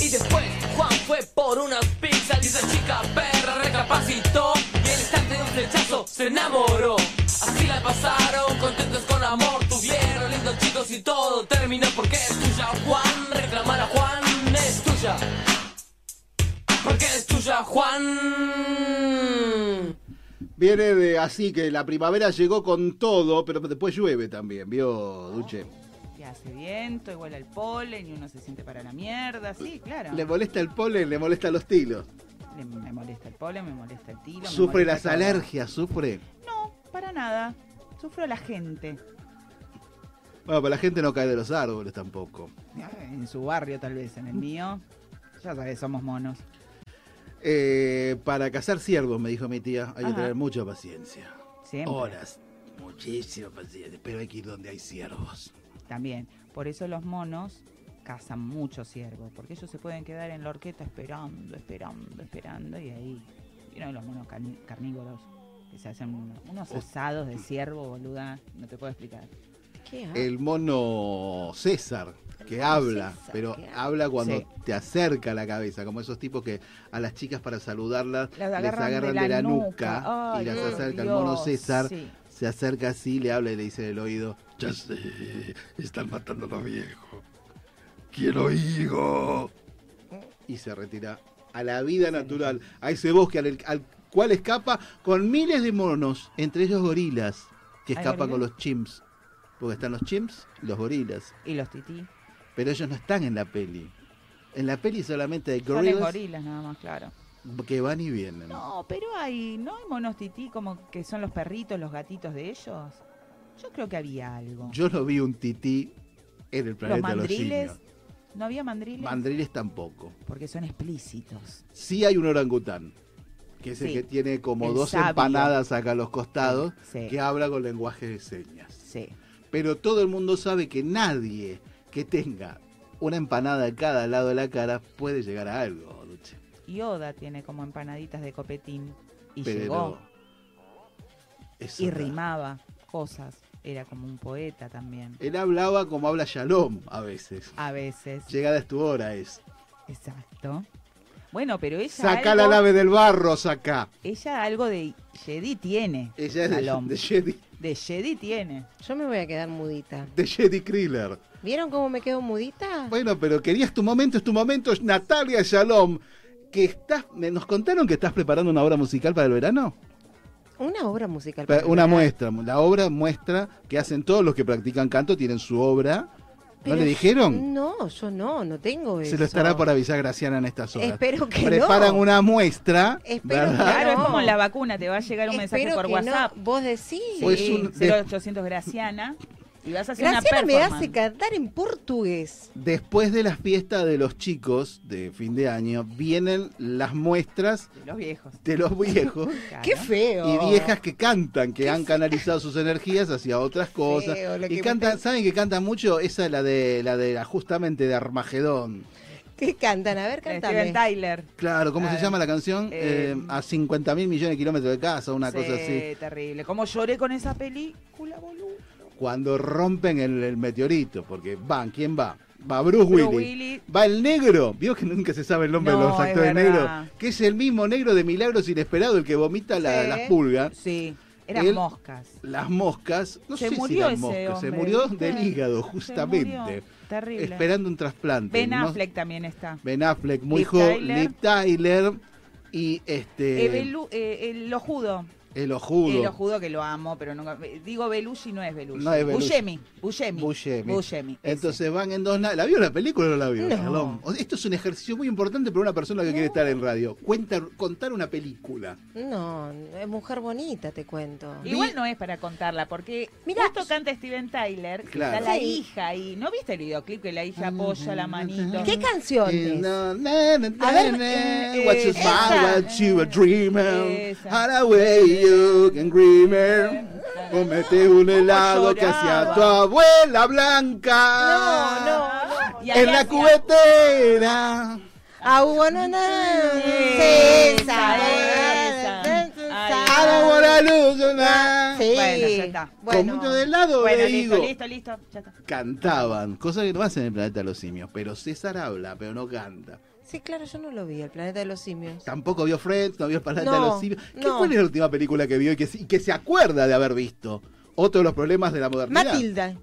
Y después Juan fue por unas pizzas y esa chica perra recapacitó. Se enamoró. Así la pasaron, contentos con amor, tuvieron lindos chicos y todo terminó porque es tuya, Juan, reclamar a Juan, es tuya. Porque es tuya, Juan. Viene de así que la primavera llegó con todo, pero después llueve también, ¿vio, Duche? Y hace viento, igual al polen y uno se siente para la mierda, sí, claro. Le molesta el polen, le molesta los tilos. Me molesta el polen, me molesta el tilo. me Sufre las todo. alergias, sufre. No, para nada. Sufro la gente. Bueno, pero la gente no cae de los árboles tampoco. En su barrio tal vez, en el mío. Ya sabes, somos monos. Eh, para cazar ciervos, me dijo mi tía, hay que tener mucha paciencia. Siempre. Horas, muchísima paciencia, pero hay que ir donde hay ciervos. También. Por eso los monos cazan mucho ciervo, porque ellos se pueden quedar en la horqueta esperando, esperando, esperando, y ahí vieron los monos carnívoros que se hacen un- unos Oh. asados de ciervo, boluda, no te puedo explicar. El mono César, que mono habla, César, pero que habla cuando Sí. te acerca la cabeza, como esos tipos que a las chicas para saludarlas Las les agarran de la de la nuca, y las Dios, acerca. El mono César sí. se acerca así, le habla y le dice en el oído, Ya sé, están matando a los viejos. Quiero higo. y se retira a la vida natural, a ese bosque al, al cual escapa con miles de monos, entre ellos gorilas, que ¿Hay escapan con los chimps. Porque están los chimps y los gorilas. Y los tití. Pero ellos no están en la peli. En la peli solamente hay Son gorilas gorilas nada más, claro. que van y vienen. No, pero hay, ¿no hay monos tití como que son los perritos, los gatitos de ellos? Yo creo que había algo. Yo no vi un tití en el los planeta de los simios. ¿No había mandriles? Mandriles tampoco. Porque son explícitos. Sí hay un orangután, que es el que tiene como El dos sabio. empanadas acá a los costados, Sí. que habla con lenguaje de señas. Sí. Pero todo el mundo sabe que nadie que tenga una empanada a cada lado de la cara puede llegar a algo, Luche. Yoda tiene como empanaditas de copetín. Y Pero llegó. Y otra. rimaba cosas. Era como un poeta también. Él hablaba como habla Shalom a veces. A veces. Llegada es tu hora es. Exacto. Bueno, pero ella. Saca algo, la nave del barro, saca. Ella algo de Jedi tiene. Ella es de, Shalom. de Jedi, De Jedi tiene. Yo me voy a quedar mudita. de Jedi Kriller. ¿Vieron cómo me quedo mudita? Bueno, pero querías tu momento, es tu momento, Natalia Shalom. Que estás, me- nos contaron que estás preparando una obra musical para el verano. Una obra musical. Una muestra, la obra muestra que hacen todos los que practican canto, tienen su obra. ¿No Pero le dijeron? No, yo no, no tengo eso. Se lo estará por avisar Graciana en estas horas. Espero que Preparan no. una muestra, Espero ¿verdad? Claro, es No. como la vacuna, te va a llegar un mensaje por que WhatsApp. no. Vos decís. Sí, Pues un- de- 0800 Graciana. Y vas a hacer Graciela una me hace cantar en portugués. Después de la fiesta de los chicos de fin de año, vienen las muestras De los viejos. de los viejos Claro. Qué feo. y viejas que cantan, que han canalizado sus energías hacia otras cosas. feo lo y que cantan, me- ¿saben que cantan mucho? Esa es la de la de justamente de Armagedón. ¿Qué cantan? A ver, cántame. Steven Tyler. Claro, ¿cómo se llama la canción? eh, Eh, a 50 mil millones de kilómetros de casa, una cosa así. Sí, terrible. ¿Cómo lloré con esa película, boludo? Cuando rompen el, el meteorito, porque van, ¿quién va? Va Bruce, Bruce Willis. Willis. Va el negro. Vio que nunca se sabe el nombre de No, los es actores negros. Que es el mismo negro de Milagros Inesperado, el que vomita la- las pulgas. Sí, eran Él- moscas. Las moscas. No Se sé murió si eran ese moscas. Se murió ¿viste? del hígado, justamente. Terrible. Esperando un trasplante. Ben ¿no? Affleck también está. Ben Affleck, muy joven. Tyler. Liv Tyler. Y este. Eh, Belu- eh, el ojudo. El ojudo. El ojudo que lo amo, pero nunca. Digo Belushi, no es Belushi. No es Belushi. Buscemi. Buscemi. Buscemi. Buscemi, ese. Entonces van en dos naves. ¿La vio la película o no la vio? No. Esto es un ejercicio muy importante para una persona que quiere estar en radio. Cuenta, contar una película. No, es mujer bonita, te cuento. Igual no es para contarla, porque Mirá, justo canta Steven Tyler, que Claro. está la Sí. hija ahí. ¿No viste el videoclip que la hija apoya la manito? ¿Qué canción Eh, es? na, A ver, eh, what you esa. smile, what you a dreamer. Can dreamer. Comete un helado que hacía tu abuela blanca. No, no, no. En la cubetera. Ah, bueno, no. Esa, Esa, esa. I don't wanna lose you now. Sí. Bueno, ya está. Con mucho de helado Bueno, listo, higo. listo, listo. Ya está. Cantaban, cosa que no hacen en el planeta de los simios. Pero César habla, pero no canta. Sí, claro, yo no lo vi, El Planeta de los Simios. Tampoco vio Friends, no vio el planeta de los simios. ¿Qué no. fue la última película que vio y que, se- y que se acuerda de haber visto? Otro de los problemas de la modernidad. Matilda.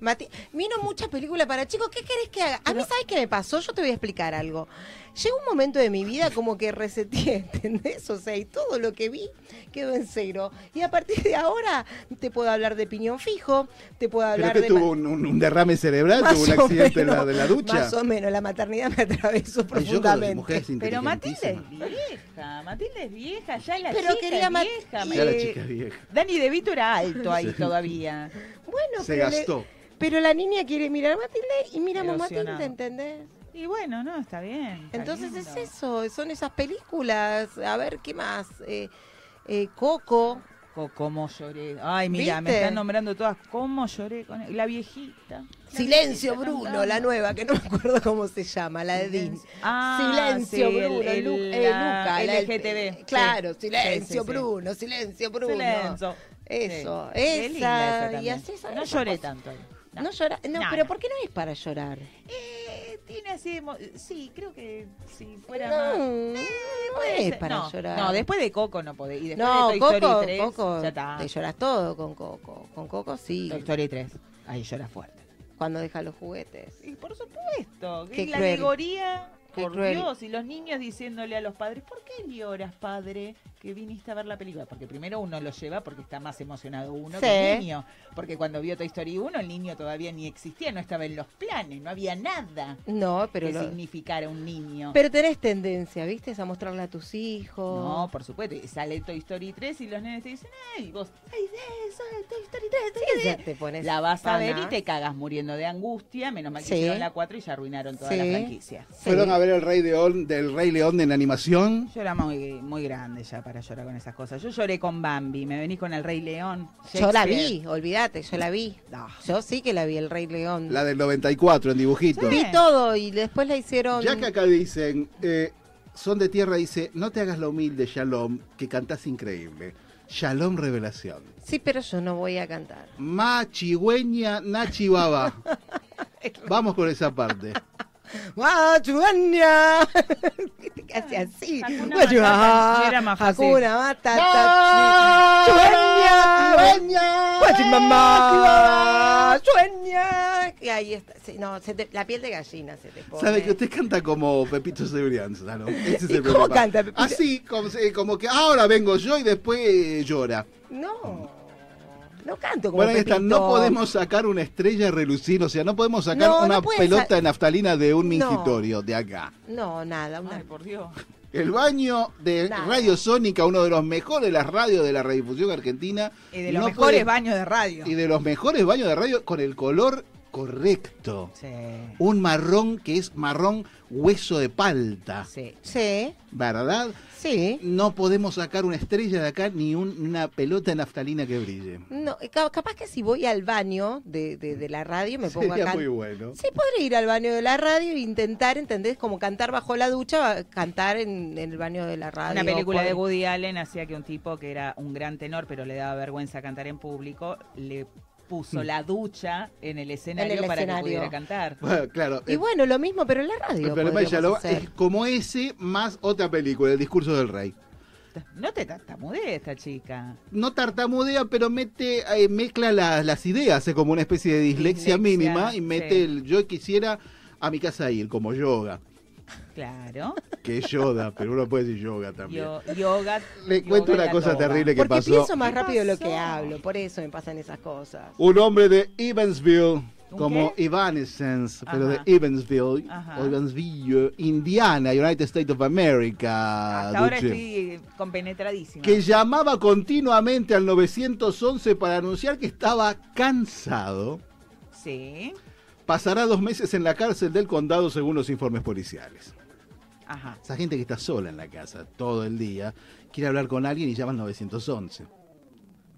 Mati Vino muchas películas para chicos. ¿Qué querés que haga? A mí, ¿sabes qué me pasó? Yo te voy a explicar algo. Llegó un momento de mi vida como que reseteé, ¿entendés? O sea, y todo lo que vi quedó en cero. Y a partir de ahora te puedo hablar de piñón fijo, te puedo ¿Pero hablar que de... tuvo un, un- un derrame cerebral? ¿Tuvo un accidente en la, menos, de la ducha? Más o menos, la maternidad me atravesó profundamente. Pero Matilda es vieja, Matilda es vieja, ya la Pero chica quería es vieja. Ya la chica es vieja. Dani De Vito era alto ahí Sí. todavía. Bueno, Se pero le- gastó. Pero la niña quiere mirar a Matilde y miramos. Matilde, ¿entendés? Y bueno, no, está bien. está Entonces lindo. es eso, son esas películas. A ver, ¿qué más? Eh, eh, Coco. Co- ¿Cómo lloré? Ay, mira, me están nombrando todas. ¿Cómo lloré con la viejita? La Silencio, viejita Bruno, cantando. la nueva, que no me acuerdo cómo se llama, la de Dean. Ah, silencio, sí, el- Bruno, el- Lu- eh, la- LGTB. Claro, silencio, Sí, sí, sí. Bruno, silencio, Bruno. Silencio. Eso, esa. y así No lloré tanto. ahí. No, llora, no, No, pero no. ¿por qué no es para llorar? Eh, tiene así. emo- Sí, creo que si fuera No, más. no puede es ser. para no, llorar. No, después de Coco no podés. Y después No, de Toy Coco, Story 3, Coco, ya está. te lloras todo con Coco. Con Coco sí. Toy Story 3. Ahí llora fuerte. Cuando deja los juguetes. Y por supuesto, Qué la cruel. alegoría, Qué por cruel. Dios, y los niños diciéndole a los padres, ¿por qué lloras, padre, que viniste a ver la película? Porque primero uno lo lleva porque está más emocionado uno Sí. que el niño. Porque cuando vio Toy Story 1, el niño todavía ni existía, no estaba en los planes, no había nada No, pero que lo- significara un niño. Pero tenés tendencia, ¿viste? A mostrarle a tus hijos. No, por supuesto. y Sale Toy Story 3 y los nenes te dicen, ¡ay! Vos, ¡ay, eso es Toy Story 3! Toy Sí, Story ya 3". te pones La vas a ver y te cagas muriendo de angustia. Menos mal que Sí. hicieron la 4 y ya arruinaron toda la Sí. franquicia. ¿Fueron a ver el Rey León del Rey León en animación? Yo era muy, muy grande ya para llorar con esas cosas. Yo lloré con Bambi, me venís con el Rey León. Yo la vi, olvídate, yo la vi. Yo sí que la vi, el Rey León. La del 94 en dibujito. Vi todo y después la hicieron. Ya que acá dicen, eh, son de tierra, dice, no te hagas la humilde, Shalom, que cantás increíble. Shalom Revelación. Sí, pero yo no voy a cantar. Ma, chigüeña, nachi, baba. Vamos con esa parte. ¡Guachuaña! Casi así. Hakuna Guachua- Matata, era más fácil. Hakuna Matata. ¡Chueña! ¡Chueña! ¡Guachimamá! ¡Chueña! Y ahí está. Sí, no, se te- la piel de gallina se te pone. Sabe que usted canta como Pepito Cebrianza, ¿no? Ese es ¿Y el cómo problema. canta Pepito? Así, como, se- como que ahora vengo yo y después eh, llora. No. No canto como Bueno, ahí está, Pepito. no podemos sacar una estrella relucir, o sea, no podemos sacar No, no una puedes pelota sa- de naftalina de un No. mingitorio de acá. No, nada. Una... Ay, por Dios. El baño de Nada. Radio Sónica, uno de los mejores de las radios de la radiodifusión argentina. Y de los no mejores puede- baños de radio. Y de los mejores baños de radio con el color correcto. Sí. Un marrón que es marrón hueso de palta. Sí. Sí. ¿Verdad? Sí. No podemos sacar una estrella de acá ni un- una pelota de naftalina que brille. No, ca- capaz que si voy al baño de, de- de la radio me pongo Sería muy bueno. Sí, podría ir al baño de la radio e intentar, ¿entendés? Como cantar bajo la ducha, cantar en, en el baño de la radio. Una película de Woody Allen hacía que un tipo que era un gran tenor, pero le daba vergüenza cantar en público, le puso Mm. la ducha en el escenario el para que pudiera cantar. Bueno, claro. Y bueno, lo mismo, pero en la radio. El problema hacer. es como ese más otra película, El discurso del rey. No te tartamudee esta chica. No tartamudea, pero mete, eh, mezcla las, las ideas, hace como una especie de dislexia, Dislexia, mínima y mete sí. el yo quisiera a mi casa ir, como yoga, Claro. que es yoda, pero uno puede decir yoga también. Yo- yoga. Le cuento yoga una cosa terrible que Porque pasó. pienso más rápido lo que hablo, por eso me pasan esas cosas. Un hombre de Evansville, ¿Un como qué? Evanescence, pero de Evansville, Ajá. Evansville, Indiana, United States of America. Hasta ahora estoy compenetradísima. que llamaba continuamente al 911 para anunciar que estaba cansado. Sí. Pasará dos meses en la cárcel del condado según los informes policiales. Ajá. Esa gente que está sola en la casa todo el día, quiere hablar con alguien y llama al 911.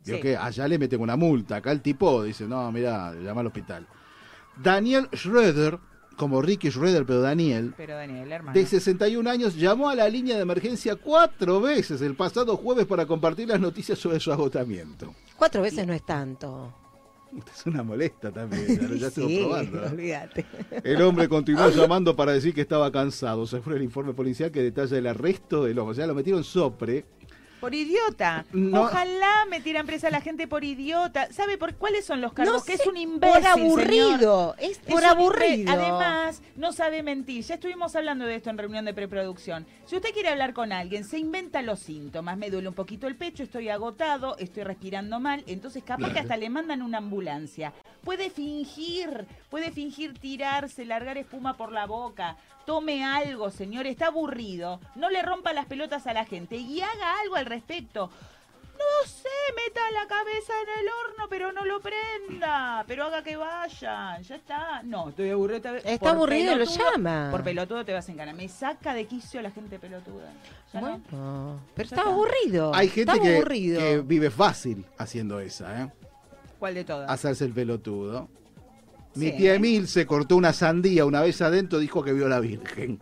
Digo Sí. que allá le meten una multa, acá el tipo dice, no, mira, llama al hospital. Daniel Schroeder, como Ricky Schroeder, pero Daniel, Pero Daniel, hermano. de 61 años, llamó a la línea de emergencia cuatro veces el pasado jueves para compartir las noticias sobre su agotamiento. Cuatro veces no es tanto. Usted es una molesta también, ya ya estuvo Sí, probando. ¿eh? olvídate. El hombre continuó llamando para decir que estaba cansado. Se fue el informe policial que detalla el arresto del hombre. O sea, lo metieron sopre. Por idiota. No. Ojalá metieran presa a la gente por idiota. ¿Sabe por cuáles son los cargos? No que es un imbécil. por aburrido, señor. es por imbe- aburrido. Además, no sabe mentir. Ya estuvimos hablando de esto en reunión de preproducción. Si usted quiere hablar con alguien, se inventa los síntomas. Me duele un poquito el pecho, estoy agotado, estoy respirando mal. Entonces, capaz que hasta le mandan una ambulancia. Puede fingir, puede fingir tirarse, largar espuma por la boca. Tome algo, señor, está aburrido. No le rompa las pelotas a la gente y haga algo al respecto. No sé, meta la cabeza en el horno, pero no lo prenda. Pero haga que vayan. Ya está. No, estoy aburrido. Está Por aburrido lo llama. Por pelotudo te vas en gana. Me saca de quicio la gente pelotuda. Ya no. Bueno, pero Ya está aburrido. Hay gente está que, aburrido. que vive fácil haciendo esa, ¿eh? ¿Cuál de todas? Hacerse el pelotudo. Mi Sí. tía Emil se cortó una sandía una vez adentro, dijo que vio a la Virgen.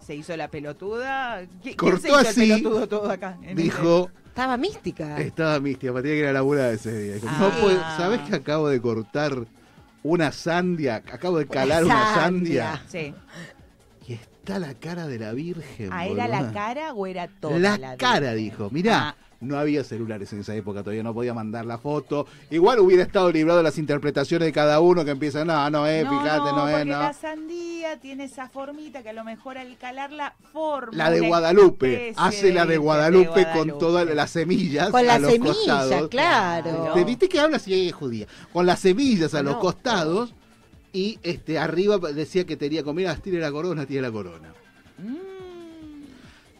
Se hizo la pelotuda. ¿Qui- ¿Quién Cortó se hizo así, el pelotudo todo acá? en Dijo, Estaba mística. estaba mística, tenía que ir a laburar ese día. Dijo, no Ah. puedo- ¿Sabés que acabo de cortar una sandia? Acabo de calar una sandia. Sí. Y está la cara de la Virgen. Ah, ¿era la cara o era toda La, la, cara, Virgen? dijo. Mirá, Ah. No había celulares en esa época, todavía no podía mandar la foto. Igual hubiera estado librado de las interpretaciones de cada uno que empiezan, no, no es, no, fíjate, no, es, porque no. la sandía tiene esa formita que a lo mejor al calarla forma La de Guadalupe, hace la de Guadalupe, con Guadalupe. todas las semillas Con las semillas, claro. ¿Te viste que habla si es judía? Con las semillas a los No. costados y este arriba decía que tenía comida, tire la corona, tire la corona.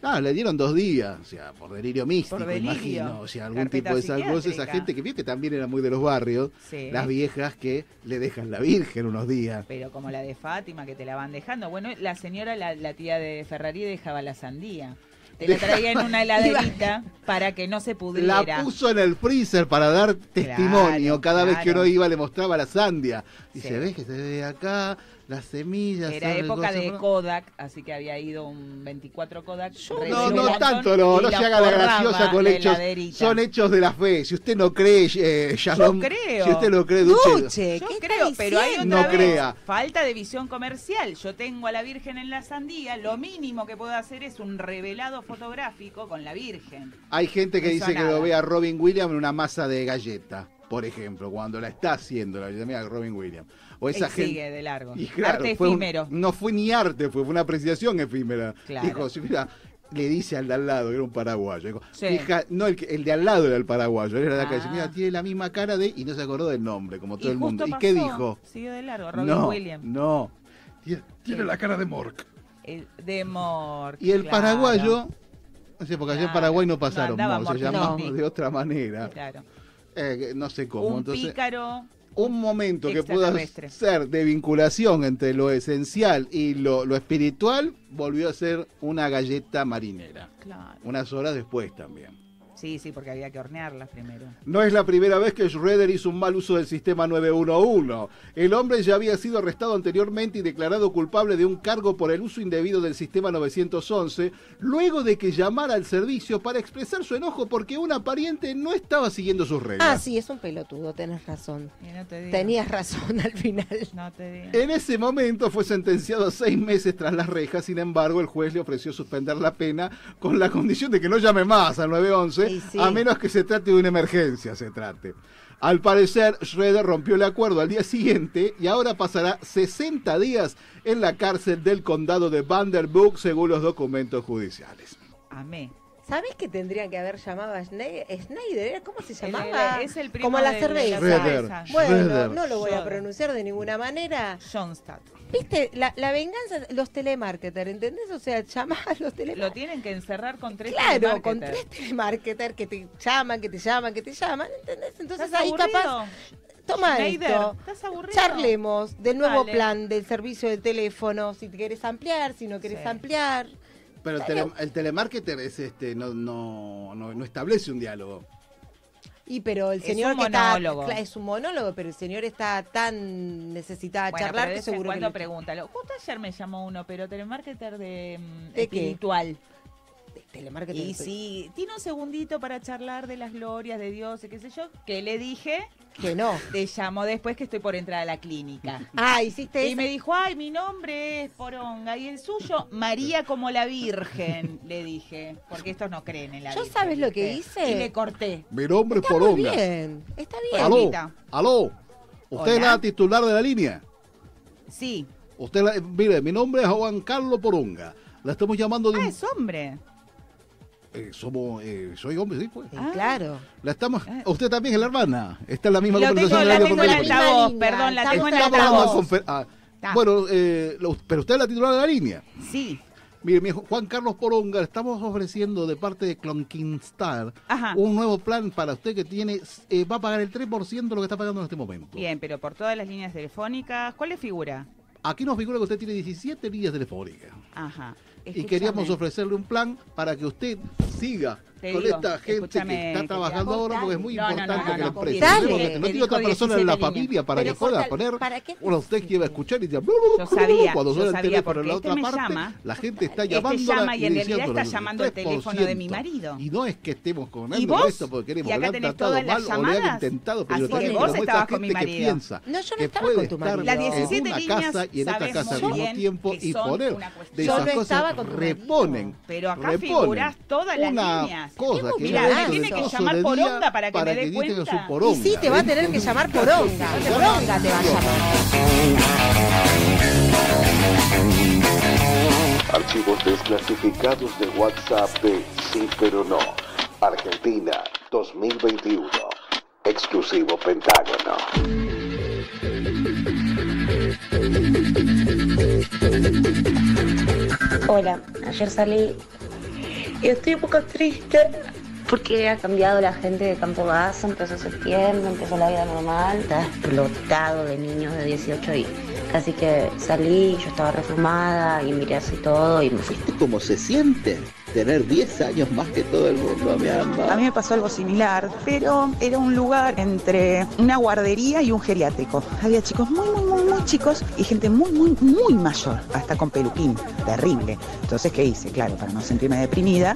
Ah, le dieron dos días, o sea, por delirio místico, Por delirio. imagino. O sea, algún Carpeta tipo de esas cosas. Esa gente que vio que también era muy de los barrios, Sí. las viejas que le dejan la Virgen unos días. Pero como la de Fátima, que te la van dejando. Bueno, la señora, la, la tía de Ferrari, dejaba la sandía. Te la traía en una heladerita para que no se pudriera. La puso en el freezer para dar testimonio. Cada vez que uno iba le mostraba la sandia. Dice, Sí. ves que se ve acá, las semillas. Era época de Kodak, así que había ido un 24 Kodak. No, no tanto, no, no se haga la graciosa con hechos. Son hechos de la fe. Si usted no cree, eh, Shalom, creo. si usted no cree, Duche, Duche, Yo ¿qué creo, pero hay otra No vez crea. falta de visión comercial. Yo tengo a la Virgen en la sandía, lo mínimo que puedo hacer es un revelado fotográfico con la Virgen. Hay gente que No dice que lo nada. ve a Robin Williams en una masa de galleta, por ejemplo, cuando la está haciendo la mira Robin Williams. O esa Y gente sigue de largo. Y claro, Arte fue un- efímero. no fue ni arte, fue, fue una apreciación efímera. Claro. Dijo, si mira, le dice al de al lado, que era un paraguayo. Dijo, Sí. "Fija- no, el, el de al lado era el paraguayo, era de acá. Dice, Ah. mira, tiene la misma cara de. Y no se acordó del nombre, como todo y el mundo. ¿Y qué dijo? Siguió de largo, Robin no, Williams. no. Tiene, tiene la cara de Mork. El de Mork. Y el claro. paraguayo, no sé, porque allá en. Paraguay no pasaron, andaba mo, se Mork, llamaba no. de otra manera. Claro. Eh, no sé cómo. Un entonces, pícaro un momento que pueda Extraterrestre. ser de vinculación entre lo esencial y lo, lo espiritual, volvió a ser una galleta marinera. Claro. Unas horas después también. Sí, sí, porque había que hornearlas primero. No es la primera vez que Schroeder hizo un mal uso del sistema 911. El hombre ya había sido arrestado anteriormente y declarado culpable de un cargo por el uso indebido del sistema 911, luego de que llamara al servicio para expresar su enojo porque una pariente no estaba siguiendo sus reglas. Ah, sí, es un pelotudo, tenés razón. Y no te digo. Tenías razón al final. No te digo. En ese momento fue sentenciado a seis meses tras las rejas, sin embargo el juez le ofreció suspender la pena con la condición de que no llame más al 911, Sí. a menos que se trate de una emergencia, se trate. Al parecer, Schroeder rompió el acuerdo al día siguiente y ahora pasará 60 días en la cárcel del condado de Vanderburg, según los documentos judiciales. Amé. ¿Sabés que tendrían que haber llamado a Schneider? Schneider, ¿cómo se El- llamaba? es el primo Como la de cerveza. la cerveza. Bueno, no lo voy a pronunciar de ninguna manera. Johnstadt. ¿Viste? La, la venganza, los telemarketers, ¿entendés? O sea, llamás a los Lo telemarketers. tienen que encerrar con tres Claro, con telemarketers. tres telemarketers que te llaman, que te llaman, que te llaman, ¿entendés? Entonces ¿Estás ahí aburrido? capaz, toma Schneider, esto, ¿estás aburrido? charlemos del nuevo Dale. plan del servicio de teléfono, si te querés ampliar, si no querés Sí. ampliar. Pero el, tele- el telemarketer es este, no, no, no, no establece un diálogo. Y pero el Es señor un que está monólogo. es un monólogo, pero el señor está tan necesitado de Bueno, charlar pero que seguro que cuando le- pregúntalo. Justo ayer me llamó uno, pero telemarketer de, mm, ¿De qué? Telemarketer Y sí, tiene un segundito para charlar de las glorias de Dios, y qué sé yo, que le dije que no. Te llamo después que estoy por entrar a la clínica. Ah, hiciste Y eso. me dijo, ay, mi nombre es Poronga y el suyo, María como la Virgen, le dije, porque estos no creen en la ¿Yo Virgen. sabes lo que hice? Y le corté. Mi nombre es Está muy Poronga. bien, está bien. Aló, aló. ¿Usted es la titular de la línea? Sí. Usted, la- mire, mi nombre es Juan Carlos Poronga. La estamos llamando de Ah, un- es hombre. Eh, somos, eh, soy hombre, sí, pues. Ah, Claro. La estamos, usted también es la hermana. Está en la misma Lo conversación tengo, de la tengo en altavoz, perdón, la estamos tengo en altavoz. ah. Bueno, eh, lo- pero usted es la titular de la línea. Sí. Mire, mi hijo Juan Carlos Poronga, estamos ofreciendo de parte de Clonkinstar Ajá. un nuevo plan para usted que tiene, eh, va a pagar el 3% de lo que está pagando en este momento. Bien, pero por todas las líneas telefónicas, ¿cuál le figura? Aquí nos figura que usted tiene 17 líneas telefónicas. Ajá. Y queríamos ofrecerle un plan para que usted siga Te con digo, esta gente que está trabajando ahora porque es muy No, importante no, no, que la no, empresa porque no tiene otra persona en la 17 familia para Pero que pueda poner bueno usted quiere escuchar y dice Yo sabía, cuando yo suena el teléfono en la otra parte llama, la gente está este llamándola llama y en realidad está llamando el 3%. teléfono de mi marido. y no es que estemos con esto porque queremos tenés tratado mal o le han intentado pero vos esta estabas con mi gente que marido. piensa No, yo no que estaba puede con tu estar marido. Las en 17 una líneas casa y en otra sabes casa al mismo tiempo y poner de esas cosas reponen Pero acá reponen figurás todas las una líneas. cosa que Mirá, me tiene que llamar Poronga para que me dé cuenta. Y sí, te va a tener que llamar poronga. Poronga te va a llamar. Archivos desclasificados de WhatsApp de Sí pero no. Argentina 2021. Exclusivo Pentágono. Hola, ayer salí y estoy un poco triste porque ha cambiado la gente de Campo Basso, empezó septiembre, empezó la vida normal, está explotado de niños de 18 y casi que salí, yo estaba reformada y miré así todo y me fui. ¿Viste cómo se siente tener 10 años más que todo el mundo, mi A alma? mí me pasó algo similar, pero era un lugar entre una guardería y un geriátrico. Había chicos muy, muy, muy, muy chicos y gente muy, muy, muy mayor, hasta con peluquín, terrible. Entonces, ¿qué hice? Claro, para no sentirme deprimida,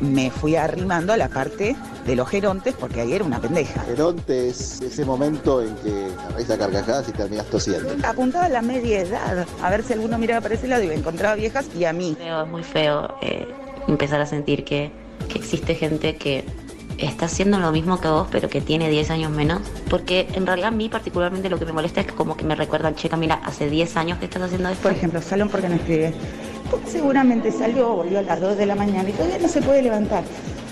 me fui arrimando a la parte de los gerontes porque ahí era una pendeja. Geronte es ese momento en que te a carcajadas y terminas tosiendo. Apuntaba a la media edad, a ver si alguno miraba para ese lado y encontraba viejas y a mí. Feo, es muy feo eh, empezar a sentir que, que existe gente que está haciendo lo mismo que vos, pero que tiene 10 años menos. Porque en realidad a mí particularmente lo que me molesta es que como que me recuerdan, chica, mira, hace 10 años que estás haciendo esto. Por ejemplo, Salón, ¿por qué no escribe? Porque seguramente salió, volvió a las 2 de la mañana y todavía no se puede levantar.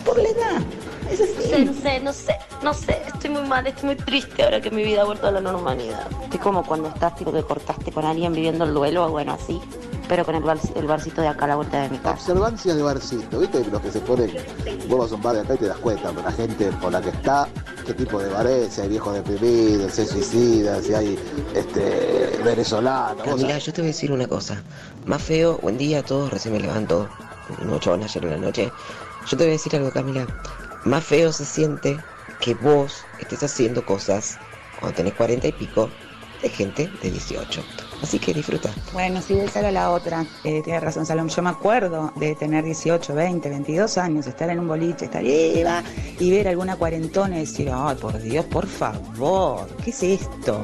Por la edad. Es No sé, así. no sé, no sé, no sé, estoy muy mal, estoy muy triste ahora que mi vida ha vuelto a la normalidad. Estoy como cuando estás tipo que cortaste con alguien viviendo el duelo, bueno, así. pero con el, bar- el barcito de acá a la vuelta de mi casa. Observancias de barcito, ¿viste? Los que se ponen, vos vas a un bar de acá y te das cuenta, la gente por la que está, qué tipo de bar es, si hay viejos deprimidos, si hay suicidas, si hay este, venezolanos. sabés. yo te voy a decir una cosa. Más feo, buen día a todos, recién me levanto. No ayer en la noche. Yo te voy a decir algo, Camila. Más feo se siente que vos estés haciendo cosas cuando tenés 40 y pico de gente de 18. Así que disfruta. Bueno, sí, esa era la otra. Eh, tienes razón, Salom. Yo me acuerdo de tener 18, 20, 22 años, estar en un boliche, estar iba y ver alguna cuarentona y decir, ay, por Dios, por favor, ¿qué es esto?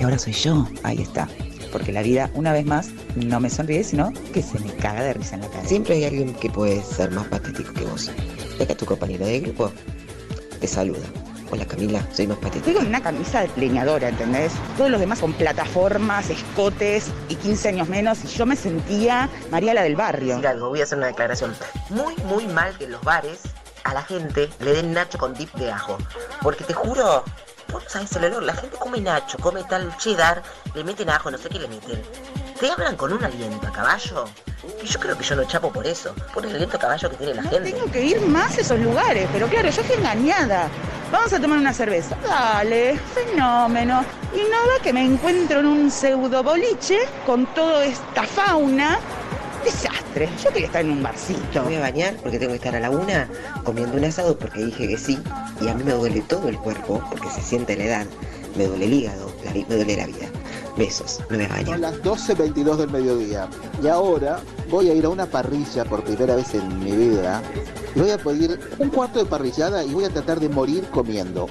Y ahora soy yo, ahí está. Porque la vida, una vez más, no me sonríe, sino que se me caga de risa en la cara. Siempre hay alguien que puede ser más patético que vos. Y acá tu compañera de grupo te saluda. Hola Camila, soy más patética. Con una camisa de leñadora, ¿entendés? Todos los demás con plataformas, escotes y 15 años menos. Y yo me sentía María la del barrio. decir algo, voy a hacer una declaración. Muy, muy mal que en los bares a la gente le den nacho con dip de ajo. Porque te juro, no sabes el olor, la gente come nacho, come tal cheddar, le meten ajo, no sé qué le meten. Te hablan con un aliento a caballo. Y yo creo que yo no chapo por eso, por el aliento a caballo que tiene la gente. Tengo que ir más a esos lugares, pero claro, yo estoy engañada. Vamos a tomar una cerveza. Dale, fenómeno. Y nada que me encuentro en un pseudo boliche con toda esta fauna. Desastre. Yo quería estar en un barcito. Me voy a bañar porque tengo que estar a la una comiendo un asado porque dije que sí. Y a mí me duele todo el cuerpo porque se siente la edad. Me duele el hígado, la me duele la vida. Besos, me voy a bañar. Son las 12.22 del mediodía. Y ahora voy a ir a una parrilla por primera vez en mi vida. Y voy a pedir un cuarto de parrillada y voy a tratar de morir comiendo.